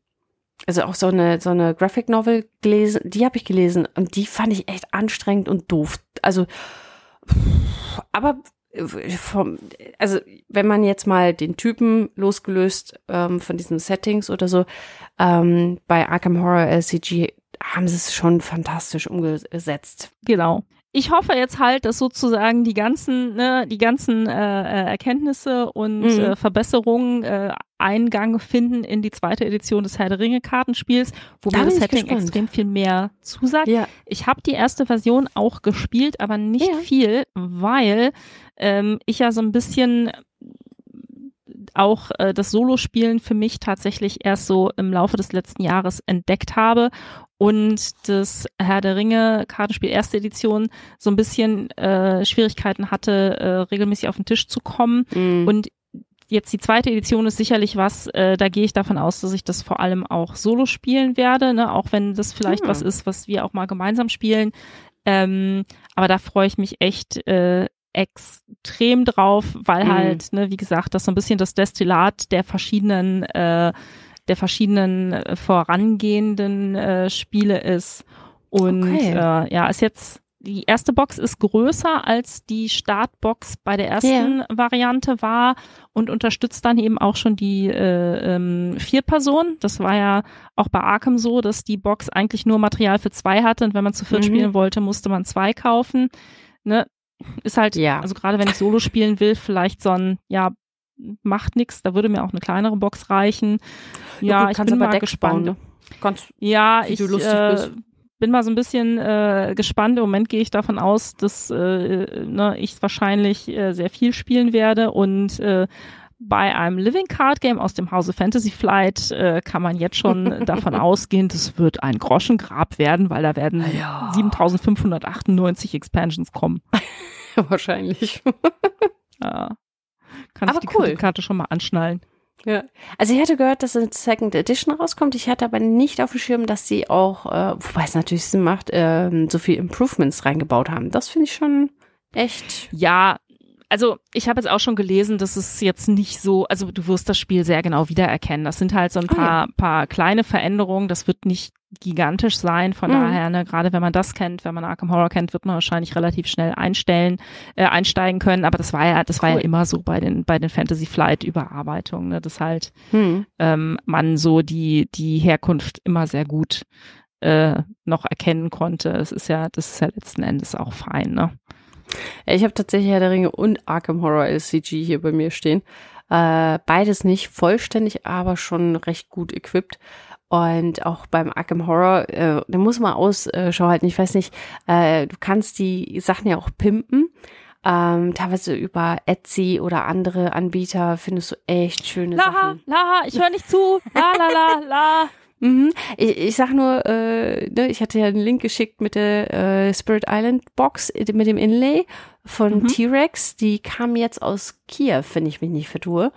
also auch so eine, so eine Graphic Novel gelesen, die habe ich gelesen und die fand ich echt anstrengend und doof. Also, aber äh, vom, also wenn man jetzt mal den Typen losgelöst ähm, von diesen Settings oder so, ähm, bei Arkham Horror LCG haben sie es schon fantastisch umgesetzt. Genau ich hoffe jetzt halt, dass sozusagen die ganzen, ne, die ganzen äh, äh, Erkenntnisse und mhm. äh, Verbesserungen äh, Eingang finden in die zweite Edition des Herr der Ringe Kartenspiels, wo da mir das Setting gespannt. extrem viel mehr zusagt. Ja. Ich habe die erste Version auch gespielt, aber nicht ja. viel, weil ähm, ich ja so ein bisschen auch äh, das Solospielen für mich tatsächlich erst so im Laufe des letzten Jahres entdeckt habe und das Herr der Ringe Kartenspiel erste Edition so ein bisschen äh, Schwierigkeiten hatte, äh, regelmäßig auf den Tisch zu kommen. Mhm. Und jetzt die zweite Edition ist sicherlich was, äh, da gehe ich davon aus, dass ich das vor allem auch solo spielen werde, ne? auch wenn das vielleicht mhm. was ist, was wir auch mal gemeinsam spielen. Ähm, aber da freue ich mich echt äh, extrem drauf, weil mhm. halt, ne, wie gesagt, das so ein bisschen das Destillat der verschiedenen äh, der verschiedenen äh, vorangehenden äh, Spiele ist. Und okay. äh, ja, ist jetzt die erste Box ist größer als die Startbox bei der ersten yeah. Variante war und unterstützt dann eben auch schon die äh, ähm, vier Personen. Das war ja auch bei Arkham so, dass die Box eigentlich nur Material für zwei hatte und wenn man zu viert mhm. spielen wollte, musste man zwei kaufen. Ne? Ist halt, ja. also gerade wenn ich Solo spielen will, vielleicht so ein, ja, macht nichts, da würde mir auch eine kleinere Box reichen. Ja, ja gut, ich bin mal gespannt. Bauen, ne? Kannst, ja, ich äh, bin mal so ein bisschen äh, gespannt. Im Moment gehe ich davon aus, dass äh, ne, ich wahrscheinlich äh, sehr viel spielen werde und äh, bei einem Living Card Game aus dem Hause Fantasy Flight äh, kann man jetzt schon [LAUGHS] davon ausgehen, das wird ein Groschengrab werden, weil da werden ja. 7598 Expansions kommen. [LAUGHS] Wahrscheinlich. ja. Kann Aber ich die cool. Karte schon mal anschnallen. Ja. Also ich hatte gehört, dass eine Second Edition rauskommt. Ich hatte aber nicht auf dem Schirm, dass sie auch, äh, wobei es natürlich Sinn macht, äh, so viel Improvements reingebaut haben. Das finde ich schon echt. Ja, also ich habe jetzt auch schon gelesen, dass es jetzt nicht so, also du wirst das Spiel sehr genau wiedererkennen. Das sind halt so ein paar, ah, ja. paar kleine Veränderungen. Das wird nicht gigantisch sein. Von mhm. daher, ne, gerade wenn man das kennt, wenn man Arkham Horror kennt, wird man wahrscheinlich relativ schnell einstellen, äh, einsteigen können. Aber das war ja, das cool. war ja immer so bei den bei den Fantasy Flight Überarbeitungen, ne, dass halt mhm. ähm, man so die die Herkunft immer sehr gut äh, noch erkennen konnte. Es ist ja, das ist ja letzten Endes auch fein, ne? Ich habe tatsächlich Herr der Ringe und Arkham Horror LCG hier bei mir stehen. Äh, beides nicht vollständig, aber schon recht gut equipped. Und auch beim Arkham Horror, äh, da muss man Ausschau halten. Ich weiß nicht, äh, du kannst die Sachen ja auch pimpen. Ähm, teilweise über Etsy oder andere Anbieter findest du echt schöne Laha, Sachen. Laha, ich höre nicht zu. La, la, la, la. [LAUGHS] Mhm. Ich, ich sag nur, äh, ne, ich hatte ja einen Link geschickt mit der äh, Spirit Island Box mit dem Inlay von mhm. T-Rex. Die kam jetzt aus Kiew, wenn ich mich nicht vertue.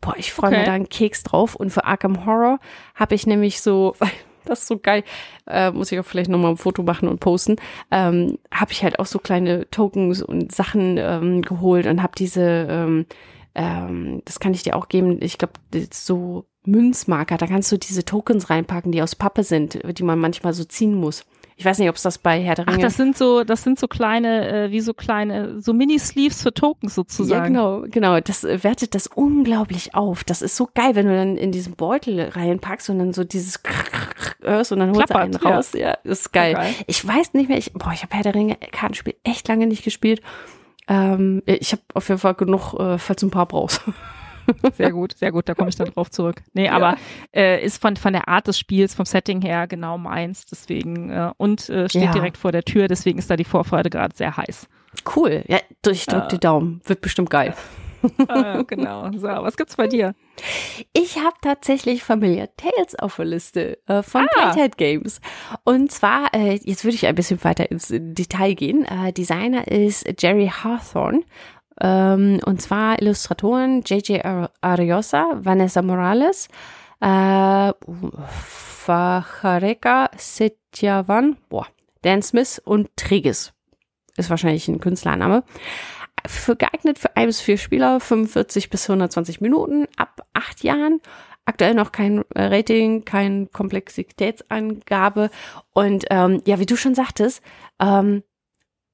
Boah, ich freue okay. mich da einen Keks drauf. Und für Arkham Horror habe ich nämlich so, [LAUGHS] das ist so geil, äh, muss ich auch vielleicht nochmal ein Foto machen und posten, ähm, habe ich halt auch so kleine Tokens und Sachen ähm, geholt und habe diese, ähm, ähm, das kann ich dir auch geben, ich glaube, so Münzmarker. Da kannst du diese Tokens reinpacken, die aus Pappe sind, die man manchmal so ziehen muss. Ich weiß nicht, ob es das bei Herr der Ringe. Ach, das sind so, das sind so kleine, äh, wie so kleine, so Mini-Sleeves für Tokens sozusagen. Ja, genau, genau. Das äh, wertet das unglaublich auf. Das ist so geil, wenn du dann in diesen Beutel reinpackst und dann so dieses hörst und dann holst du einen raus. Ja, ja ist geil. Okay. Ich weiß nicht mehr, ich, boah, ich habe Herr der Ringe Kartenspiel echt lange nicht gespielt. Ähm, ich habe auf jeden Fall genug, äh, falls du ein paar brauchst. [LAUGHS] Sehr gut, sehr gut, da komme ich dann drauf zurück. Nee, aber äh, ist von, von der Art des Spiels, vom Setting her genau meins, deswegen äh, und äh, steht ja. direkt vor der Tür, deswegen ist da die Vorfreude gerade sehr heiß. Cool, ja, ich drück die Daumen, wird bestimmt geil. [LAUGHS] ah, genau. So, was gibt's bei dir? Ich habe tatsächlich Familiar Tales auf der Liste äh, von ah. Playtime Games. Und zwar, äh, jetzt würde ich ein bisschen weiter ins Detail gehen. Äh, Designer ist Jerry Hawthorne ähm, und zwar Illustratoren J.J. Ariosa, Vanessa Morales, äh, Fachareka Setyavan, boah, Dan Smith und Trigis. Ist wahrscheinlich ein Künstlername. Für geeignet für ein bis vier Spieler, 45 bis 120 Minuten, ab acht Jahren. Aktuell noch kein Rating, keine Komplexitätsangabe. Und ähm, ja, wie du schon sagtest, ähm,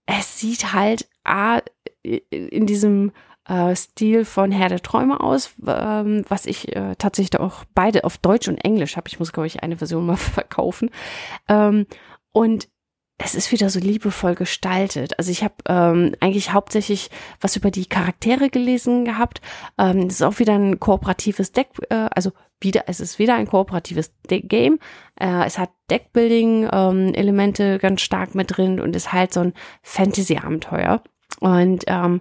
es sieht halt A, in diesem äh, Stil von Herr der Träume aus, ähm, was ich äh, tatsächlich auch beide auf Deutsch und Englisch habe. Ich muss, glaube ich, eine Version mal [LAUGHS] verkaufen. Ähm, und es ist wieder so liebevoll gestaltet. Also ich habe ähm, eigentlich hauptsächlich was über die Charaktere gelesen gehabt. Ähm, es ist auch wieder ein kooperatives Deck, äh, also wieder, es ist wieder ein kooperatives Deck Game. Äh, es hat Deckbuilding-Elemente ähm, ganz stark mit drin und ist halt so ein Fantasy-Abenteuer. Und ähm,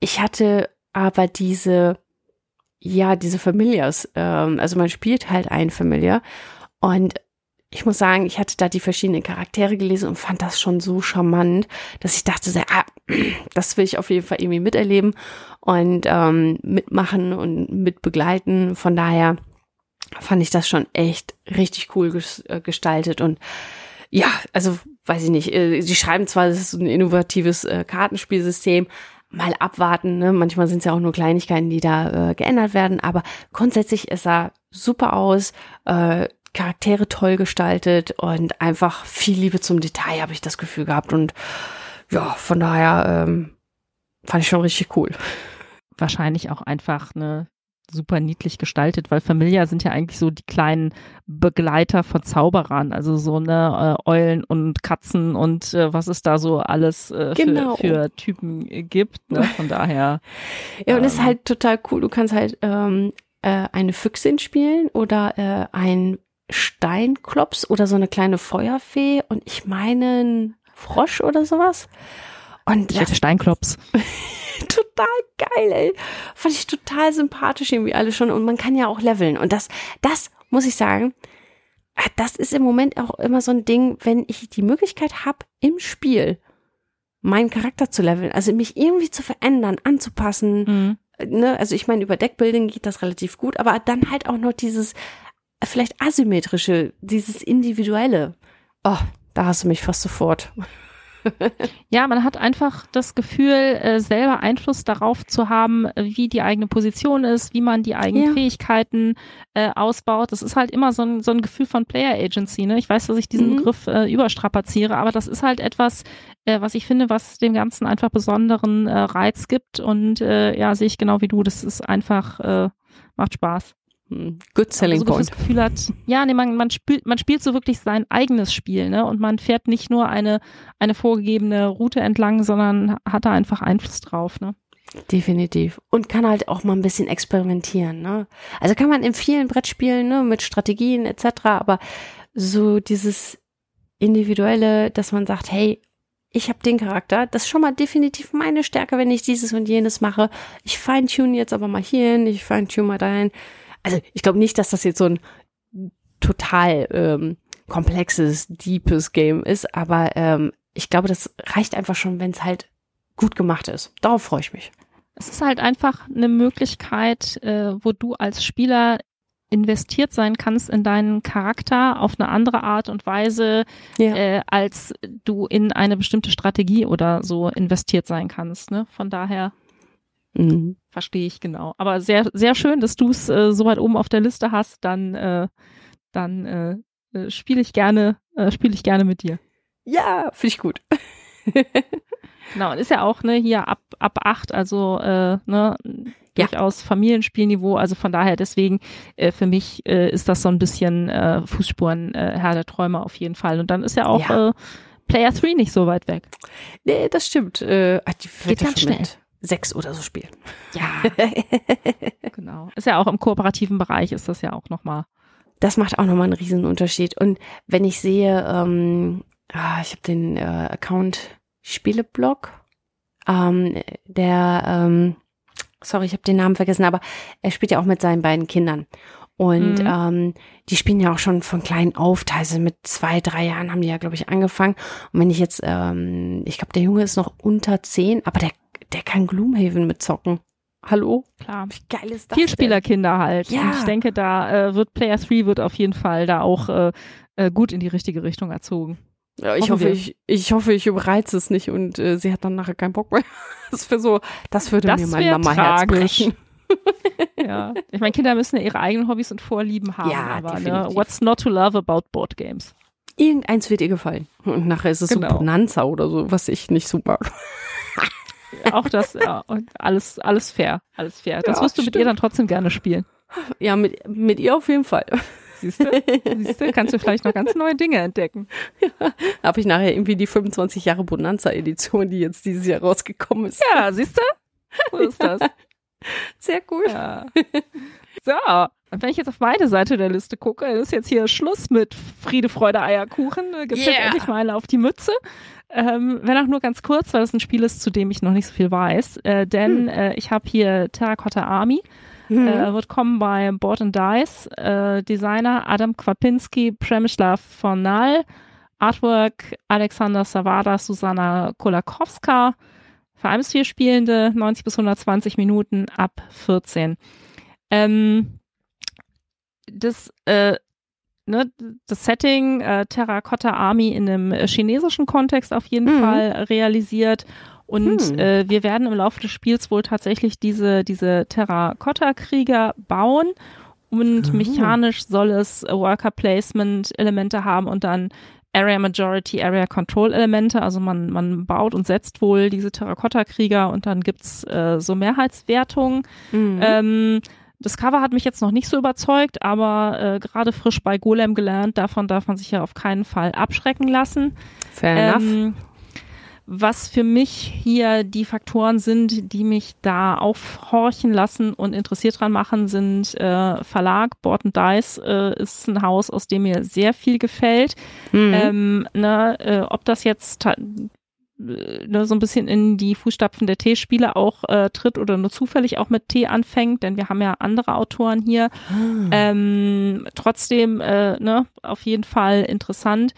ich hatte aber diese, ja, diese Familias, ähm, also man spielt halt ein Familiar und ich muss sagen, ich hatte da die verschiedenen Charaktere gelesen und fand das schon so charmant, dass ich dachte, so, ah, [CLEARS THROAT] das will ich auf jeden Fall irgendwie miterleben und ähm, mitmachen und mitbegleiten. Von daher fand ich das schon echt richtig cool äh, gestaltet und ja, also weiß ich nicht, äh, sie schreiben zwar, das ist ein innovatives äh, Kartenspielsystem, mal abwarten, ne? manchmal sind es ja auch nur Kleinigkeiten, die da äh, geändert werden, aber grundsätzlich ist er super aus, äh, Charaktere toll gestaltet und einfach viel Liebe zum Detail habe ich das Gefühl gehabt und ja, von daher ähm, fand ich schon richtig cool. Wahrscheinlich auch einfach eine super niedlich gestaltet, weil Familia sind ja eigentlich so die kleinen Begleiter von Zauberern, also so eine äh, Eulen und Katzen und äh, was es da so alles äh, genau. für, für, Typen gibt. Ne? [LAUGHS] Von daher. ja, und es ist ähm, halt total cool. Du kannst halt ähm, äh, eine Füchsin spielen oder äh, ein Steinklops oder so eine kleine Feuerfee und ich meine einen Frosch oder sowas. Und ich hätte Steinklops. [LAUGHS] [LAUGHS] total geil, ey. Fand ich total sympathisch irgendwie alle schon. Und man kann ja auch leveln. Und das, das muss ich sagen, ah, das ist im Moment auch immer so ein Ding, wenn ich die Möglichkeit habe, im Spiel meinen Charakter zu leveln, also mich irgendwie zu verändern, anzupassen, mhm. ne, also ich meine, über Deckbuilding geht das relativ gut, aber dann halt auch noch dieses vielleicht asymmetrische, dieses individuelle. Oh, da hast du mich fast sofort. [LAUGHS] [LAUGHS] ja, man hat einfach das Gefühl, äh, selber Einfluss darauf zu haben, wie die eigene Position ist, wie man die eigenen ja. Fähigkeiten äh, ausbaut. Das ist halt immer so ein, so ein Gefühl von Player Agency. Ne? Ich weiß, dass ich diesen mhm. Begriff äh, überstrapaziere, aber das ist halt etwas, äh, was ich finde, was dem Ganzen einfach besonderen äh, Reiz gibt. Und äh, ja, sehe ich genau wie du. Das ist einfach, äh, macht Spaß. Hm, good selling also, point. Das Gefühl hat, ja, nee, man, man spielt, man spielt so wirklich sein eigenes Spiel, ne? Und man fährt nicht nur eine, eine vorgegebene Route entlang, sondern hat da einfach Einfluss drauf, ne? Definitiv. Und kann halt auch mal ein bisschen experimentieren, ne? Also kann man in vielen Brettspielen, ne, mit Strategien etc., aber so dieses individuelle, dass man sagt, hey, ich habe den Charakter, das ist schon mal definitiv meine Stärke, wenn ich dieses und jenes mache. Ich feintune jetzt aber mal hierhin, ich feintune mal dahin also ich glaube nicht, dass das jetzt so ein total ähm, komplexes, deepes Game ist, aber ähm, ich glaube, das reicht einfach schon, wenn es halt gut gemacht ist. Darauf freue ich mich. Es ist halt einfach eine Möglichkeit, äh, wo du als Spieler investiert sein kannst in deinen Charakter auf eine andere Art und Weise, ja. äh, als du in eine bestimmte Strategie oder so investiert sein kannst. Ne? Von daher Mhm. Verstehe ich genau. Aber sehr, sehr schön, dass du es äh, so weit oben auf der Liste hast. Dann, äh, dann äh, äh spiele ich gerne, äh, spiele ich gerne mit dir. Ja, finde ich gut. [LAUGHS] genau, und ist ja auch ne hier ab ab acht, also äh, ne ja. durchaus Familienspielniveau. Also von daher deswegen äh, für mich äh, ist das so ein bisschen äh, Fußspuren äh, Herr der Träume auf jeden Fall. Und dann ist ja auch ja. Player 3 nicht so weit weg. Nee, das stimmt. Äh, die Geht ganz schnell. Mit sechs oder so spielen. Ja. [LAUGHS] genau. Ist ja auch im kooperativen Bereich ist das ja auch nochmal. Das macht auch nochmal einen riesen Unterschied. Und wenn ich sehe, ähm, ah, ich habe den äh, Account Spieleblog, ähm, der, ähm, sorry, ich habe den Namen vergessen, aber er spielt ja auch mit seinen beiden Kindern. Und mhm. ähm, die spielen ja auch schon von klein auf, teilweise mit zwei, drei Jahren haben die ja, glaube ich, angefangen. Und wenn ich jetzt, ähm, ich glaube, der Junge ist noch unter zehn, aber der der kann Gloomhaven mitzocken. Hallo? Klar. Wie geil ist das? Vielspielerkinder halt. Ja. Und ich denke, da äh, wird Player 3 wird auf jeden Fall da auch äh, äh, gut in die richtige Richtung erzogen. Ja, ich hoffe, ich, ich hoffe, ich überreize es nicht und äh, sie hat dann nachher keinen Bock mehr. [LAUGHS] Das wäre so, das würde das mir mein Mama-Herz brechen. [LAUGHS] ja, ich meine, Kinder müssen ja ihre eigenen Hobbys und Vorlieben haben. Ja, aber ne, what's not to love about board games? Irgendeins wird ihr gefallen. Und nachher ist es genau. so Bonanza oder so, was ich nicht so mag [LAUGHS] auch das, ja, und alles, alles fair, alles fair. Das ja, wirst du stimmt. mit ihr dann trotzdem gerne spielen. Ja, mit, mit ihr auf jeden Fall. Siehst du? Siehst du? Kannst du vielleicht noch ganz neue Dinge entdecken. Ja, habe ich nachher irgendwie die 25 Jahre Bonanza-Edition, die jetzt dieses Jahr rausgekommen ist. Ja, siehst du? So ist das. Sehr gut. Ja. So, und wenn ich jetzt auf meine Seite der Liste gucke, ist jetzt hier Schluss mit Friede, Freude, Eierkuchen. Gibt yeah. jetzt endlich mal eine auf die Mütze. Ähm, wenn auch nur ganz kurz, weil das ein Spiel ist, zu dem ich noch nicht so viel weiß. Äh, denn hm. äh, ich habe hier Terracotta Army. Mhm. Äh, wird kommen bei Board and Dice. Äh, Designer Adam Kwapinski, Przemyslav von Nal. Artwork Alexander Savada, Susanna Kolakowska. Für eins vier Spielende, 90 bis 120 Minuten ab 14. Ähm, das äh, ne, das Setting äh, Terracotta Army in einem äh, chinesischen Kontext auf jeden mhm. Fall realisiert. Und hm. äh, wir werden im Laufe des Spiels wohl tatsächlich diese, diese Terracotta-Krieger bauen. Und mhm. mechanisch soll es Worker Placement Elemente haben und dann Area Majority, Area Control Elemente. Also man, man baut und setzt wohl diese Terracotta-Krieger und dann gibt's äh, so Mehrheitswertungen. Mhm. Ähm, das Cover hat mich jetzt noch nicht so überzeugt, aber äh, gerade frisch bei Golem gelernt, davon darf man sich ja auf keinen Fall abschrecken lassen. Fair ähm, enough. Was für mich hier die Faktoren sind, die mich da aufhorchen lassen und interessiert dran machen, sind äh, Verlag, Board and Dice äh, ist ein Haus, aus dem mir sehr viel gefällt. Mhm. Ähm, ne, äh, ob das jetzt ne, so ein bisschen in die Fußstapfen der T-Spiele auch äh, tritt oder nur zufällig auch mit T anfängt, denn wir haben ja andere Autoren hier. Hm. Ähm, trotzdem, äh, ne, auf jeden Fall interessant.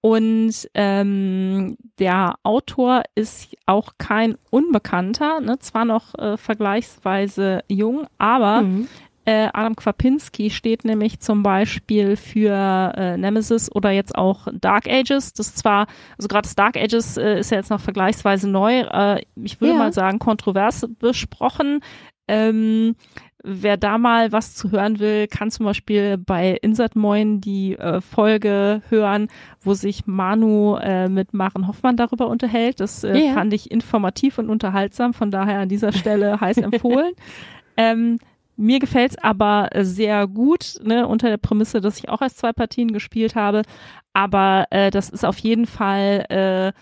Und ähm, der Autor ist auch kein Unbekannter, ne? zwar noch äh, vergleichsweise jung, aber mhm. Äh, Adam Kwapinski steht nämlich zum Beispiel für äh, Nemesis oder jetzt auch Dark Ages. Das zwar, also gerade das Dark Ages äh, ist ja jetzt noch vergleichsweise neu, äh, ich würde ja. mal sagen kontrovers besprochen. Ähm, Wer da mal was zu hören will, kann zum Beispiel bei Insert Moin die äh, Folge hören, wo sich Manu äh, mit Maren Hoffmann darüber unterhält. Das äh, yeah. fand ich informativ und unterhaltsam, von daher an dieser Stelle heiß [LAUGHS] empfohlen. ähm, mir gefällt's aber sehr gut, ne, unter der Prämisse, dass ich auch erst zwei Partien gespielt habe. Aber äh, das ist auf jeden Fall äh,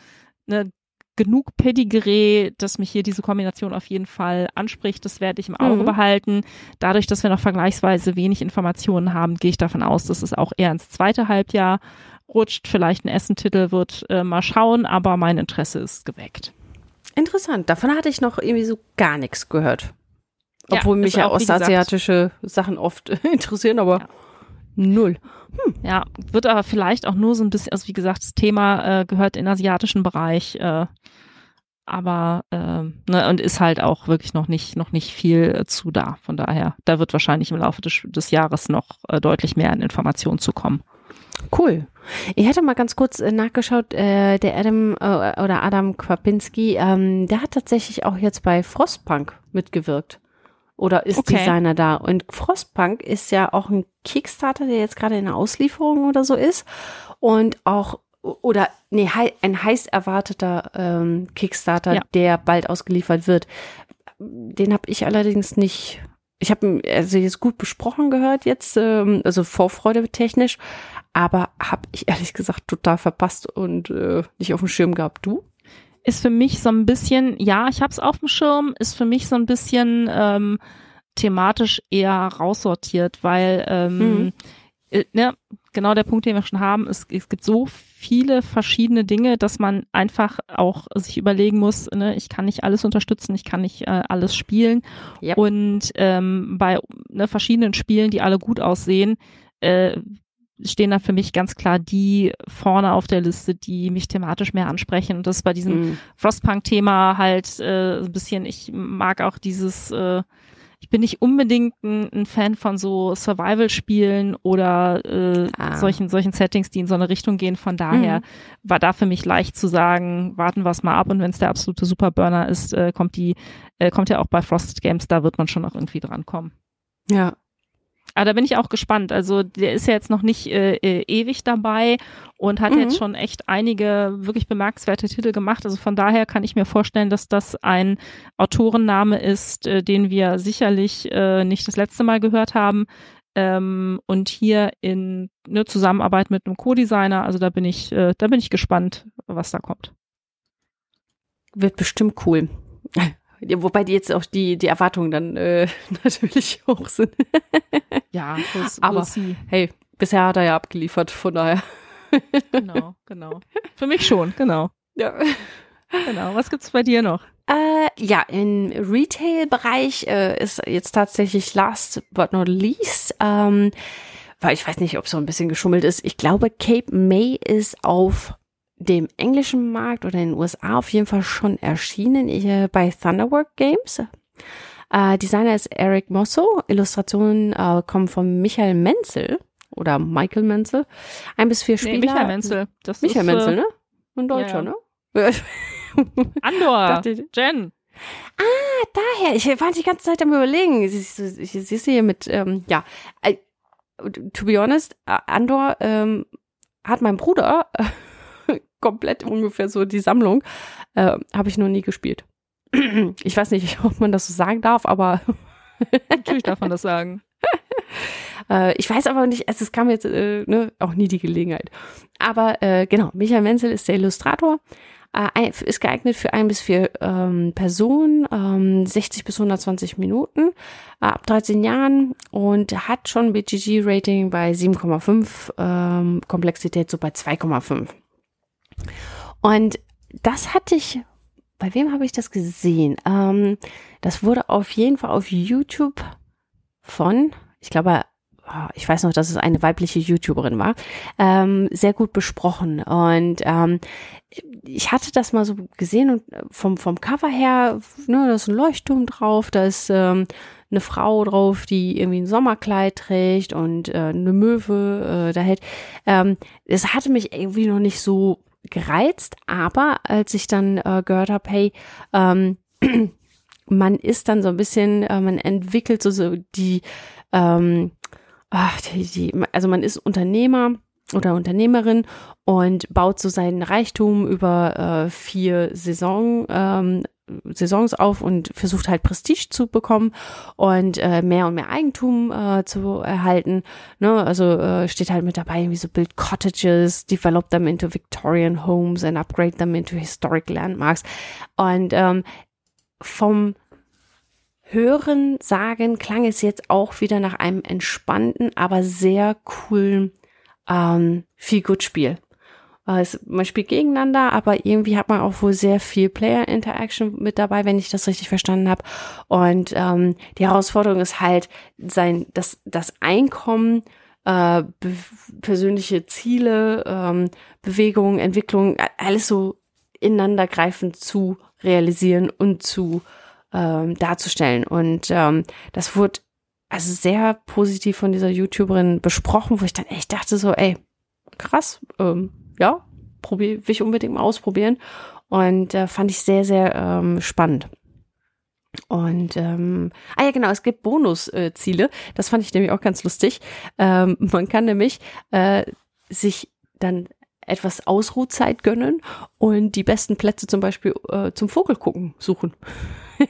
ne, genug Pedigree, dass mich hier diese Kombination auf jeden Fall anspricht. Das werde ich im Auge mhm. behalten. Dadurch, dass wir noch vergleichsweise wenig Informationen haben, gehe ich davon aus, dass es auch eher ins zweite Halbjahr rutscht. Vielleicht ein Essentitel wird äh, mal schauen, aber mein Interesse ist geweckt. Interessant. Davon hatte ich noch irgendwie so gar nichts gehört. Obwohl ja, mich ja ostasiatische Sachen oft [LAUGHS] interessieren, aber ja. null. Hm. Ja, wird aber vielleicht auch nur so ein bisschen, also wie gesagt, das Thema äh, gehört in den asiatischen Bereich, äh, aber äh, ne, und ist halt auch wirklich noch nicht noch nicht viel äh, zu da. Von daher, da wird wahrscheinlich im Laufe des, des Jahres noch äh, deutlich mehr an Informationen zu kommen. Cool. Ich hätte mal ganz kurz äh, nachgeschaut, äh, der Adam äh, oder Adam Kwapinski, ähm, der hat tatsächlich auch jetzt bei Frostpunk mitgewirkt oder ist okay. Designer da. Und Frostpunk ist ja auch ein Kickstarter, der jetzt gerade in der Auslieferung oder so ist. Und auch, oder nee, ein heiß erwarteter ähm, Kickstarter, ja. der bald ausgeliefert wird. Den habe ich allerdings nicht. Ich habe also jetzt gut besprochen gehört jetzt, ähm, also Vorfreude technisch, aber habe ich ehrlich gesagt total verpasst und äh, nicht auf dem Schirm gehabt. Du? Ist für mich so ein bisschen, ja, ich habe es auf dem Schirm, ist für mich so ein bisschen ähm, thematisch eher raussortiert, weil ähm, äh, ne, genau der Punkt, den wir schon haben, es, es gibt so viele verschiedene Dinge, dass man einfach auch sich überlegen muss, ne, ich kann nicht alles unterstützen, ich kann nicht äh, alles spielen. Yep. Und ähm, bei ne, verschiedenen Spielen, die alle gut aussehen, äh, stehen da für mich ganz klar die vorne auf der Liste, die mich thematisch mehr ansprechen. Und das ist bei diesem mm. Frostpunk-Thema halt äh, ein bisschen, ich mag auch dieses, äh, ich bin nicht unbedingt ein, ein Fan von so Survival-Spielen oder äh, ah. solchen, solchen Settings, die in so eine Richtung gehen. Von daher mm. war da für mich leicht zu sagen, warten wir es mal ab und wenn es der absolute Superburner ist, äh, kommt die, äh, kommt ja auch bei Frosted Games, da wird man schon noch irgendwie drankommen. Ja, aber da bin ich auch gespannt. Also der ist ja jetzt noch nicht äh, äh, ewig dabei und hat mhm. jetzt schon echt einige wirklich bemerkenswerte Titel gemacht. Also von daher kann ich mir vorstellen, dass das ein Autorenname ist, äh, den wir sicherlich äh, nicht das letzte Mal gehört haben. Ähm, und hier in ne, Zusammenarbeit mit einem Co-Designer, also da bin ich, äh, da bin ich gespannt, was da kommt. Wird bestimmt cool. Wobei die jetzt auch die, die Erwartungen dann äh, [LAUGHS] natürlich hoch sind. ja, das, aber sie. hey, bisher hat er ja abgeliefert, von daher. genau, genau. Für mich schon, genau. Ja. Genau. Was gibt's bei dir noch? Äh, ja, im Retail-Bereich äh, ist jetzt tatsächlich last but not least, ähm, weil ich weiß nicht, ob so ein bisschen geschummelt ist. Ich glaube, Cape May ist auf dem englischen Markt oder in den USA auf jeden Fall schon erschienen äh, bei Thunderwork Games. Äh, Designer ist Eric Mosso, Illustrationen äh, kommen von Michael Menzel oder Michael Menzel. Ein bis vier Spieler. Nee, Michael Menzel. Das Michael ist, Menzel, ne? Ein Deutscher, ja, ne? [LAUGHS] Andor, Jen. Ah, daher. Ich war die ganze Zeit am überlegen. Siehst du hier mit, ähm, ja, äh, to be honest, Andor ähm, hat mein Bruder komplett ungefähr so die Sammlung. Äh, Habe ich noch nie gespielt. ich weiß nicht, [LAUGHS] ob man das so sagen darf, aber. [LAUGHS] Natürlich darf man das sagen. äh, ich weiß aber nicht, also es kam jetzt äh, ne, auch nie die Gelegenheit. Aber äh, genau, Michael Menzel ist der Illustrator, äh, ist geeignet für ein bis vier ähm, Personen, ähm, 60 bis 120 Minuten, äh, ab 13 Jahren und hat schon BGG-Rating bei 7,5, ähm, Komplexität so bei 2,5. Und das hatte ich, bei wem habe ich das gesehen? Ähm, das wurde auf jeden Fall auf YouTube von, ich glaube, oh, ich weiß noch, dass es eine weibliche YouTuberin war, ähm, sehr gut besprochen. Und ähm, ich hatte das mal so gesehen und äh, vom, vom Cover her, ne, da ist ein Leuchtturm drauf, da ist ähm, eine Frau drauf, die irgendwie ein Sommerkleid trägt und äh, eine Möwe äh, da hält. Ähm, es hatte mich irgendwie noch nicht so gereizt, aber als ich dann äh, gehört habe, hey, ähm, [CLEARS THROAT] man ist dann so ein bisschen, äh, man entwickelt so, so die, ähm, ach, die, die, also man ist Unternehmer oder Unternehmerin und baut so seinen Reichtum über äh, vier Saison, ähm, Saisons auf und versucht halt Prestige zu bekommen und äh, mehr und mehr Eigentum äh, zu erhalten. Ne? Also äh, steht halt mit dabei, wie so build cottages, develop them into Victorian homes and upgrade them into historic landmarks. Und ähm, vom Hören, Sagen klang es jetzt auch wieder nach einem entspannten, aber sehr coolen ähm, Feel-Good-Spiel. Äh, man spielt gegeneinander, aber irgendwie hat man auch wohl sehr viel Player-Interaction mit dabei, wenn ich das richtig verstanden habe. Und ähm, die Herausforderung ist halt, sein, das, das Einkommen, äh, persönliche Ziele, ähm, Bewegungen, Entwicklung, alles so ineinandergreifend zu realisieren und zu ähm, darzustellen. Und ähm, das wurde also sehr positiv von dieser YouTuberin besprochen, wo ich dann echt dachte so, ey, krass, ähm, ja, probier, will ich unbedingt mal ausprobieren. Und äh, fand ich sehr, sehr ähm, spannend. Und ähm, ah ja genau, es gibt Bonusziele. Äh, das fand ich nämlich auch ganz lustig. Ähm, [LAUGHS] man kann nämlich äh, sich dann etwas Ausruhzeit gönnen und die besten Plätze zum Beispiel äh, zum Vogelgucken suchen. [LAUGHS]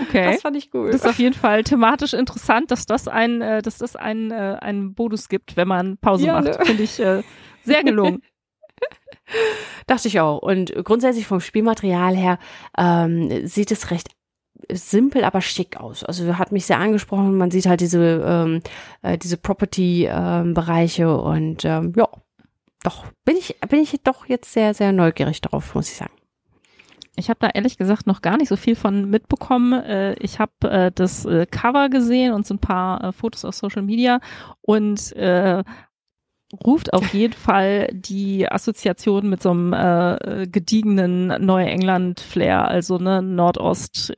okay. Das fand ich gut. Das ist auf jeden Fall thematisch interessant, dass das ein, äh, dass das ein, äh, einen Bonus gibt, wenn man Pause ja, macht. Ne? Finde ich äh, sehr gelungen. [LAUGHS] Dachte ich auch. Und grundsätzlich vom Spielmaterial her ähm, sieht es recht simpel, aber schick aus. Also hat mich sehr angesprochen. Man sieht halt diese ähm, äh, diese Property-Bereiche ähm, und ähm, ja, doch bin ich bin ich doch jetzt sehr sehr neugierig darauf, muss ich sagen. Ich habe da ehrlich gesagt noch gar nicht so viel von mitbekommen. Äh, ich habe äh, das äh, Cover gesehen und so ein paar Fotos auf Social Media und ruft auf [LAUGHS] jeden Fall die Assoziation mit so einem äh, gediegenen Neuengland-Flair, also ne Nordost,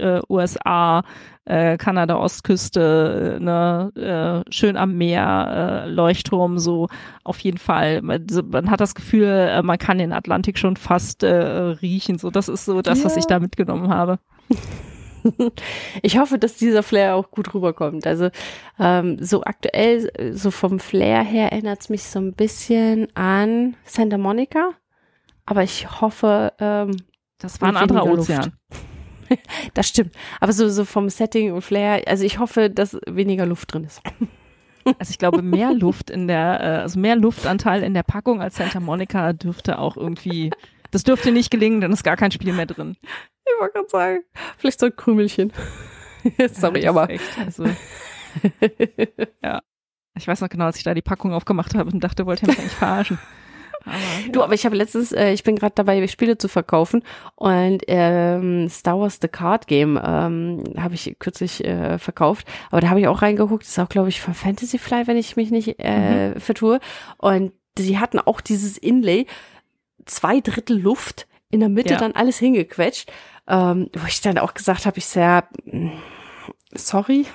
äh, USA, äh, Kanada Ostküste, ne, äh, schön am Meer, äh, Leuchtturm, so auf jeden Fall. Man, man hat das Gefühl, äh, man kann den Atlantik schon fast äh, riechen. So, das ist so das, ja. was ich da mitgenommen habe. [LAUGHS] ich hoffe, dass dieser Flair auch gut rüberkommt. Also ähm, so aktuell, so vom Flair her erinnert es mich so ein bisschen an Santa Monica. Aber ich hoffe, ähm, das war ein anderer Ozean. [LAUGHS] das stimmt. Aber so, so vom Setting und Flair, also ich hoffe, dass weniger Luft drin ist. [LAUGHS] Also ich glaube, mehr Luft in der, äh, also mehr Luftanteil in der Packung als Santa Monica dürfte auch irgendwie, das dürfte nicht gelingen, dann ist gar kein Spiel mehr drin. Ich wollte gerade sagen, vielleicht so ein Krümelchen. [LAUGHS] Sorry, ja, aber. Echt, also, ja. Ich weiß noch genau, als ich da die Packung aufgemacht habe und dachte, wollte ich mich eigentlich verarschen. Aber, ja. Du, aber ich habe letztens, äh, ich bin gerade dabei, Spiele zu verkaufen und ähm, Star Wars The Card Game ähm, habe ich kürzlich äh, verkauft, aber da habe ich auch reingeguckt, das ist auch, glaube ich, von Fantasy Fly, wenn ich mich nicht äh, mhm. vertue. Und sie hatten auch dieses Inlay, zwei Drittel Luft, in der Mitte ja. dann alles hingequetscht ähm, wo ich dann auch gesagt habe, ich sehr, mm, sorry,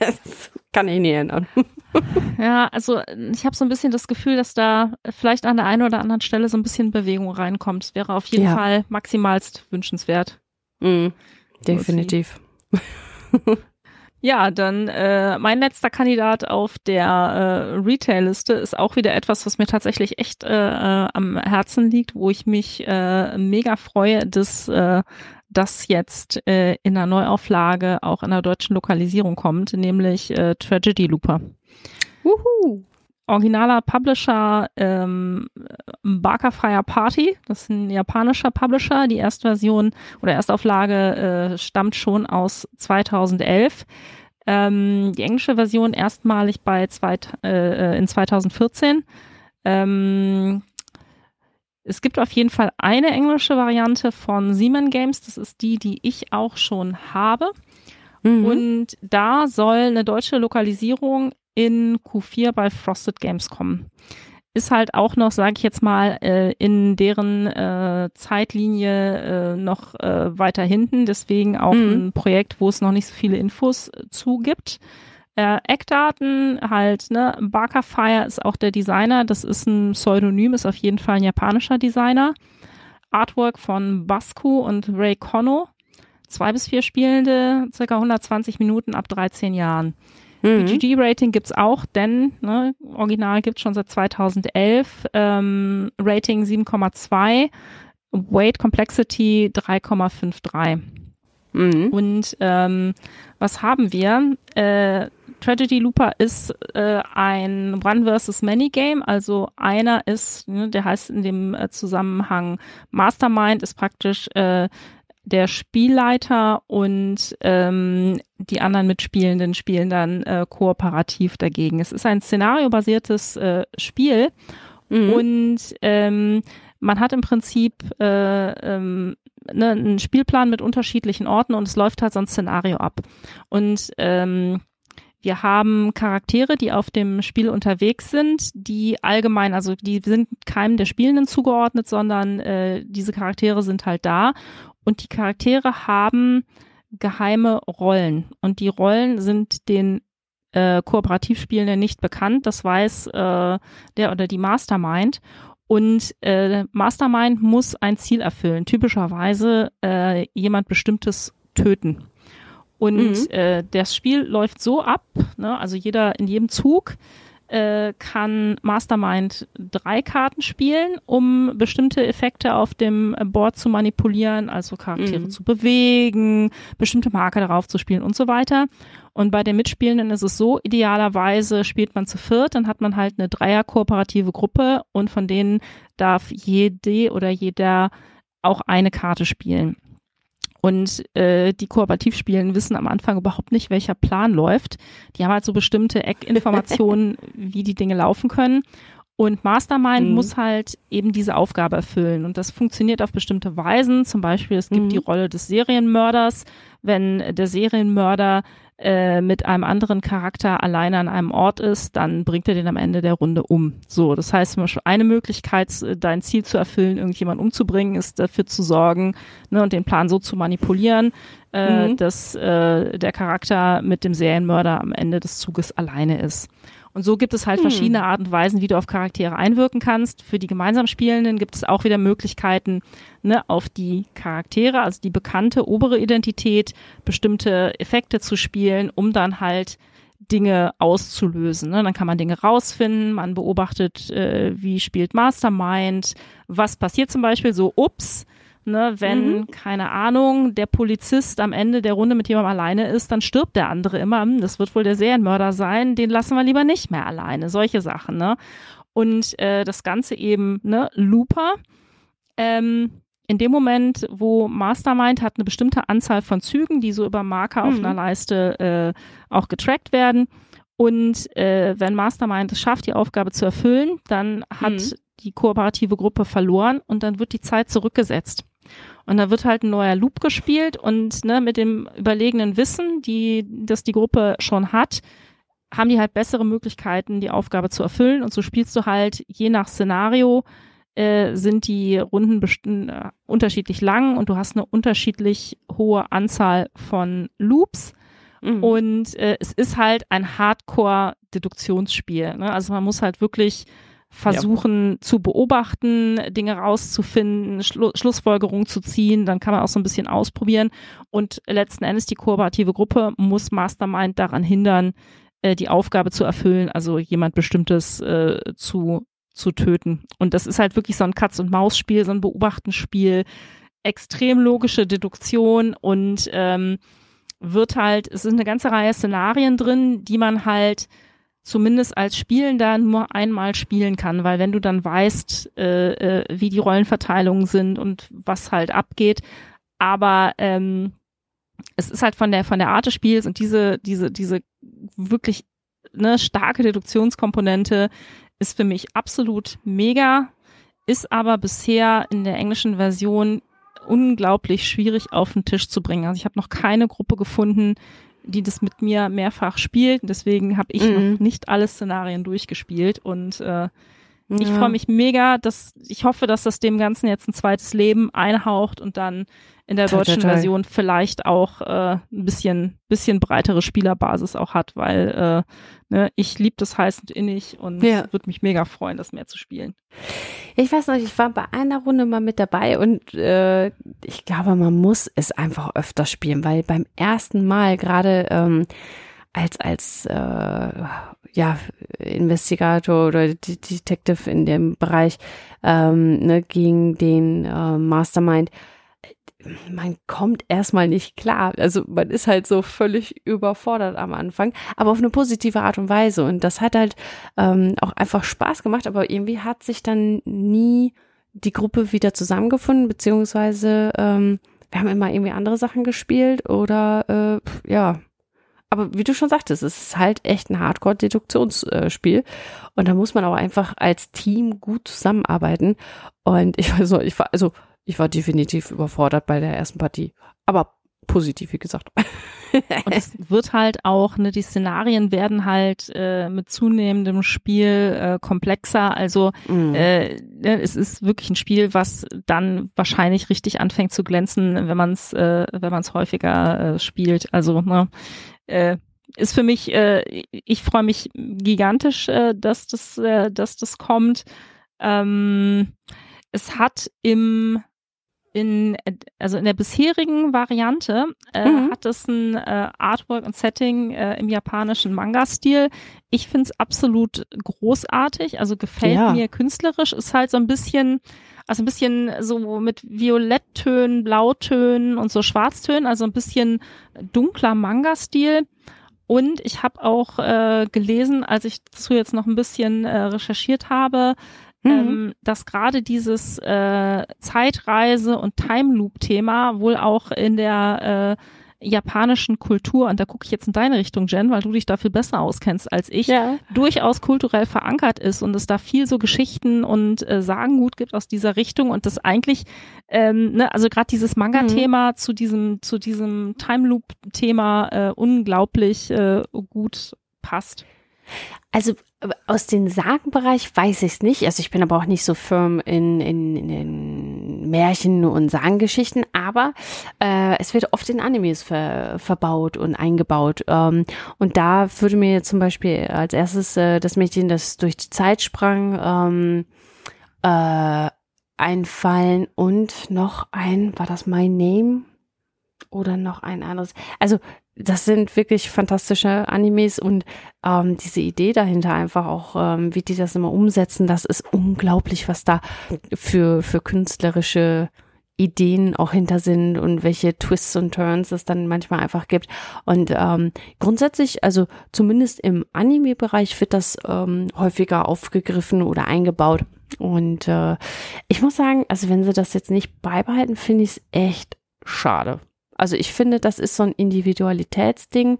[LAUGHS] kann ich nicht erinnern. [LAUGHS] Ja, also ich habe so ein bisschen das Gefühl, dass da vielleicht an der einen oder anderen Stelle so ein bisschen Bewegung reinkommt. Es wäre auf jeden ja. Fall maximalst wünschenswert. Mm, definitiv. Ja, dann äh, mein letzter Kandidat auf der äh, Retail-Liste ist auch wieder etwas, was mir tatsächlich echt äh, äh, am Herzen liegt, wo ich mich äh, mega freue, dass äh, das jetzt äh, in einer Neuauflage auch in der deutschen Lokalisierung kommt, nämlich äh, Tragedy Looper. Wuhu. Originaler Publisher ähm, Barker Fire Party, das ist ein japanischer Publisher. Die Erstversion oder Erstauflage äh, stammt schon aus 2011. Ähm, die englische Version erstmalig bei zweit, äh, äh in 2014. Ähm, es gibt auf jeden Fall eine englische Variante von Siemens Games. Das ist die, die ich auch schon habe. Mhm. Und da soll eine deutsche Lokalisierung in Q4 bei Frosted Games kommen. Ist halt auch noch, sage ich jetzt mal, äh, in deren äh, Zeitlinie äh, noch äh, weiter hinten. Deswegen auch mhm. ein Projekt, wo es noch nicht so viele Infos äh, zu gibt. Äh, Eckdaten halt, ne, Barker Fire ist auch der Designer. Das ist ein Pseudonym, ist auf jeden Fall ein japanischer Designer. Artwork von Basku und Ray Kono. Zwei bis vier Spielende, circa 120 Minuten ab 13 Jahren. Mhm. BGG-Rating gibt's auch, denn ne, Original gibt's schon seit 2011. Ähm, Rating 7,2, Weight Complexity 3,53. Mhm. Und ähm, was haben wir? Äh, Tragedy Looper ist äh, ein One versus Many Game. Also einer ist, ne, der heißt in dem äh, Zusammenhang Mastermind, ist praktisch äh, der Spielleiter und ähm, die anderen Mitspielenden spielen dann äh, kooperativ dagegen. Es ist ein szenariobasiertes äh, Spiel mhm. und ähm, man hat im Prinzip äh, ähm, ne, einen Spielplan mit unterschiedlichen Orten und es läuft halt so ein Szenario ab. Und ähm, wir haben Charaktere, die auf dem Spiel unterwegs sind, die allgemein, also die sind keinem der Spielenden zugeordnet, sondern äh, diese Charaktere sind halt da und die Charaktere haben geheime Rollen und die Rollen sind den äh, Kooperativspielenden nicht bekannt. Das weiß äh, der oder die Mastermind. Und äh, Mastermind muss ein Ziel erfüllen. Typischerweise äh, jemand Bestimmtes töten. Und mhm. äh, das Spiel läuft so ab, ne, also jeder in jedem Zug äh, kann Mastermind drei Karten spielen, um bestimmte Effekte auf dem Board zu manipulieren, also Charaktere mhm. zu bewegen, bestimmte Marker darauf zu spielen und so weiter. Und bei den Mitspielenden ist es so, idealerweise spielt man zu viert, dann hat man halt eine Dreier-kooperative Gruppe und von denen darf jede oder jeder auch eine Karte spielen. Und äh, die kooperativ spielen, wissen am Anfang überhaupt nicht, welcher Plan läuft. Die haben halt so bestimmte Eckinformationen, [LAUGHS] wie die Dinge laufen können. Und Mastermind mhm. muss halt eben diese Aufgabe erfüllen. Und das funktioniert auf bestimmte Weisen. Zum Beispiel, es gibt mhm. die Rolle des Serienmörders. Wenn der Serienmörder äh, mit einem anderen Charakter alleine an einem Ort ist, dann bringt er den am Ende der Runde um. So, das heißt, zum Beispiel eine Möglichkeit, dein Ziel zu erfüllen, irgendjemanden umzubringen, ist dafür zu sorgen ne, und den Plan so zu manipulieren, äh, mhm. dass äh, der Charakter mit dem Serienmörder am Ende des Zuges alleine ist. Und so gibt es halt hm. verschiedene Arten und Weisen, wie du auf Charaktere einwirken kannst. Für die gemeinsam Spielenden gibt es auch wieder Möglichkeiten, ne, auf die Charaktere, also die bekannte obere Identität, bestimmte Effekte zu spielen, um dann halt Dinge auszulösen. Ne? Dann kann man Dinge rausfinden, man beobachtet, äh, wie spielt Mastermind, was passiert zum Beispiel so, ups, Ne, wenn, mhm. keine Ahnung, der Polizist am Ende der Runde mit jemandem alleine ist, dann stirbt der andere immer. Hm, das wird wohl der Serienmörder sein, den lassen wir lieber nicht mehr alleine. Solche Sachen, ne? Und äh, das Ganze eben, ne, Looper. Ähm, in dem Moment, wo Mastermind hat eine bestimmte Anzahl von Zügen, die so über Marker mhm. auf einer Leiste äh, auch getrackt werden. Und äh, wenn Mastermind es schafft, die Aufgabe zu erfüllen, dann hat mhm. die kooperative Gruppe verloren und dann wird die Zeit zurückgesetzt. Und da wird halt ein neuer Loop gespielt und ne, mit dem überlegenen Wissen, die, das die Gruppe schon hat, haben die halt bessere Möglichkeiten, die Aufgabe zu erfüllen. Und so spielst du halt je nach Szenario äh, sind die Runden äh, unterschiedlich lang und du hast eine unterschiedlich hohe Anzahl von Loops. Mhm. Und äh, es ist halt ein Hardcore-Deduktionsspiel. Ne? Also man muss halt wirklich versuchen ja. zu beobachten, Dinge rauszufinden, Schlu Schlussfolgerungen zu ziehen, dann kann man auch so ein bisschen ausprobieren und letzten Endes die kooperative Gruppe muss Mastermind daran hindern, äh, die Aufgabe zu erfüllen, also jemand bestimmtes äh, zu zu töten. Und das ist halt wirklich so ein Katz-und-Maus-Spiel, so ein Beobachtenspiel, extrem logische Deduktion und ähm, wird halt, es sind eine ganze Reihe Szenarien drin, die man halt zumindest als Spielender nur einmal spielen kann, weil wenn du dann weißt, äh, äh, wie die Rollenverteilungen sind und was halt abgeht, aber ähm, es ist halt von der von der Art des Spiels und diese diese diese wirklich ne, starke Deduktionskomponente ist für mich absolut mega, ist aber bisher in der englischen Version unglaublich schwierig auf den Tisch zu bringen. Also ich habe noch keine Gruppe gefunden, die das mit mir mehrfach spielt. Deswegen habe ich mhm. noch nicht alle Szenarien durchgespielt und äh, ja. Ich freue mich mega, dass ich hoffe, dass das dem Ganzen jetzt ein zweites Leben einhaucht und dann in der deutschen toll. Version vielleicht auch äh, ein bisschen, bisschen breitere Spielerbasis auch hat, weil äh, ne, ich liebe das heiß und innig und ja. würde mich mega freuen, das mehr zu spielen. Ich weiß noch, ich war bei einer Runde mal mit dabei und äh, ich glaube, man muss es einfach öfter spielen, weil beim ersten Mal gerade ähm, als als äh, ja Investigator oder Detective in dem Bereich ähm, ne, gegen den äh, Mastermind man kommt erstmal nicht klar. Also man ist halt so völlig überfordert am Anfang, aber auf eine positive Art und Weise. Und das hat halt ähm, auch einfach Spaß gemacht, aber irgendwie hat sich dann nie die Gruppe wieder zusammengefunden, beziehungsweise ähm, wir haben immer irgendwie andere Sachen gespielt oder äh, ja, aber wie du schon sagtest, es ist halt echt ein Hardcore-Deduktionsspiel. Und da muss man auch einfach als Team gut zusammenarbeiten. Und ich weiß noch, ich war, also, ich war definitiv überfordert bei der ersten Partie. Aber positiv, wie gesagt. [LAUGHS] Und es wird halt auch, ne, die Szenarien werden halt äh, mit zunehmendem Spiel äh, komplexer. Also mm. äh, ne, es ist wirklich ein Spiel, was dann wahrscheinlich richtig anfängt zu glänzen, wenn man es, äh, wenn man es häufiger äh, spielt. Also ne, äh, ist für mich, äh, ich freue mich gigantisch, äh, dass das, äh, dass das kommt. Ähm, es hat im in, also in der bisherigen Variante äh, mhm. hat es ein äh, Artwork und Setting äh, im japanischen Manga-Stil. Ich finde es absolut großartig, also gefällt ja. mir künstlerisch, ist halt so ein bisschen, also ein bisschen so mit Violetttönen, Blautönen und so Schwarztönen, also ein bisschen dunkler Manga-Stil. Und ich habe auch äh, gelesen, als ich dazu jetzt noch ein bisschen äh, recherchiert habe, mhm. ähm, dass gerade dieses äh, Zeitreise- und Time Loop-Thema wohl auch in der äh, japanischen Kultur, und da gucke ich jetzt in deine Richtung, Jen, weil du dich da viel besser auskennst als ich, ja. durchaus kulturell verankert ist und es da viel so Geschichten und äh, Sagengut gibt aus dieser Richtung und das eigentlich, ähm, ne, also gerade dieses Manga-Thema mhm. zu diesem, zu diesem Time Loop-Thema äh, unglaublich äh, gut passt. Also aus dem Sagenbereich weiß ich es nicht. Also ich bin aber auch nicht so firm in, in, in Märchen und Sagengeschichten, aber äh, es wird oft in Animes ver, verbaut und eingebaut. Ähm, und da würde mir zum Beispiel als erstes äh, das Mädchen, das durch die Zeit sprang, ähm, äh, einfallen und noch ein, war das My Name? Oder noch ein anderes. Also das sind wirklich fantastische Animes und ähm, diese Idee dahinter einfach auch, ähm, wie die das immer umsetzen, das ist unglaublich, was da für, für künstlerische Ideen auch hinter sind und welche Twists und Turns es dann manchmal einfach gibt. Und ähm, grundsätzlich, also zumindest im Anime-Bereich wird das ähm, häufiger aufgegriffen oder eingebaut. Und äh, ich muss sagen, also wenn sie das jetzt nicht beibehalten, finde ich es echt schade. Also ich finde, das ist so ein Individualitätsding.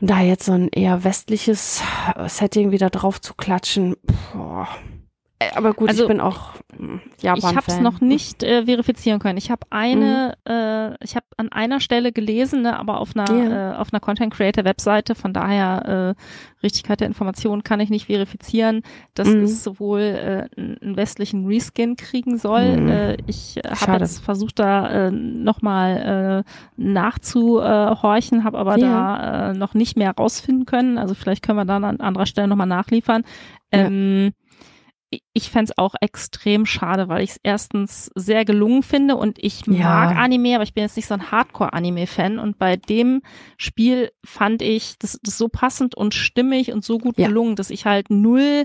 Und da jetzt so ein eher westliches Setting wieder drauf zu klatschen, boah, äh, aber gut, also, ich bin auch hm, Japan. Ich habe es noch nicht äh, verifizieren können. Ich habe eine, mhm. äh, ich habe an einer Stelle gelesen, ne, aber auf einer yeah. äh, auf einer Content Creator Webseite. Von daher äh, Richtigkeit der Informationen kann ich nicht verifizieren, dass mhm. es sowohl äh, einen westlichen Reskin kriegen soll. Mhm. Äh, ich äh, habe jetzt versucht, da äh, nochmal äh, nachzuhorchen, habe aber yeah. da äh, noch nicht mehr rausfinden können. Also vielleicht können wir dann an anderer Stelle nochmal nachliefern. Ähm, ja ich fände es auch extrem schade, weil ich es erstens sehr gelungen finde und ich ja. mag Anime, aber ich bin jetzt nicht so ein Hardcore-Anime-Fan. Und bei dem Spiel fand ich das, das so passend und stimmig und so gut ja. gelungen, dass ich halt null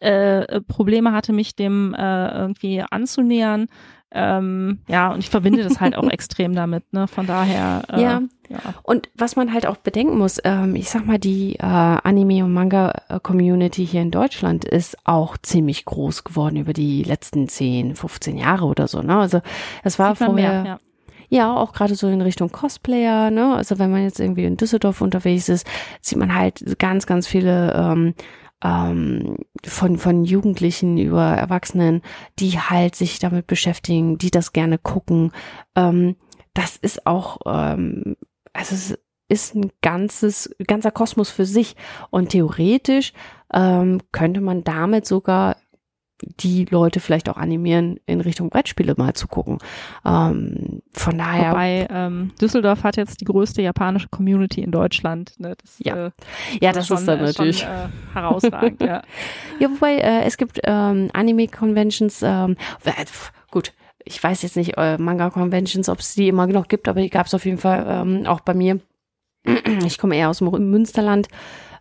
äh, Probleme hatte, mich dem äh, irgendwie anzunähern. Ähm, ja, und ich verbinde das halt auch [LAUGHS] extrem damit, ne? Von daher. Äh, ja. ja. Und was man halt auch bedenken muss, ähm, ich sag mal, die äh, Anime- und Manga-Community hier in Deutschland ist auch ziemlich groß geworden über die letzten 10, 15 Jahre oder so, ne? Also es war vorher. Mehr, ja. Ja, auch gerade so in Richtung Cosplayer, ne? Also wenn man jetzt irgendwie in Düsseldorf unterwegs ist, sieht man halt ganz, ganz viele ähm, ähm, von, von Jugendlichen über Erwachsenen, die halt sich damit beschäftigen, die das gerne gucken. Ähm, das ist auch, ähm, also es ist ein ganzes, ganzer Kosmos für sich. Und theoretisch ähm, könnte man damit sogar die Leute vielleicht auch animieren, in Richtung Brettspiele mal zu gucken. Ähm, von daher. Wobei ähm, Düsseldorf hat jetzt die größte japanische Community in Deutschland. Ne? Das, ja. Äh, ja, das schon, ist dann natürlich schon, äh, herausragend. ja. [LAUGHS] ja, wobei äh, es gibt ähm, Anime-Conventions. Ähm, gut, ich weiß jetzt nicht äh, Manga-Conventions, ob es die immer noch gibt, aber die gab es auf jeden Fall ähm, auch bei mir. [CLEARS THROAT] Ich komme eher aus dem Münsterland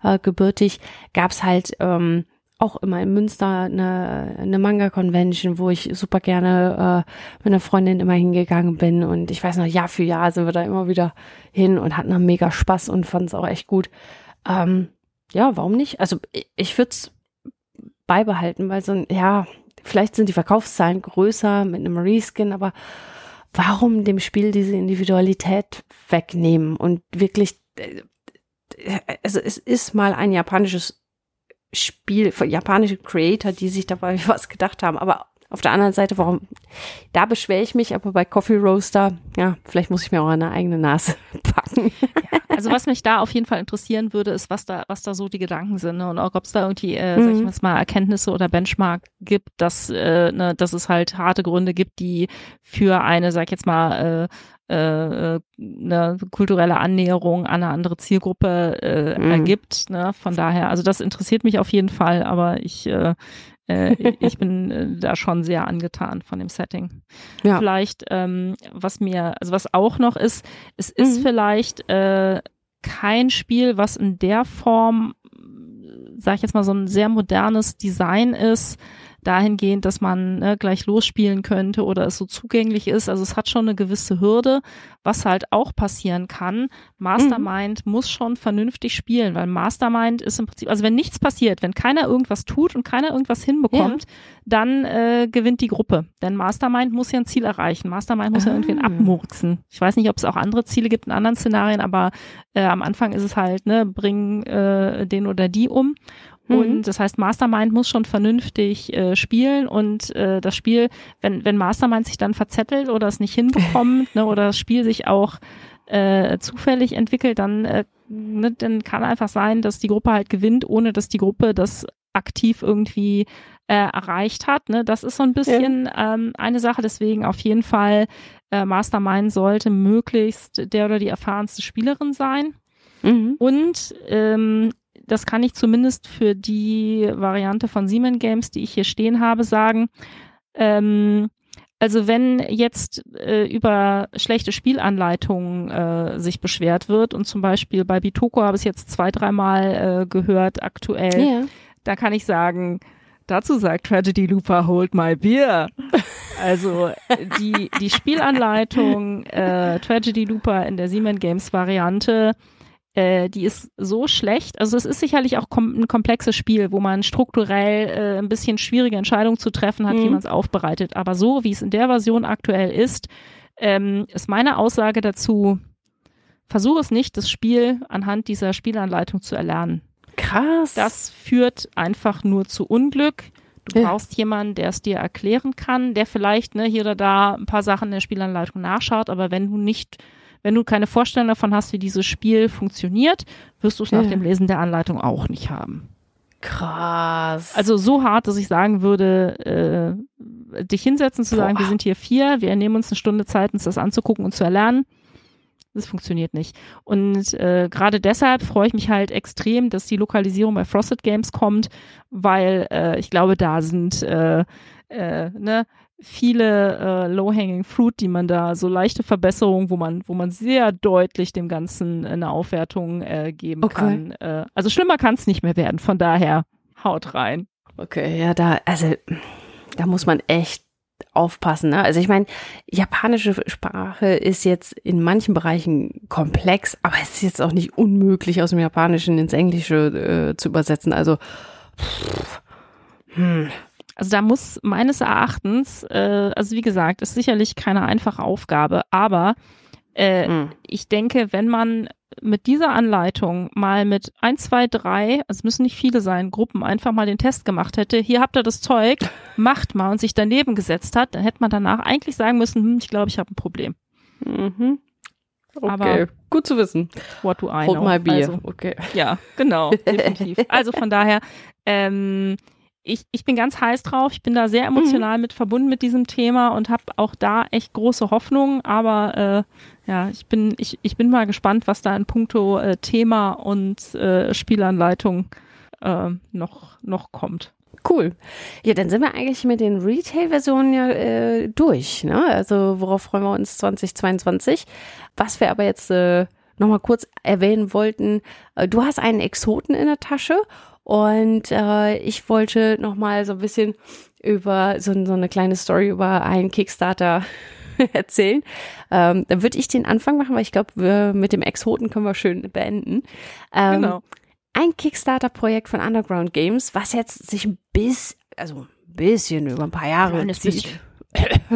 äh, gebürtig. Gab es halt ähm, auch immer in Münster eine, eine Manga-Convention, wo ich super gerne äh, mit einer Freundin immer hingegangen bin. Und ich weiß noch, Jahr für Jahr sind wir da immer wieder hin und hatten da mega Spaß und fanden es auch echt gut. Ähm, ja, warum nicht? Also ich, ich würde es beibehalten, weil so ein, ja, vielleicht sind die Verkaufszahlen größer mit einem Reskin, aber warum dem Spiel diese Individualität wegnehmen und wirklich, äh, also es ist mal ein japanisches Spiel, japanische Creator, die sich dabei [LAUGHS] was gedacht haben. Aber auf der anderen Seite, warum, da beschwere ich mich, aber bei Coffee Roaster, ja, vielleicht muss ich mir auch eine eigene Nase [LAUGHS] packen. Ja, also was mich da auf jeden Fall interessieren würde, ist, was da, was da so die Gedanken sind ne? und auch ob es da irgendwie, äh, mhm. sag ich mal, Erkenntnisse oder Benchmark gibt, dass, äh, ne, dass es halt harte Gründe gibt, die für eine, sag ich jetzt mal, äh, äh, eine kulturelle Annäherung an eine andere Zielgruppe äh, mhm. ergibt. Ne? Von daher, also das interessiert mich auf jeden Fall, aber ich, äh, äh, [LAUGHS] ich bin äh, da schon sehr angetan von dem Setting. Ja. Vielleicht, ähm, was mir, also was auch noch ist, es ist mhm. vielleicht äh, kein Spiel, was in der Form, sag ich jetzt mal, so ein sehr modernes Design ist, dahingehend, dass man ne, gleich losspielen könnte oder es so zugänglich ist. Also es hat schon eine gewisse Hürde, was halt auch passieren kann. Mastermind mhm. muss schon vernünftig spielen, weil Mastermind ist im Prinzip, also wenn nichts passiert, wenn keiner irgendwas tut und keiner irgendwas hinbekommt, ja. dann äh, gewinnt die Gruppe. Denn Mastermind muss ja ein Ziel erreichen. Mastermind muss ah. ja irgendwen abmurksen. Ich weiß nicht, ob es auch andere Ziele gibt in anderen Szenarien, aber äh, am Anfang ist es halt, ne, bring äh, den oder die um. Mhm. Und das heißt, Mastermind muss schon vernünftig äh, spielen und äh, das Spiel, wenn, wenn Mastermind sich dann verzettelt oder es nicht hinbekommt, [LAUGHS] ne, oder das Spiel sich auch äh, zufällig entwickelt, dann, äh, ne, dann kann einfach sein, dass die Gruppe halt gewinnt, ohne dass die Gruppe das aktiv irgendwie äh, erreicht hat. Ne? Das ist so ein bisschen ja. ähm, eine Sache. Deswegen auf jeden Fall äh, Mastermind sollte möglichst der oder die erfahrenste Spielerin sein. Mhm. Und ähm, das kann ich zumindest für die Variante von Siemens Games, die ich hier stehen habe, sagen. Ähm, also wenn jetzt äh, über schlechte Spielanleitungen äh, sich beschwert wird und zum Beispiel bei Bitoko habe ich es jetzt zwei, dreimal äh, gehört aktuell, yeah. da kann ich sagen, dazu sagt Tragedy Looper Hold My Beer. [LAUGHS] Also die, die Spielanleitung äh, Tragedy Looper in der Siemens Games Variante äh, die ist so schlecht. Also es ist sicherlich auch kom ein komplexes Spiel, wo man strukturell äh, ein bisschen schwierige Entscheidungen zu treffen hat, mhm. wie man es aufbereitet. Aber so, wie es in der Version aktuell ist, ähm, ist meine Aussage dazu, versuche es nicht, das Spiel anhand dieser Spielanleitung zu erlernen. Krass. Das führt einfach nur zu Unglück. Du ja. brauchst jemanden, der es dir erklären kann, der vielleicht ne, hier oder da ein paar Sachen in der Spielanleitung nachschaut, aber wenn du nicht wenn du keine Vorstellung davon hast, wie dieses Spiel funktioniert, wirst du es ja. nach dem Lesen der Anleitung auch nicht haben. Krass. Also so hart, dass ich sagen würde, äh, dich hinsetzen zu sagen, wir sind hier vier, wir nehmen uns eine Stunde Zeit, uns das anzugucken und zu erlernen. Das funktioniert nicht. Und äh, gerade deshalb freue ich mich halt extrem, dass die Lokalisierung bei Frosted Games kommt, weil äh, ich glaube, da sind äh, äh, ne, viele äh, Low-Hanging Fruit, die man da, so leichte Verbesserungen, wo man, wo man sehr deutlich dem Ganzen eine Aufwertung äh, geben okay. kann. Äh, also schlimmer kann es nicht mehr werden, von daher haut rein. Okay, ja, da, also da muss man echt aufpassen. Ne? Also ich meine, japanische Sprache ist jetzt in manchen Bereichen komplex, aber es ist jetzt auch nicht unmöglich, aus dem Japanischen ins Englische äh, zu übersetzen. Also pff, hm, also da muss meines Erachtens, äh, also wie gesagt, ist sicherlich keine einfache Aufgabe, aber äh, mhm. ich denke, wenn man mit dieser Anleitung mal mit ein, zwei, drei, also es müssen nicht viele sein, Gruppen einfach mal den Test gemacht hätte, hier habt ihr das Zeug, [LAUGHS] macht mal und sich daneben gesetzt hat, dann hätte man danach eigentlich sagen müssen, hm, ich glaube, ich habe ein Problem. Mhm. Okay, Aber gut zu wissen. what do I Hold know? my beer. Also, okay. ja, genau, definitiv. [LAUGHS] Also von daher, ähm, ich, ich bin ganz heiß drauf. Ich bin da sehr emotional mit verbunden mit diesem Thema und habe auch da echt große Hoffnung. Aber äh, ja, ich bin, ich, ich bin mal gespannt, was da in puncto äh, Thema und äh, Spielanleitung äh, noch, noch kommt. Cool. Ja, dann sind wir eigentlich mit den Retail-Versionen ja äh, durch. Ne? Also worauf freuen wir uns 2022? Was wir aber jetzt äh, nochmal kurz erwähnen wollten, äh, du hast einen Exoten in der Tasche und äh, ich wollte nochmal so ein bisschen über so, so eine kleine Story über einen Kickstarter [LAUGHS] erzählen. Ähm, dann würde ich den Anfang machen, weil ich glaube, mit dem Exoten können wir schön beenden. Ähm, Genau. ein Kickstarter-Projekt von Underground Games, was jetzt sich ein bisschen, also ein bisschen über ein paar Jahre zieht. [CLEARS THROAT]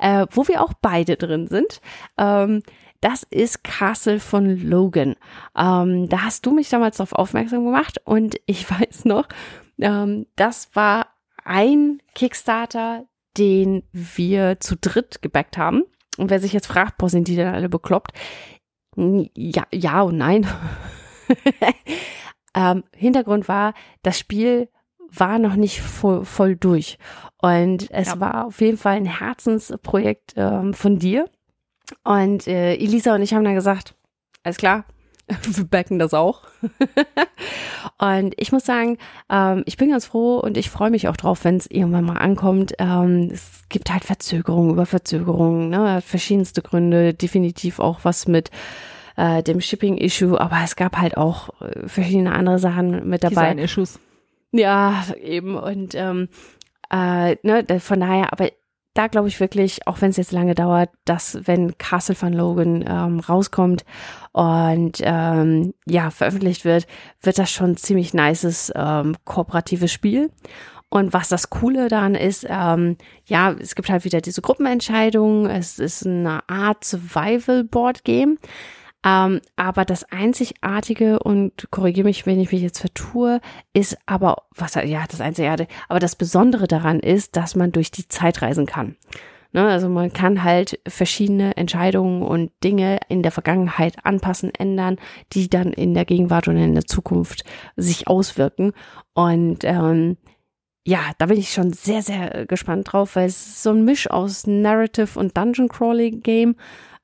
äh, wo wir auch beide drin sind. Ähm, das ist Castle von Logan. Ähm, da hast du mich damals darauf aufmerksam gemacht und [LAUGHS] ich weiß noch, ähm, das war ein Kickstarter, den wir zu dritt gebackt haben. Und wer sich jetzt fragt, boah, sind die denn alle bekloppt? Ja, ja und nein. [LAUGHS] ähm, Hintergrund war, das Spiel war noch nicht voll, voll durch. Und es Ja. war auf jeden Fall ein Herzensprojekt ähm, von dir. Und äh, Elisa und ich haben dann gesagt, alles klar, [LAUGHS] wir backen das auch. [LAUGHS] und ich muss sagen, ähm, ich bin ganz froh und ich freue mich auch drauf, wenn es irgendwann mal ankommt. Ähm, es gibt halt Verzögerungen über Verzögerungen, ne? Verschiedenste Gründe, definitiv auch was mit äh, dem Shipping-Issue, aber es gab halt auch äh, verschiedene andere Sachen mit dabei. Design-Issues. Ja, eben. Und ähm, äh, ne, von daher, aber da glaube ich wirklich, auch wenn es jetzt lange dauert, dass wenn Castle van Logan ähm, rauskommt und ähm, ja, veröffentlicht wird, wird das schon ziemlich nices ähm, kooperatives Spiel. Und was das Coole daran ist, ähm, ja, es gibt halt wieder diese Gruppenentscheidungen. Es ist eine Art Survival-Board-Game. Ähm, aber das Einzigartige, und korrigiere mich, wenn ich mich jetzt vertue, ist aber, was, ja, das Einzigartige, aber das Besondere daran ist, dass man durch die Zeit reisen kann. Ne, also man kann halt verschiedene Entscheidungen und Dinge in der Vergangenheit anpassen, ändern, die dann in der Gegenwart und in der Zukunft sich auswirken. Und ähm, ja, da bin ich schon sehr, sehr gespannt drauf, weil es ist so ein Misch aus Narrative und Dungeon Crawling Game.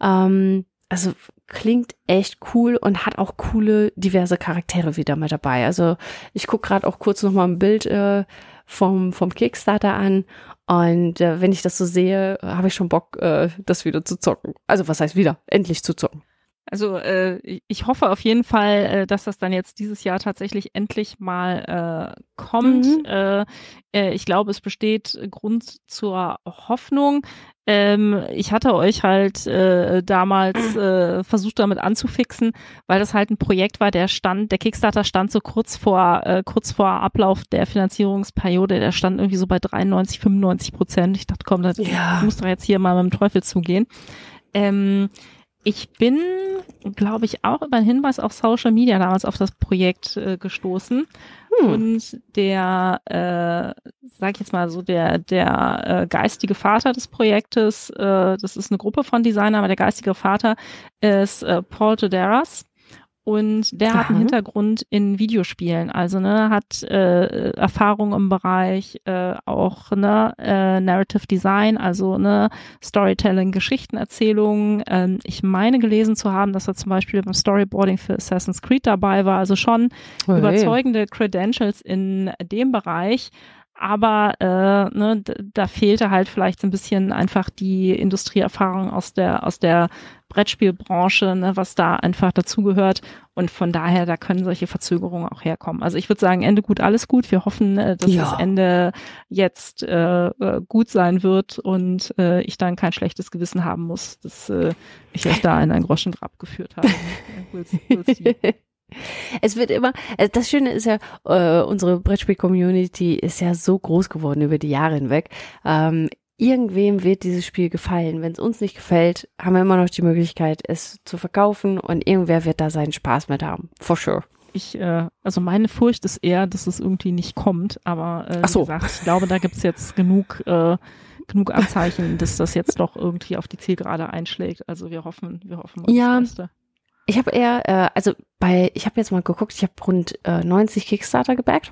Ähm, also klingt echt cool und hat auch coole, diverse Charaktere wieder mit dabei. Also ich gucke gerade auch kurz nochmal ein Bild äh, vom, vom Kickstarter an und äh, wenn ich das so sehe, habe ich schon Bock, äh, das wieder zu zocken. Also was heißt wieder? Endlich zu zocken. Also äh, ich- hoffe auf jeden Fall, äh, dass das dann jetzt dieses Jahr tatsächlich endlich mal äh, kommt. Mhm. Äh, äh, ich glaube, es besteht Grund zur Hoffnung. Ähm, ich hatte euch halt äh, damals versucht damit anzufixen, weil das halt ein Projekt war, der stand, der Kickstarter stand so kurz vor kurz vor Ablauf der Finanzierungsperiode, der stand irgendwie so bei 93, 95 Prozent. Ich dachte, komm, das Ja. muss doch jetzt hier mal mit dem Teufel zugehen. Ähm, ich bin, glaube ich, auch über einen Hinweis auf Social Media damals auf das Projekt äh, gestoßen. Hm. Und der, äh, sag ich jetzt mal so, der, der äh, geistige Vater des Projektes, äh, das ist eine Gruppe von Designern, aber der geistige Vater ist äh, Paul Toderas. Und der hat einen Aha. Hintergrund in Videospielen, also ne, hat äh, Erfahrung im Bereich äh, auch ne, äh, Narrative Design, also ne, Storytelling, Geschichtenerzählung. Ähm, ich meine gelesen zu haben, dass er zum Beispiel beim Storyboarding für Assassin's Creed dabei war, also schon Hey. überzeugende Credentials in dem Bereich. Aber äh, ne, da fehlte halt vielleicht so ein bisschen einfach die Industrieerfahrung aus der aus der Brettspielbranche, ne, was da einfach dazugehört. Und von daher, da können solche Verzögerungen auch herkommen. Also ich würde sagen, Ende gut, alles gut. Wir hoffen, äh, dass Ja. das Ende jetzt äh, äh, gut sein wird und äh, ich dann kein schlechtes Gewissen haben muss, dass äh, ich euch da in ein Groschengrab geführt habe. [LAUGHS] Es wird immer, äh, das Schöne ist ja, äh, unsere Brettspiel-Community ist ja so groß geworden über die Jahre hinweg. Ähm, irgendwem wird dieses Spiel gefallen. Wenn es uns nicht gefällt, haben wir immer noch die Möglichkeit, es zu verkaufen und irgendwer wird da seinen Spaß mit haben. For sure. Ich, äh, also meine Furcht ist eher, dass es irgendwie nicht kommt, aber äh, so. wie gesagt, ich glaube, da gibt's jetzt genug, äh, genug Anzeichen, dass das jetzt doch irgendwie auf die Zielgerade einschlägt. Also wir hoffen, wir hoffen mal ja. das Beste. Ich habe eher, äh, also bei, ich habe jetzt mal geguckt, ich habe rund äh, 90 Kickstarter gebackt.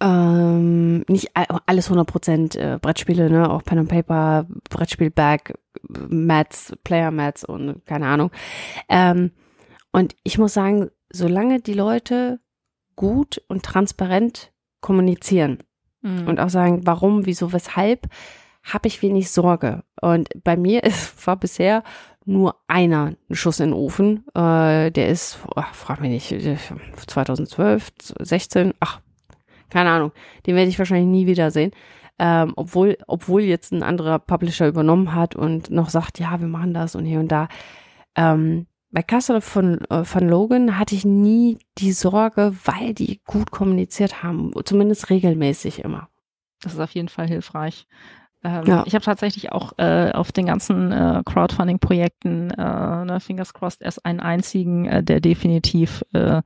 Ähm, nicht alles 100% äh, Brettspiele, ne, auch Pen and Paper, Brettspiel Back, Mats, Player Mats und keine Ahnung. Ähm, und ich muss sagen, solange die Leute gut und transparent kommunizieren mhm. und auch sagen, warum, wieso, weshalb, habe ich wenig Sorge. Und bei mir [LAUGHS] ist, war bisher nur einer ein Schuss in den Ofen. Äh, der ist, oh, frag mich nicht, 2012, 16, ach, keine Ahnung. Den werde ich wahrscheinlich nie wiedersehen. Ähm, obwohl, obwohl jetzt ein anderer Publisher übernommen hat und noch sagt, ja, wir machen das und hier und da. Ähm, bei Castle von, äh, von Logan hatte ich nie die Sorge, weil die gut kommuniziert haben, zumindest regelmäßig immer. Das ist auf jeden Fall hilfreich. Ähm, ja. Ich habe tatsächlich auch äh, auf den ganzen äh, Crowdfunding-Projekten, äh, ne, Fingers crossed, erst einen einzigen, äh, der definitiv äh,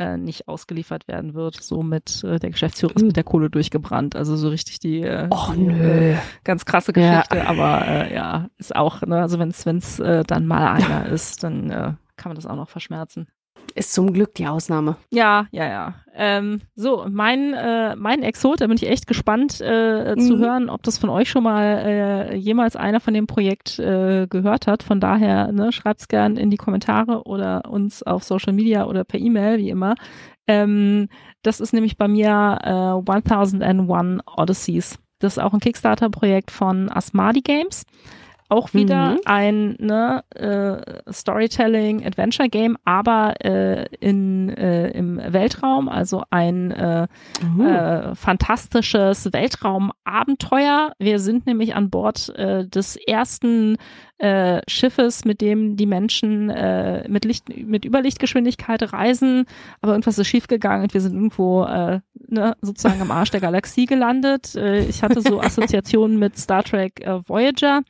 äh, nicht ausgeliefert werden wird. So mit äh, der Geschäftsführer ist mit der Kohle durchgebrannt. Also so richtig die, äh, Och, nö. ganz krasse Geschichte. Ja. Aber äh, ja, ist auch, ne, also wenn es äh, dann mal einer ist, dann äh, kann man das auch noch verschmerzen. Ist zum Glück die Ausnahme. Ja, ja, ja. Ähm, so, mein, äh, mein Exot, da bin ich echt gespannt äh, mhm. zu hören, ob das von euch schon mal äh, jemals einer von dem Projekt äh, gehört hat. Von daher, ne, schreibt's gern in die Kommentare oder uns auf Social Media oder per E-Mail, wie immer. Ähm, das ist nämlich bei mir äh, 1001 Odysseys. Das ist auch ein Kickstarter-Projekt von Asmadi Games. Auch wieder mhm. ein ne, äh, Storytelling Adventure Game, aber äh, in, äh, im Weltraum, also ein äh, mhm. äh, fantastisches Weltraumabenteuer. Wir sind nämlich an Bord äh, des ersten äh, Schiffes, mit dem die Menschen äh, mit Licht, mit Überlichtgeschwindigkeit reisen, aber irgendwas ist schiefgegangen und wir sind irgendwo äh, ne, sozusagen am Arsch der Galaxie gelandet. Äh, ich hatte so [LAUGHS] Assoziationen mit Star Trek äh, Voyager,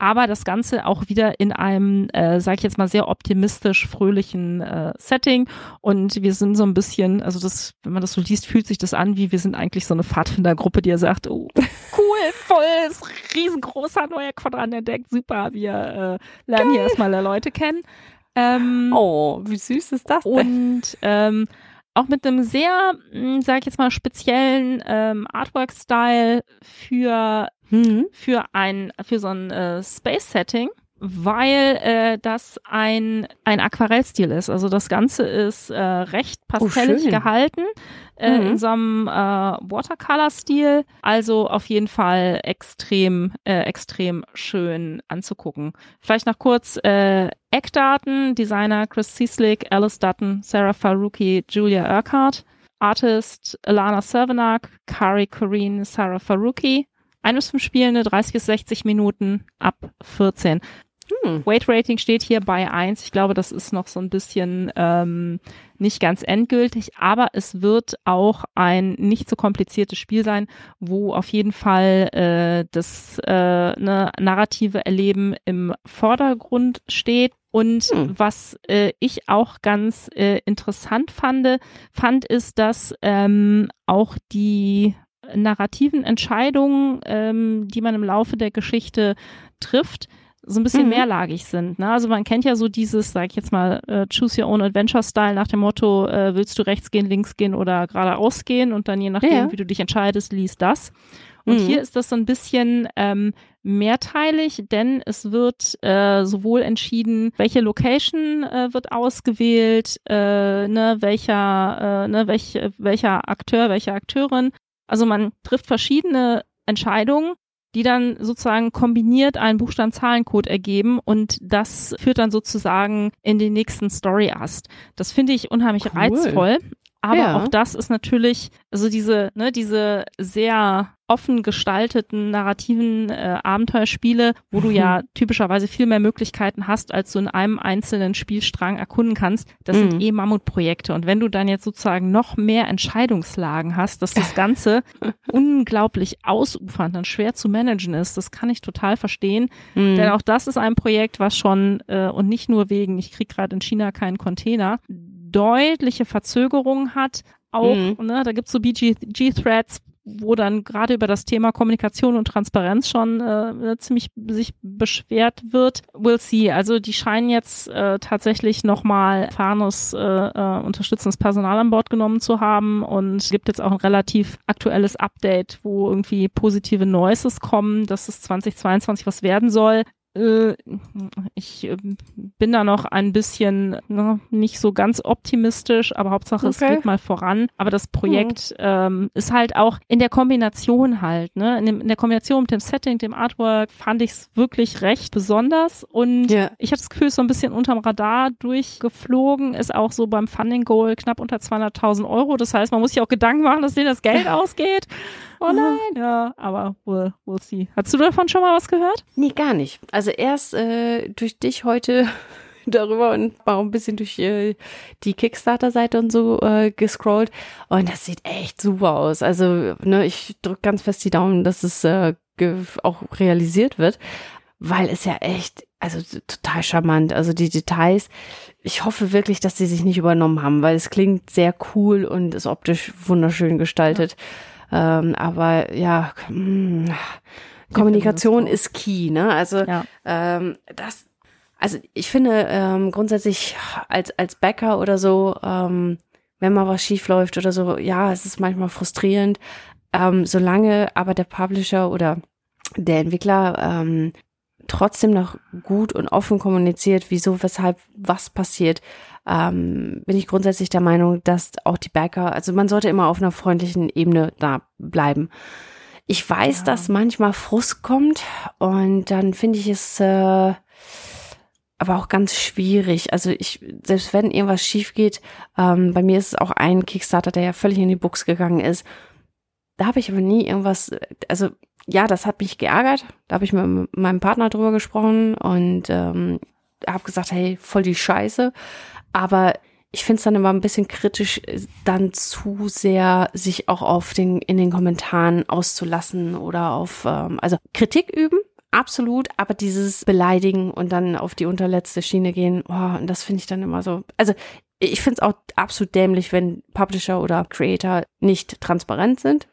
aber das Ganze auch wieder in einem, äh, sage ich jetzt mal, sehr optimistisch fröhlichen äh, Setting. Und wir sind so ein bisschen, also das, wenn man das so liest, fühlt sich das an, wie wir sind eigentlich so eine Pfadfindergruppe, die ja sagt, oh, [LAUGHS] cool, voll, ist riesengroßer neuer Quadrant entdeckt, super, wir äh, lernen Geil. hier erstmal Leute kennen. Ähm, oh, wie süß ist das denn? Und ähm, auch mit einem sehr, hm, sag ich jetzt mal, speziellen ähm, Artwork-Style für mhm. für ein, für so ein äh, Space-Setting, weil äh, das ein, ein Aquarellstil ist. Also das Ganze ist äh, recht oh, pastellig oh, gehalten, äh, mhm. in so einem äh, Watercolor-Stil. Also auf jeden Fall extrem, äh, extrem schön anzugucken. Vielleicht noch kurz äh, Eckdaten. Designer Chris Cieslik, Alice Dutton, Sarah Faruqi, Julia Urquhart. Artist Alana Cervenak, Kari Corrine, Sarah Faruqi. Ein bis fünf Spielende, 30 bis 60 Minuten ab 14. Hm. Weight Rating steht hier bei 1. Ich glaube, das ist noch so ein bisschen ähm, nicht ganz endgültig, aber es wird auch ein nicht so kompliziertes Spiel sein, wo auf jeden Fall äh, das äh, ne, narrative Erleben im Vordergrund steht. Und hm. was äh, ich auch ganz äh, interessant fand, fand ist, dass ähm, auch die narrativen Entscheidungen, ähm, die man im Laufe der Geschichte trifft, so ein bisschen mhm. mehrlagig sind. Ne? Also man kennt ja so dieses, sag ich jetzt mal, äh, Choose Your Own Adventure Style nach dem Motto, äh, willst du rechts gehen, links gehen oder geradeaus gehen und dann je nachdem, ja. wie du dich entscheidest, liest das. Und mhm. hier ist das so ein bisschen ähm, mehrteilig, denn es wird äh, sowohl entschieden, welche Location äh, wird ausgewählt, äh, ne, welcher, äh, ne, welch, welcher Akteur, welche Akteurin also man trifft verschiedene Entscheidungen, die dann sozusagen kombiniert einen Buchstaben-Zahlencode ergeben und das führt dann sozusagen in den nächsten Story-Ast. Das finde ich unheimlich cool. reizvoll. Aber ja. auch das ist natürlich, also diese, ne, diese sehr offen gestalteten narrativen äh, Abenteuerspiele, wo du ja mhm. typischerweise viel mehr Möglichkeiten hast, als du in einem einzelnen Spielstrang erkunden kannst. Das mhm. sind eh Mammutprojekte. Und wenn du dann jetzt sozusagen noch mehr Entscheidungslagen hast, dass das Ganze [LAUGHS] unglaublich ausufernd und schwer zu managen ist, das kann ich total verstehen. Mhm. Denn auch das ist ein Projekt, was schon, äh, und nicht nur wegen, ich krieg gerade in China keinen Container, deutliche Verzögerungen hat. Auch, mhm. ne, da gibt's so BG-Threads, wo dann gerade über das Thema Kommunikation und Transparenz schon äh, ziemlich sich beschwert wird. We'll see. Also die scheinen jetzt äh, tatsächlich nochmal erfahrenes, äh, äh, unterstützendes Personal an Bord genommen zu haben und gibt jetzt auch ein relativ aktuelles Update, wo irgendwie positive Noises kommen, dass es 2022 was werden soll. Äh, ich äh, bin da noch ein bisschen ne, nicht so ganz optimistisch, aber Hauptsache okay. es geht mal voran. Aber das Projekt mhm. ähm, ist halt auch in der Kombination halt, ne? In, dem, in der Kombination mit dem Setting, dem Artwork fand ich es wirklich recht besonders. Und yeah. ich hatte das Gefühl, so ein bisschen unterm Radar durchgeflogen, ist auch so beim Funding Goal knapp unter 200.000 Euro. Das heißt, man muss sich auch Gedanken machen, dass denen das Geld [LAUGHS] ausgeht. Oh nein. Ja, aber we'll, we'll see. Hast du davon schon mal was gehört? Nee, gar nicht. Also erst äh, durch dich heute [LAUGHS] darüber und auch ein bisschen durch äh, die Kickstarter-Seite und so äh, gescrollt. Und das sieht echt super aus. Also, ne, ich drücke ganz fest die Daumen, dass es äh, auch realisiert wird, weil es ja echt, also total charmant. Also die Details. Ich hoffe wirklich, dass sie sich nicht übernommen haben, weil es klingt sehr cool und ist optisch wunderschön gestaltet. Ja. Ähm, aber ja, mh, hm, Kommunikation ist key, ne? Also ja. ähm, das, also ich finde ähm, grundsätzlich als als Bäcker oder so, ähm, wenn mal was schief läuft oder so, ja, es ist manchmal frustrierend. Ähm, solange aber der Publisher oder der Entwickler ähm, trotzdem noch gut und offen kommuniziert, wieso, weshalb, was passiert, ähm, bin ich grundsätzlich der Meinung, dass auch die Backer, also man sollte immer auf einer freundlichen Ebene da bleiben. Ich weiß, ja. dass manchmal Frust kommt und dann finde ich es äh, aber auch ganz schwierig. Also ich, selbst wenn irgendwas schief geht, ähm, bei mir ist es auch ein Kickstarter, der ja völlig in die Buchs gegangen ist. Da habe ich aber nie irgendwas, also ja, das hat mich geärgert. Da habe ich mit meinem Partner drüber gesprochen und ähm, habe gesagt, hey, voll die Scheiße. Aber ich finde es dann immer ein bisschen kritisch, dann zu sehr sich auch auf den, in den Kommentaren auszulassen oder auf, ähm, also Kritik üben, absolut, aber dieses Beleidigen und dann auf die unterletzte Schiene gehen, oh, und das finde ich dann immer so, also ich finde es auch absolut dämlich, wenn Publisher oder Creator nicht transparent sind.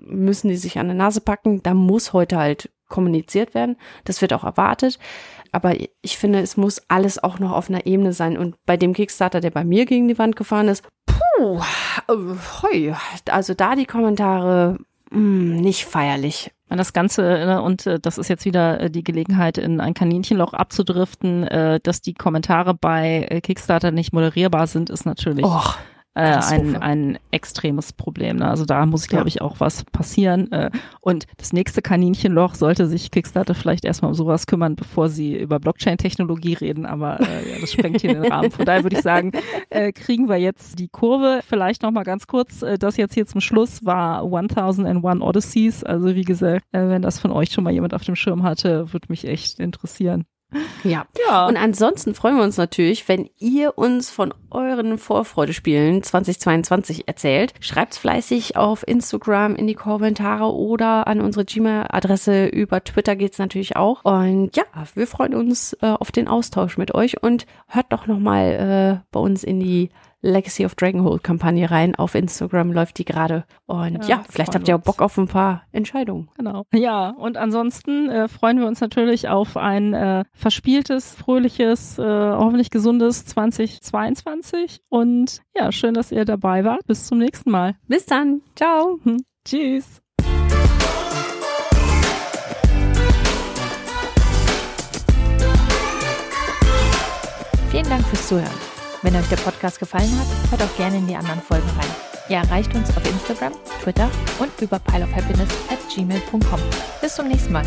Müssen die sich an der Nase packen, da muss heute halt kommuniziert werden. Das wird auch erwartet. Aber ich finde, es muss alles auch noch auf einer Ebene sein. Und bei dem Kickstarter, der bei mir gegen die Wand gefahren ist, puh, heu, also da die Kommentare mh, hm, nicht feierlich. Das Ganze, ne, und äh, das ist jetzt wieder äh, die Gelegenheit, in ein Kaninchenloch abzudriften, äh, dass die Kommentare bei Kickstarter nicht moderierbar sind, ist natürlich Och äh, ein, ein extremes Problem. Ne? Also da muss, glaube ich, auch was passieren. Äh, und das nächste Kaninchenloch sollte sich Kickstarter vielleicht erstmal um sowas kümmern, bevor sie über Blockchain-Technologie reden. Aber äh, ja, das sprengt hier den Rahmen. Von daher würde ich sagen, äh, kriegen wir jetzt die Kurve. Vielleicht noch mal ganz kurz, äh, das jetzt hier zum Schluss war 1001 Odysseys. Also wie gesagt, äh, wenn das von euch schon mal jemand auf dem Schirm hatte, würde mich echt interessieren. [LAUGHS] Ja. ja. Und ansonsten freuen wir uns natürlich, wenn ihr uns von euren Vorfreudespielen 2022 erzählt. Schreibt's fleißig auf Instagram in die Kommentare oder an unsere Gmail-Adresse. Über Twitter geht's natürlich auch. Und ja, wir freuen uns äh, auf den Austausch mit euch und hört doch nochmal äh, bei uns in die Legacy of Dragonhold Kampagne rein. Auf Instagram läuft die gerade. Und ja, ja vielleicht habt ihr auch Bock auf ein paar Entscheidungen. Genau. Ja, und ansonsten äh, freuen wir uns natürlich auf ein äh, verspieltes, fröhliches, äh, hoffentlich gesundes 2022. Und ja, schön, dass ihr dabei wart. Bis zum nächsten Mal. Bis dann. Ciao. Tschüss. Vielen Dank fürs Zuhören. Wenn euch der Podcast gefallen hat, hört auch gerne in die anderen Folgen rein. Ihr erreicht uns auf Instagram, Twitter und über pileofhappiness at gmail.com. Bis zum nächsten Mal.